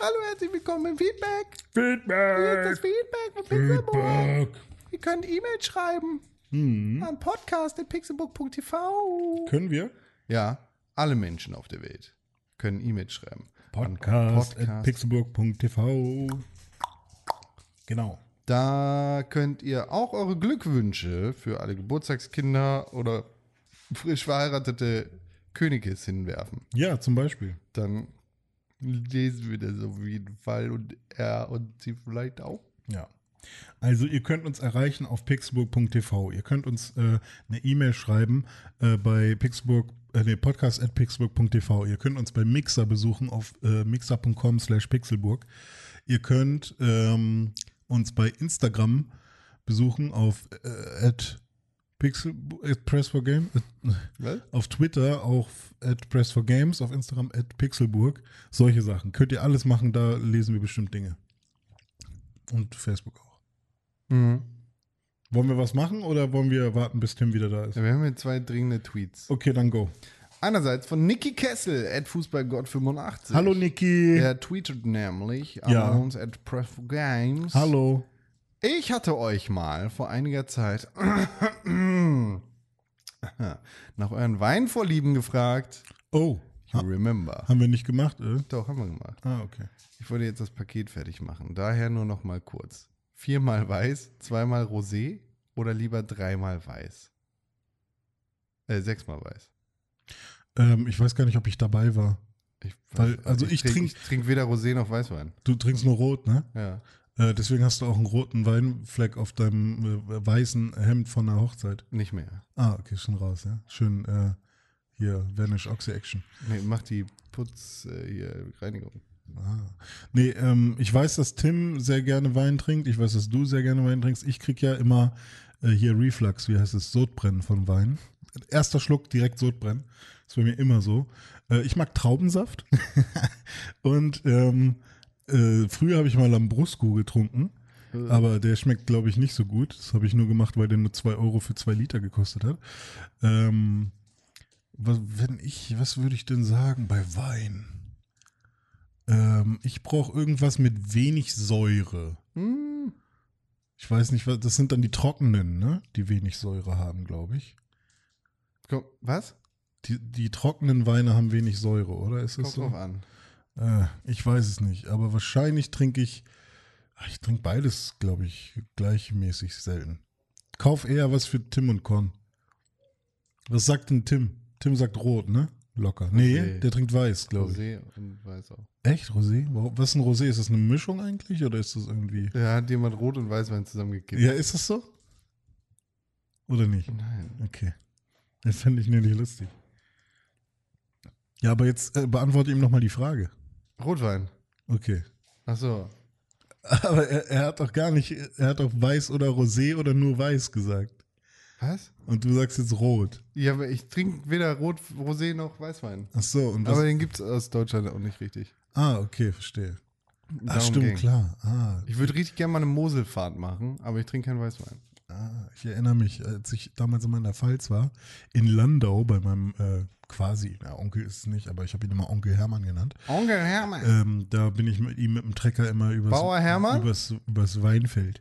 Hallo, herzlich willkommen im Feedback. Hier ist das Feedback. Feedback. Feedback. Ihr könnt E-Mail schreiben Mhm. an podcast.pixelbook.tv. Können wir? Ja, alle Menschen auf der Welt können E-Mail schreiben. Podcast, Podcast. Genau. Da könnt ihr auch eure Glückwünsche für alle Geburtstagskinder oder frisch verheiratete Königes hinwerfen. Ja, zum Beispiel. Dann lesen wir das auf jeden Fall und er und sie vielleicht auch. Ja. Also ihr könnt uns erreichen auf pixelburg.tv. Ihr könnt uns äh, eine E-Mail schreiben äh, bei pixelburg, äh, nee, podcast at pixelburg.tv. Ihr könnt uns bei Mixer besuchen auf äh, mixer.com slash pixelburg. Ihr könnt ähm, uns bei Instagram besuchen auf äh, at pixel at press for game Was? auf Twitter auch at press for games auf Instagram at pixelburg solche Sachen könnt ihr alles machen da lesen wir bestimmt Dinge und Facebook auch Mhm. wollen wir was machen oder wollen wir warten, bis Tim wieder da ist? Ja, wir haben hier zwei dringende Tweets. Okay, dann go. Einerseits von Niki Kessel, at Fußballgott85. Hallo Niki. Er tweetet nämlich an Ja. uns at Games. Hallo. Ich hatte euch mal vor einiger Zeit nach euren Weinvorlieben gefragt. Oh, You remember. haben wir nicht gemacht? Äh? Doch, haben wir gemacht. Ah, okay. Ich wollte jetzt das Paket fertig machen. Daher nur noch mal kurz. Viermal weiß, zweimal Rosé oder lieber dreimal weiß? Äh, sechsmal weiß. Ähm, ich weiß gar nicht, ob ich dabei war. Ich, Weil- also ich trink- ich trink weder Rosé noch Weißwein. Du trinkst nur rot, ne? Ja. Äh, deswegen hast du auch einen roten Weinfleck auf deinem äh, weißen Hemd von der Hochzeit. Nicht mehr. Ah, okay, schon raus, ja. Schön äh, hier, Vanish Oxy Action. Nee, mach die Putz, äh, hier, Reinigung. Ah. Nee, ähm, ich weiß, dass Tim sehr gerne Wein trinkt. Ich weiß, dass du sehr gerne Wein trinkst. Ich krieg ja immer äh, hier Reflux, wie heißt es, Sodbrennen von Wein. Erster Schluck direkt Sodbrennen. ist bei mir immer so. Äh, ich mag Traubensaft. Und ähm, äh, früher habe ich mal Lambrusco getrunken. Aber der schmeckt, glaube ich, nicht so gut. Das habe ich nur gemacht, weil der nur 2 Euro für 2 Liter gekostet hat. Ähm, was, wenn ich, was würde ich denn sagen bei Wein? Ähm, ich brauche irgendwas mit wenig Säure. Hm. Ich weiß nicht, was, das sind dann die trockenen, ne? Die wenig Säure haben, glaube ich. Was? Die, die trockenen Weine haben wenig Säure, oder? Ist das Kommt so? drauf an. Äh, ich weiß es nicht, aber wahrscheinlich trinke ich, ich trinke beides, glaube ich, gleichmäßig selten. Kauf eher was für Tim und Con. Was sagt denn Tim? Tim sagt rot, ne? Locker. Nee, Rosé. der trinkt weiß, glaube ich. Rosé und Weiß auch. Echt, Rosé? Warum- Was ist ein Rosé? Ist das eine Mischung eigentlich oder ist das irgendwie... Da hat jemand Rot und Weißwein zusammengekippt. Ja, ist das so? Oder nicht? Nein. Okay. Das fände ich nämlich lustig. Ja, aber jetzt äh, beantworte ihm nochmal die Frage. Rotwein. Okay. Ach so. Aber er, er hat doch gar nicht, er hat doch weiß oder Rosé oder nur weiß gesagt. Was? Und du sagst jetzt rot. Ja, aber ich trinke weder Rot, Rosé noch Weißwein. Ach so, und was? Aber den gibt es aus Deutschland auch nicht richtig. ah, okay, verstehe. Ach, Darum stimmt, ging. klar. Ah, Ich würde richtig gerne mal eine Moselfahrt machen, aber ich trinke keinen Weißwein. ah, ich erinnere mich, als ich damals immer in der Pfalz war, in Landau bei meinem äh, quasi, na, Onkel ist es nicht, aber ich habe ihn immer Onkel Hermann genannt. Onkel Hermann. Ähm, da bin ich mit ihm mit dem Trecker immer übers, Bauer Hermann? übers, übers Weinfeld.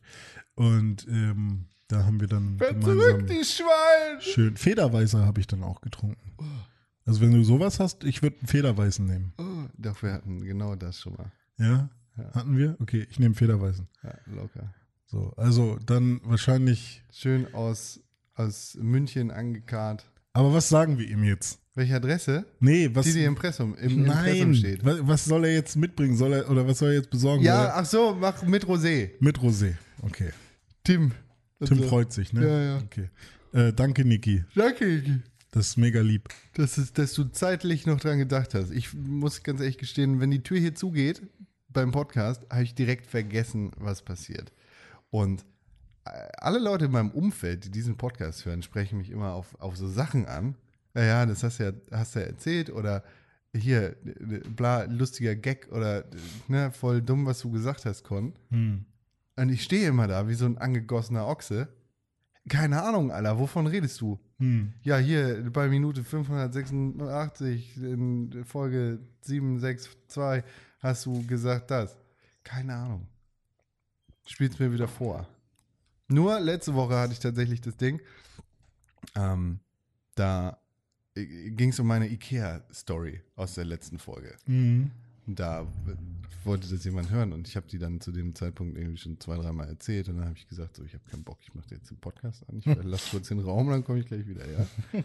Und ähm, da haben wir dann Wer gemeinsam zurück, die Schwein! schön Federweißer habe ich dann auch getrunken. Also wenn du sowas hast, ich würde einen Federweißen nehmen. Oh, doch, wir hatten genau das schon mal. Ja? Ja. Hatten wir? Okay, ich nehme Federweißen. Ja, locker. So, also dann wahrscheinlich. Schön aus, aus München angekarrt. Aber was sagen wir ihm jetzt? Welche Adresse? Nee, was. Die, die im Impressum, im Impressum nein, steht. was, was soll er jetzt mitbringen? Soll er oder was soll er jetzt besorgen? Ja, ach so, mach mit Rosé. mit Rosé. Okay. Tim. Tim Also, freut sich, ne? Ja, ja. Okay. Äh, danke, Niki. Danke, Iggy. Das ist mega lieb. dass, es, dass du zeitlich noch dran gedacht hast. Ich muss ganz ehrlich gestehen, wenn die Tür hier zugeht, beim Podcast habe ich direkt vergessen, was passiert. Und äh, alle Leute in meinem Umfeld, die diesen Podcast hören, sprechen mich immer auf, auf so Sachen an. Naja, das hast du ja, hast du ja erzählt oder hier, äh, bla, lustiger Gag oder ne, voll dumm, was du gesagt hast, Con. Hm. Und ich stehe immer da wie so ein angegossener Ochse. Keine Ahnung, Alter, wovon redest du? Hm. Ja, hier bei Minute 586 in Folge 762 hast du gesagt das. Keine Ahnung. Spiel's mir wieder vor. Nur letzte Woche hatte ich tatsächlich das Ding. Ähm, da ging es um meine IKEA-Story aus der letzten Folge. Hm. Und Da äh, wollte das jemand hören und ich habe die dann zu dem Zeitpunkt irgendwie schon zwei, dreimal erzählt und dann habe ich gesagt, so, ich habe keinen Bock, ich mache jetzt den Podcast an, ich lasse kurz den Raum, dann komme ich gleich wieder, ja.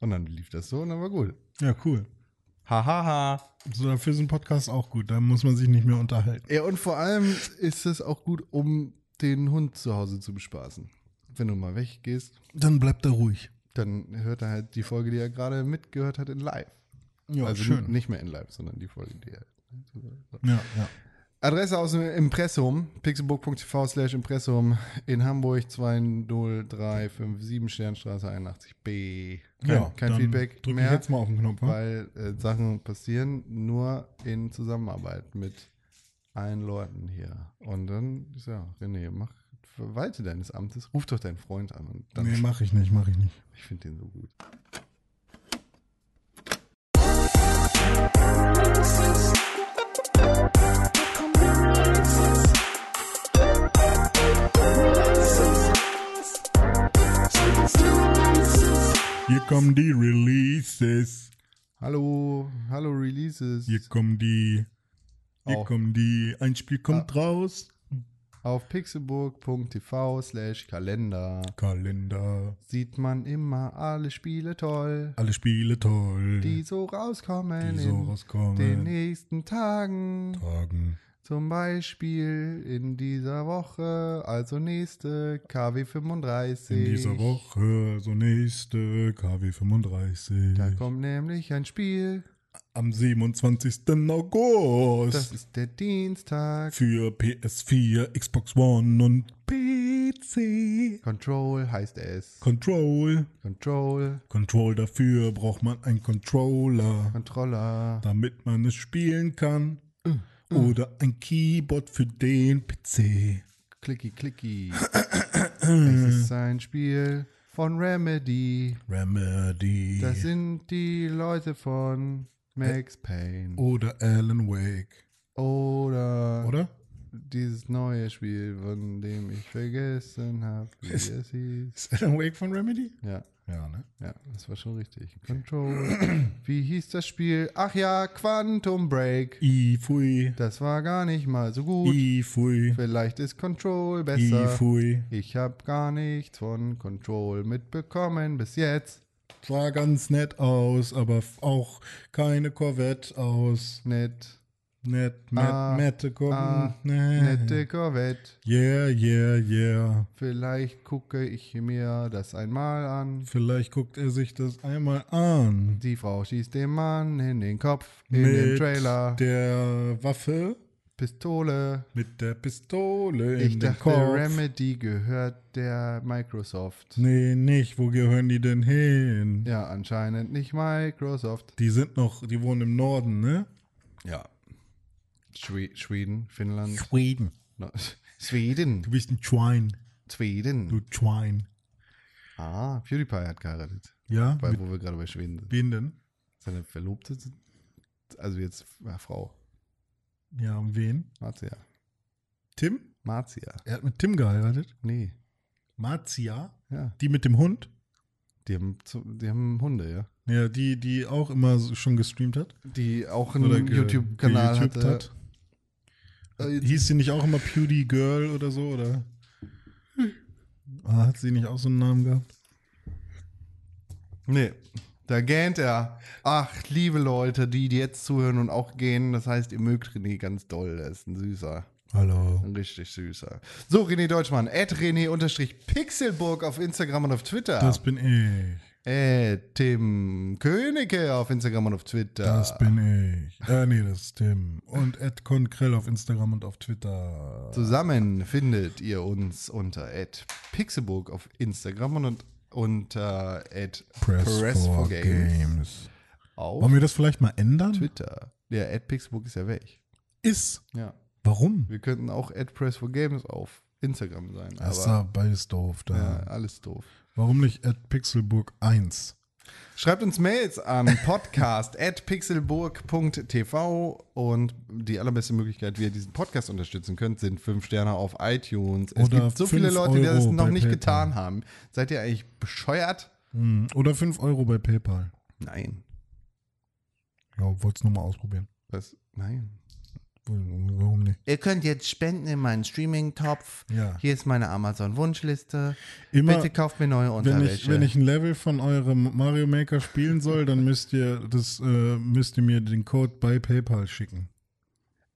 Und dann lief das so und dann war gut. Ja, cool. Hahaha. So, dafür ist ein Podcast auch gut. Da muss man sich nicht mehr unterhalten. Ja, und vor allem ist es auch gut, um den Hund zu Hause zu bespaßen. Wenn du mal weggehst, Dann bleibt er ruhig. dann hört er halt die Folge, die er gerade mitgehört hat, in live. Ja, also schön. nicht mehr in live, sondern die Folge, die er. Ja, ja. Adresse aus dem Impressum, pixelbook.tv slash Impressum in Hamburg 20357 Sternstraße 81b. Kein, ja kein Feedback drück mehr, ich jetzt mal auf den Knopf. weil äh, Sachen passieren nur in Zusammenarbeit mit allen Leuten hier. Und dann, ja, René, mach, verwalte deines Amtes, ruf doch deinen Freund an. Und dann, Nee, mach ich nicht, mach ich nicht. ich finde den so gut. Kommen die Releases. Hallo, hallo Releases. Hier kommen die. Hier Auch. kommen die. Ein Spiel kommt raus. Auf pixelburg.tv slash Kalender Kalender. sieht man immer alle Spiele toll, Alle Spiele toll. die so rauskommen die so in rauskommen. den nächsten Tagen. Tagen. Zum Beispiel in dieser Woche, also nächste KW 35. In dieser Woche, so nächste KW 35. Da kommt nämlich ein Spiel, Am 27. August. das ist der Dienstag. für PS4, Xbox One und PC. Control heißt es. Control. Control, Control dafür braucht man einen Controller, Controller. damit man es spielen kann. Oder ein Keyboard für den PC. Clicky, clicky. es ist ein Spiel von Remedy. Remedy. Das sind die Leute von Max Payne. Oder Alan Wake. Oder, Oder? dieses neue Spiel, von dem ich vergessen habe, wie Ist- es hieß. Ist Alan Wake von Remedy? Ja, Ja, ne? ja, das war schon richtig. Control. wie hieß das Spiel? Ach ja, Quantum Break. I fui. Das war gar nicht mal so gut. I fui. Vielleicht ist Control I besser. fui. Ich habe gar nichts von Control mitbekommen bis jetzt. Sah ganz nett aus, aber auch keine Corvette aus. Nett. Nett, nett, Ah, nette Corvette. ah. Nette Corvette. Yeah, yeah, yeah. Vielleicht gucke ich mir das einmal an. Vielleicht guckt er sich das einmal an. Die Frau schießt dem Mann in den Kopf in dem Trailer. der Waffe, Pistole. mit der Pistole Ich in den dachte, Kopf. Remedy gehört der Microsoft. Nee, nicht. Wo gehören die denn hin? Ja, anscheinend nicht Microsoft. Die sind noch, die wohnen im Norden, ne? Ja. Schwe Schweden, Finnland. Schweden. No, Schweden. Du bist ein Schwein. Schweden. Du Schwein. Ah, PewDiePie hat geheiratet. Ja? Mit wo wir gerade bei Schweden sind. wen denn? Seine Verlobte, also jetzt ja, Frau, Ja, und wen? Marzia. Tim? Marzia. Er hat mit Tim geheiratet. Nee, Marzia? ja. Die mit dem Hund? Die haben, die haben Hunde, ja. Ja, die, die auch immer schon gestreamt hat. Die auch einen YouTube-Kanal geYouTubed hatte. Äh, Hieß sie nicht auch immer Pewdie Girl oder so, oder? Ah, hat sie nicht auch so einen Namen gehabt? Nee, da gähnt er. Ach, liebe Leute, die, die jetzt zuhören und auch gehen, das heißt, ihr mögt René ganz doll. Der ist ein süßer. Hallo. Ein richtig süßer. So, René Deutschmann, at René-Pixelburg auf Instagram und auf Twitter. Das bin ich. Äh, Tim Königke auf Instagram und auf Twitter. Das bin ich. Äh, nee, das ist Tim. Und Ed Konkrell auf Instagram und auf Twitter. Zusammen findet ihr uns unter @pixelburg auf Instagram und unter Press, for, Games. auf Wollen wir das vielleicht mal ändern? Twitter. Der @pixelburg ist ja weg. Ist. Ja. Warum? Wir könnten auch Press for Games auf Instagram sein. Das ist ja beides doof. Da. ja, alles doof. Warum nicht at Pixelburg 1? Schreibt uns Mails an podcast at pixelburg.tv und die allerbeste Möglichkeit, wie ihr diesen Podcast unterstützen könnt, sind fünf Sterne auf iTunes. Es Oder gibt so viele Leute, die das noch nicht PayPal. getan haben. Seid ihr eigentlich bescheuert? Hm. Oder 5 Euro bei PayPal. Nein. Ja, wollt's nur mal ausprobieren. Was? Nein. Warum nicht? Ihr könnt jetzt spenden in meinen Streaming-Topf. Ja. Hier ist meine Amazon-Wunschliste. Bitte kauft mir neue wenn Unterwäsche. ich, wenn ich ein Level von eurem Mario Maker spielen soll, dann müsst ihr das, äh, müsst ihr mir den Code bei PayPal schicken.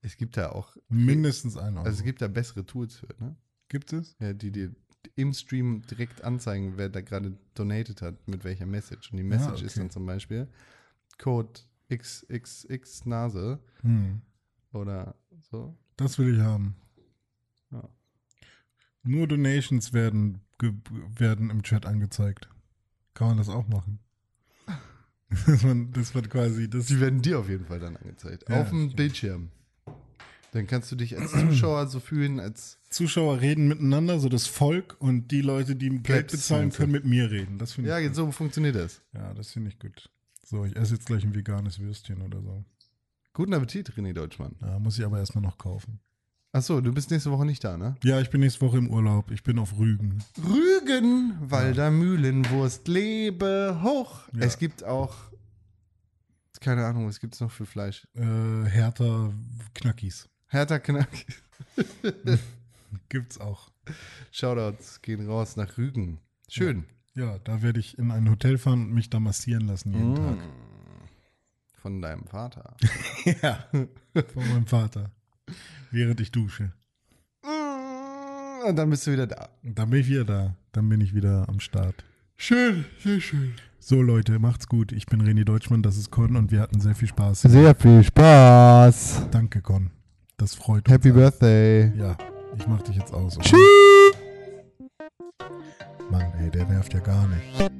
es gibt da auch, Mindestens ein Euro. also es gibt da bessere Tools für, ne? gibt es? Ja, die dir im Stream direkt anzeigen, wer da gerade donated hat, mit welcher Message. Und die Message okay. ist dann zum Beispiel Code XXX Nase Hm. Oder so. Das will ich haben. Ja. Nur Donations werden, werden im Chat angezeigt. Kann man das auch machen? das, man, das wird quasi das. Die werden dir auf jeden Fall dann angezeigt. Ja, auf dem stimmt. Bildschirm. Dann kannst du dich als Zuschauer so fühlen, als Zuschauer reden miteinander, so das Volk und die Leute, die Geld bezahlen, können mit mir reden. Das finde ich ja, gut. so funktioniert das. Ja, das finde ich gut. So, ich esse jetzt gleich ein veganes Würstchen oder so. Guten Appetit, René Deutschmann. Ja, muss ich aber erstmal noch kaufen. Achso, du bist nächste Woche nicht da, ne? Ja, ich bin nächste Woche im Urlaub. Ich bin auf Rügen. Rügen, Walder Mühlenwurst, lebe hoch. Ja. Es gibt auch, keine Ahnung, was gibt es noch für Fleisch? Äh, Hertha Knackis. Hertha Knack. Gibt's auch. Shoutouts gehen raus nach Rügen. Schön. Ja, da werde ich in ein Hotel fahren und mich da massieren lassen jeden Tag. Von deinem Vater. Ja, von meinem Vater. Während ich dusche. Und dann bist du wieder da. Und dann bin ich wieder da. Dann bin ich wieder am Start. Schön, sehr schön. So Leute, macht's gut. Ich bin René Deutschmann, das ist Con und wir hatten sehr viel Spaß. Sehr viel Spaß. Danke Con. Das freut uns. Happy Birthday. Ja, ich mach dich jetzt aus. Tschüss. Mann, ey, der nervt ja gar nicht.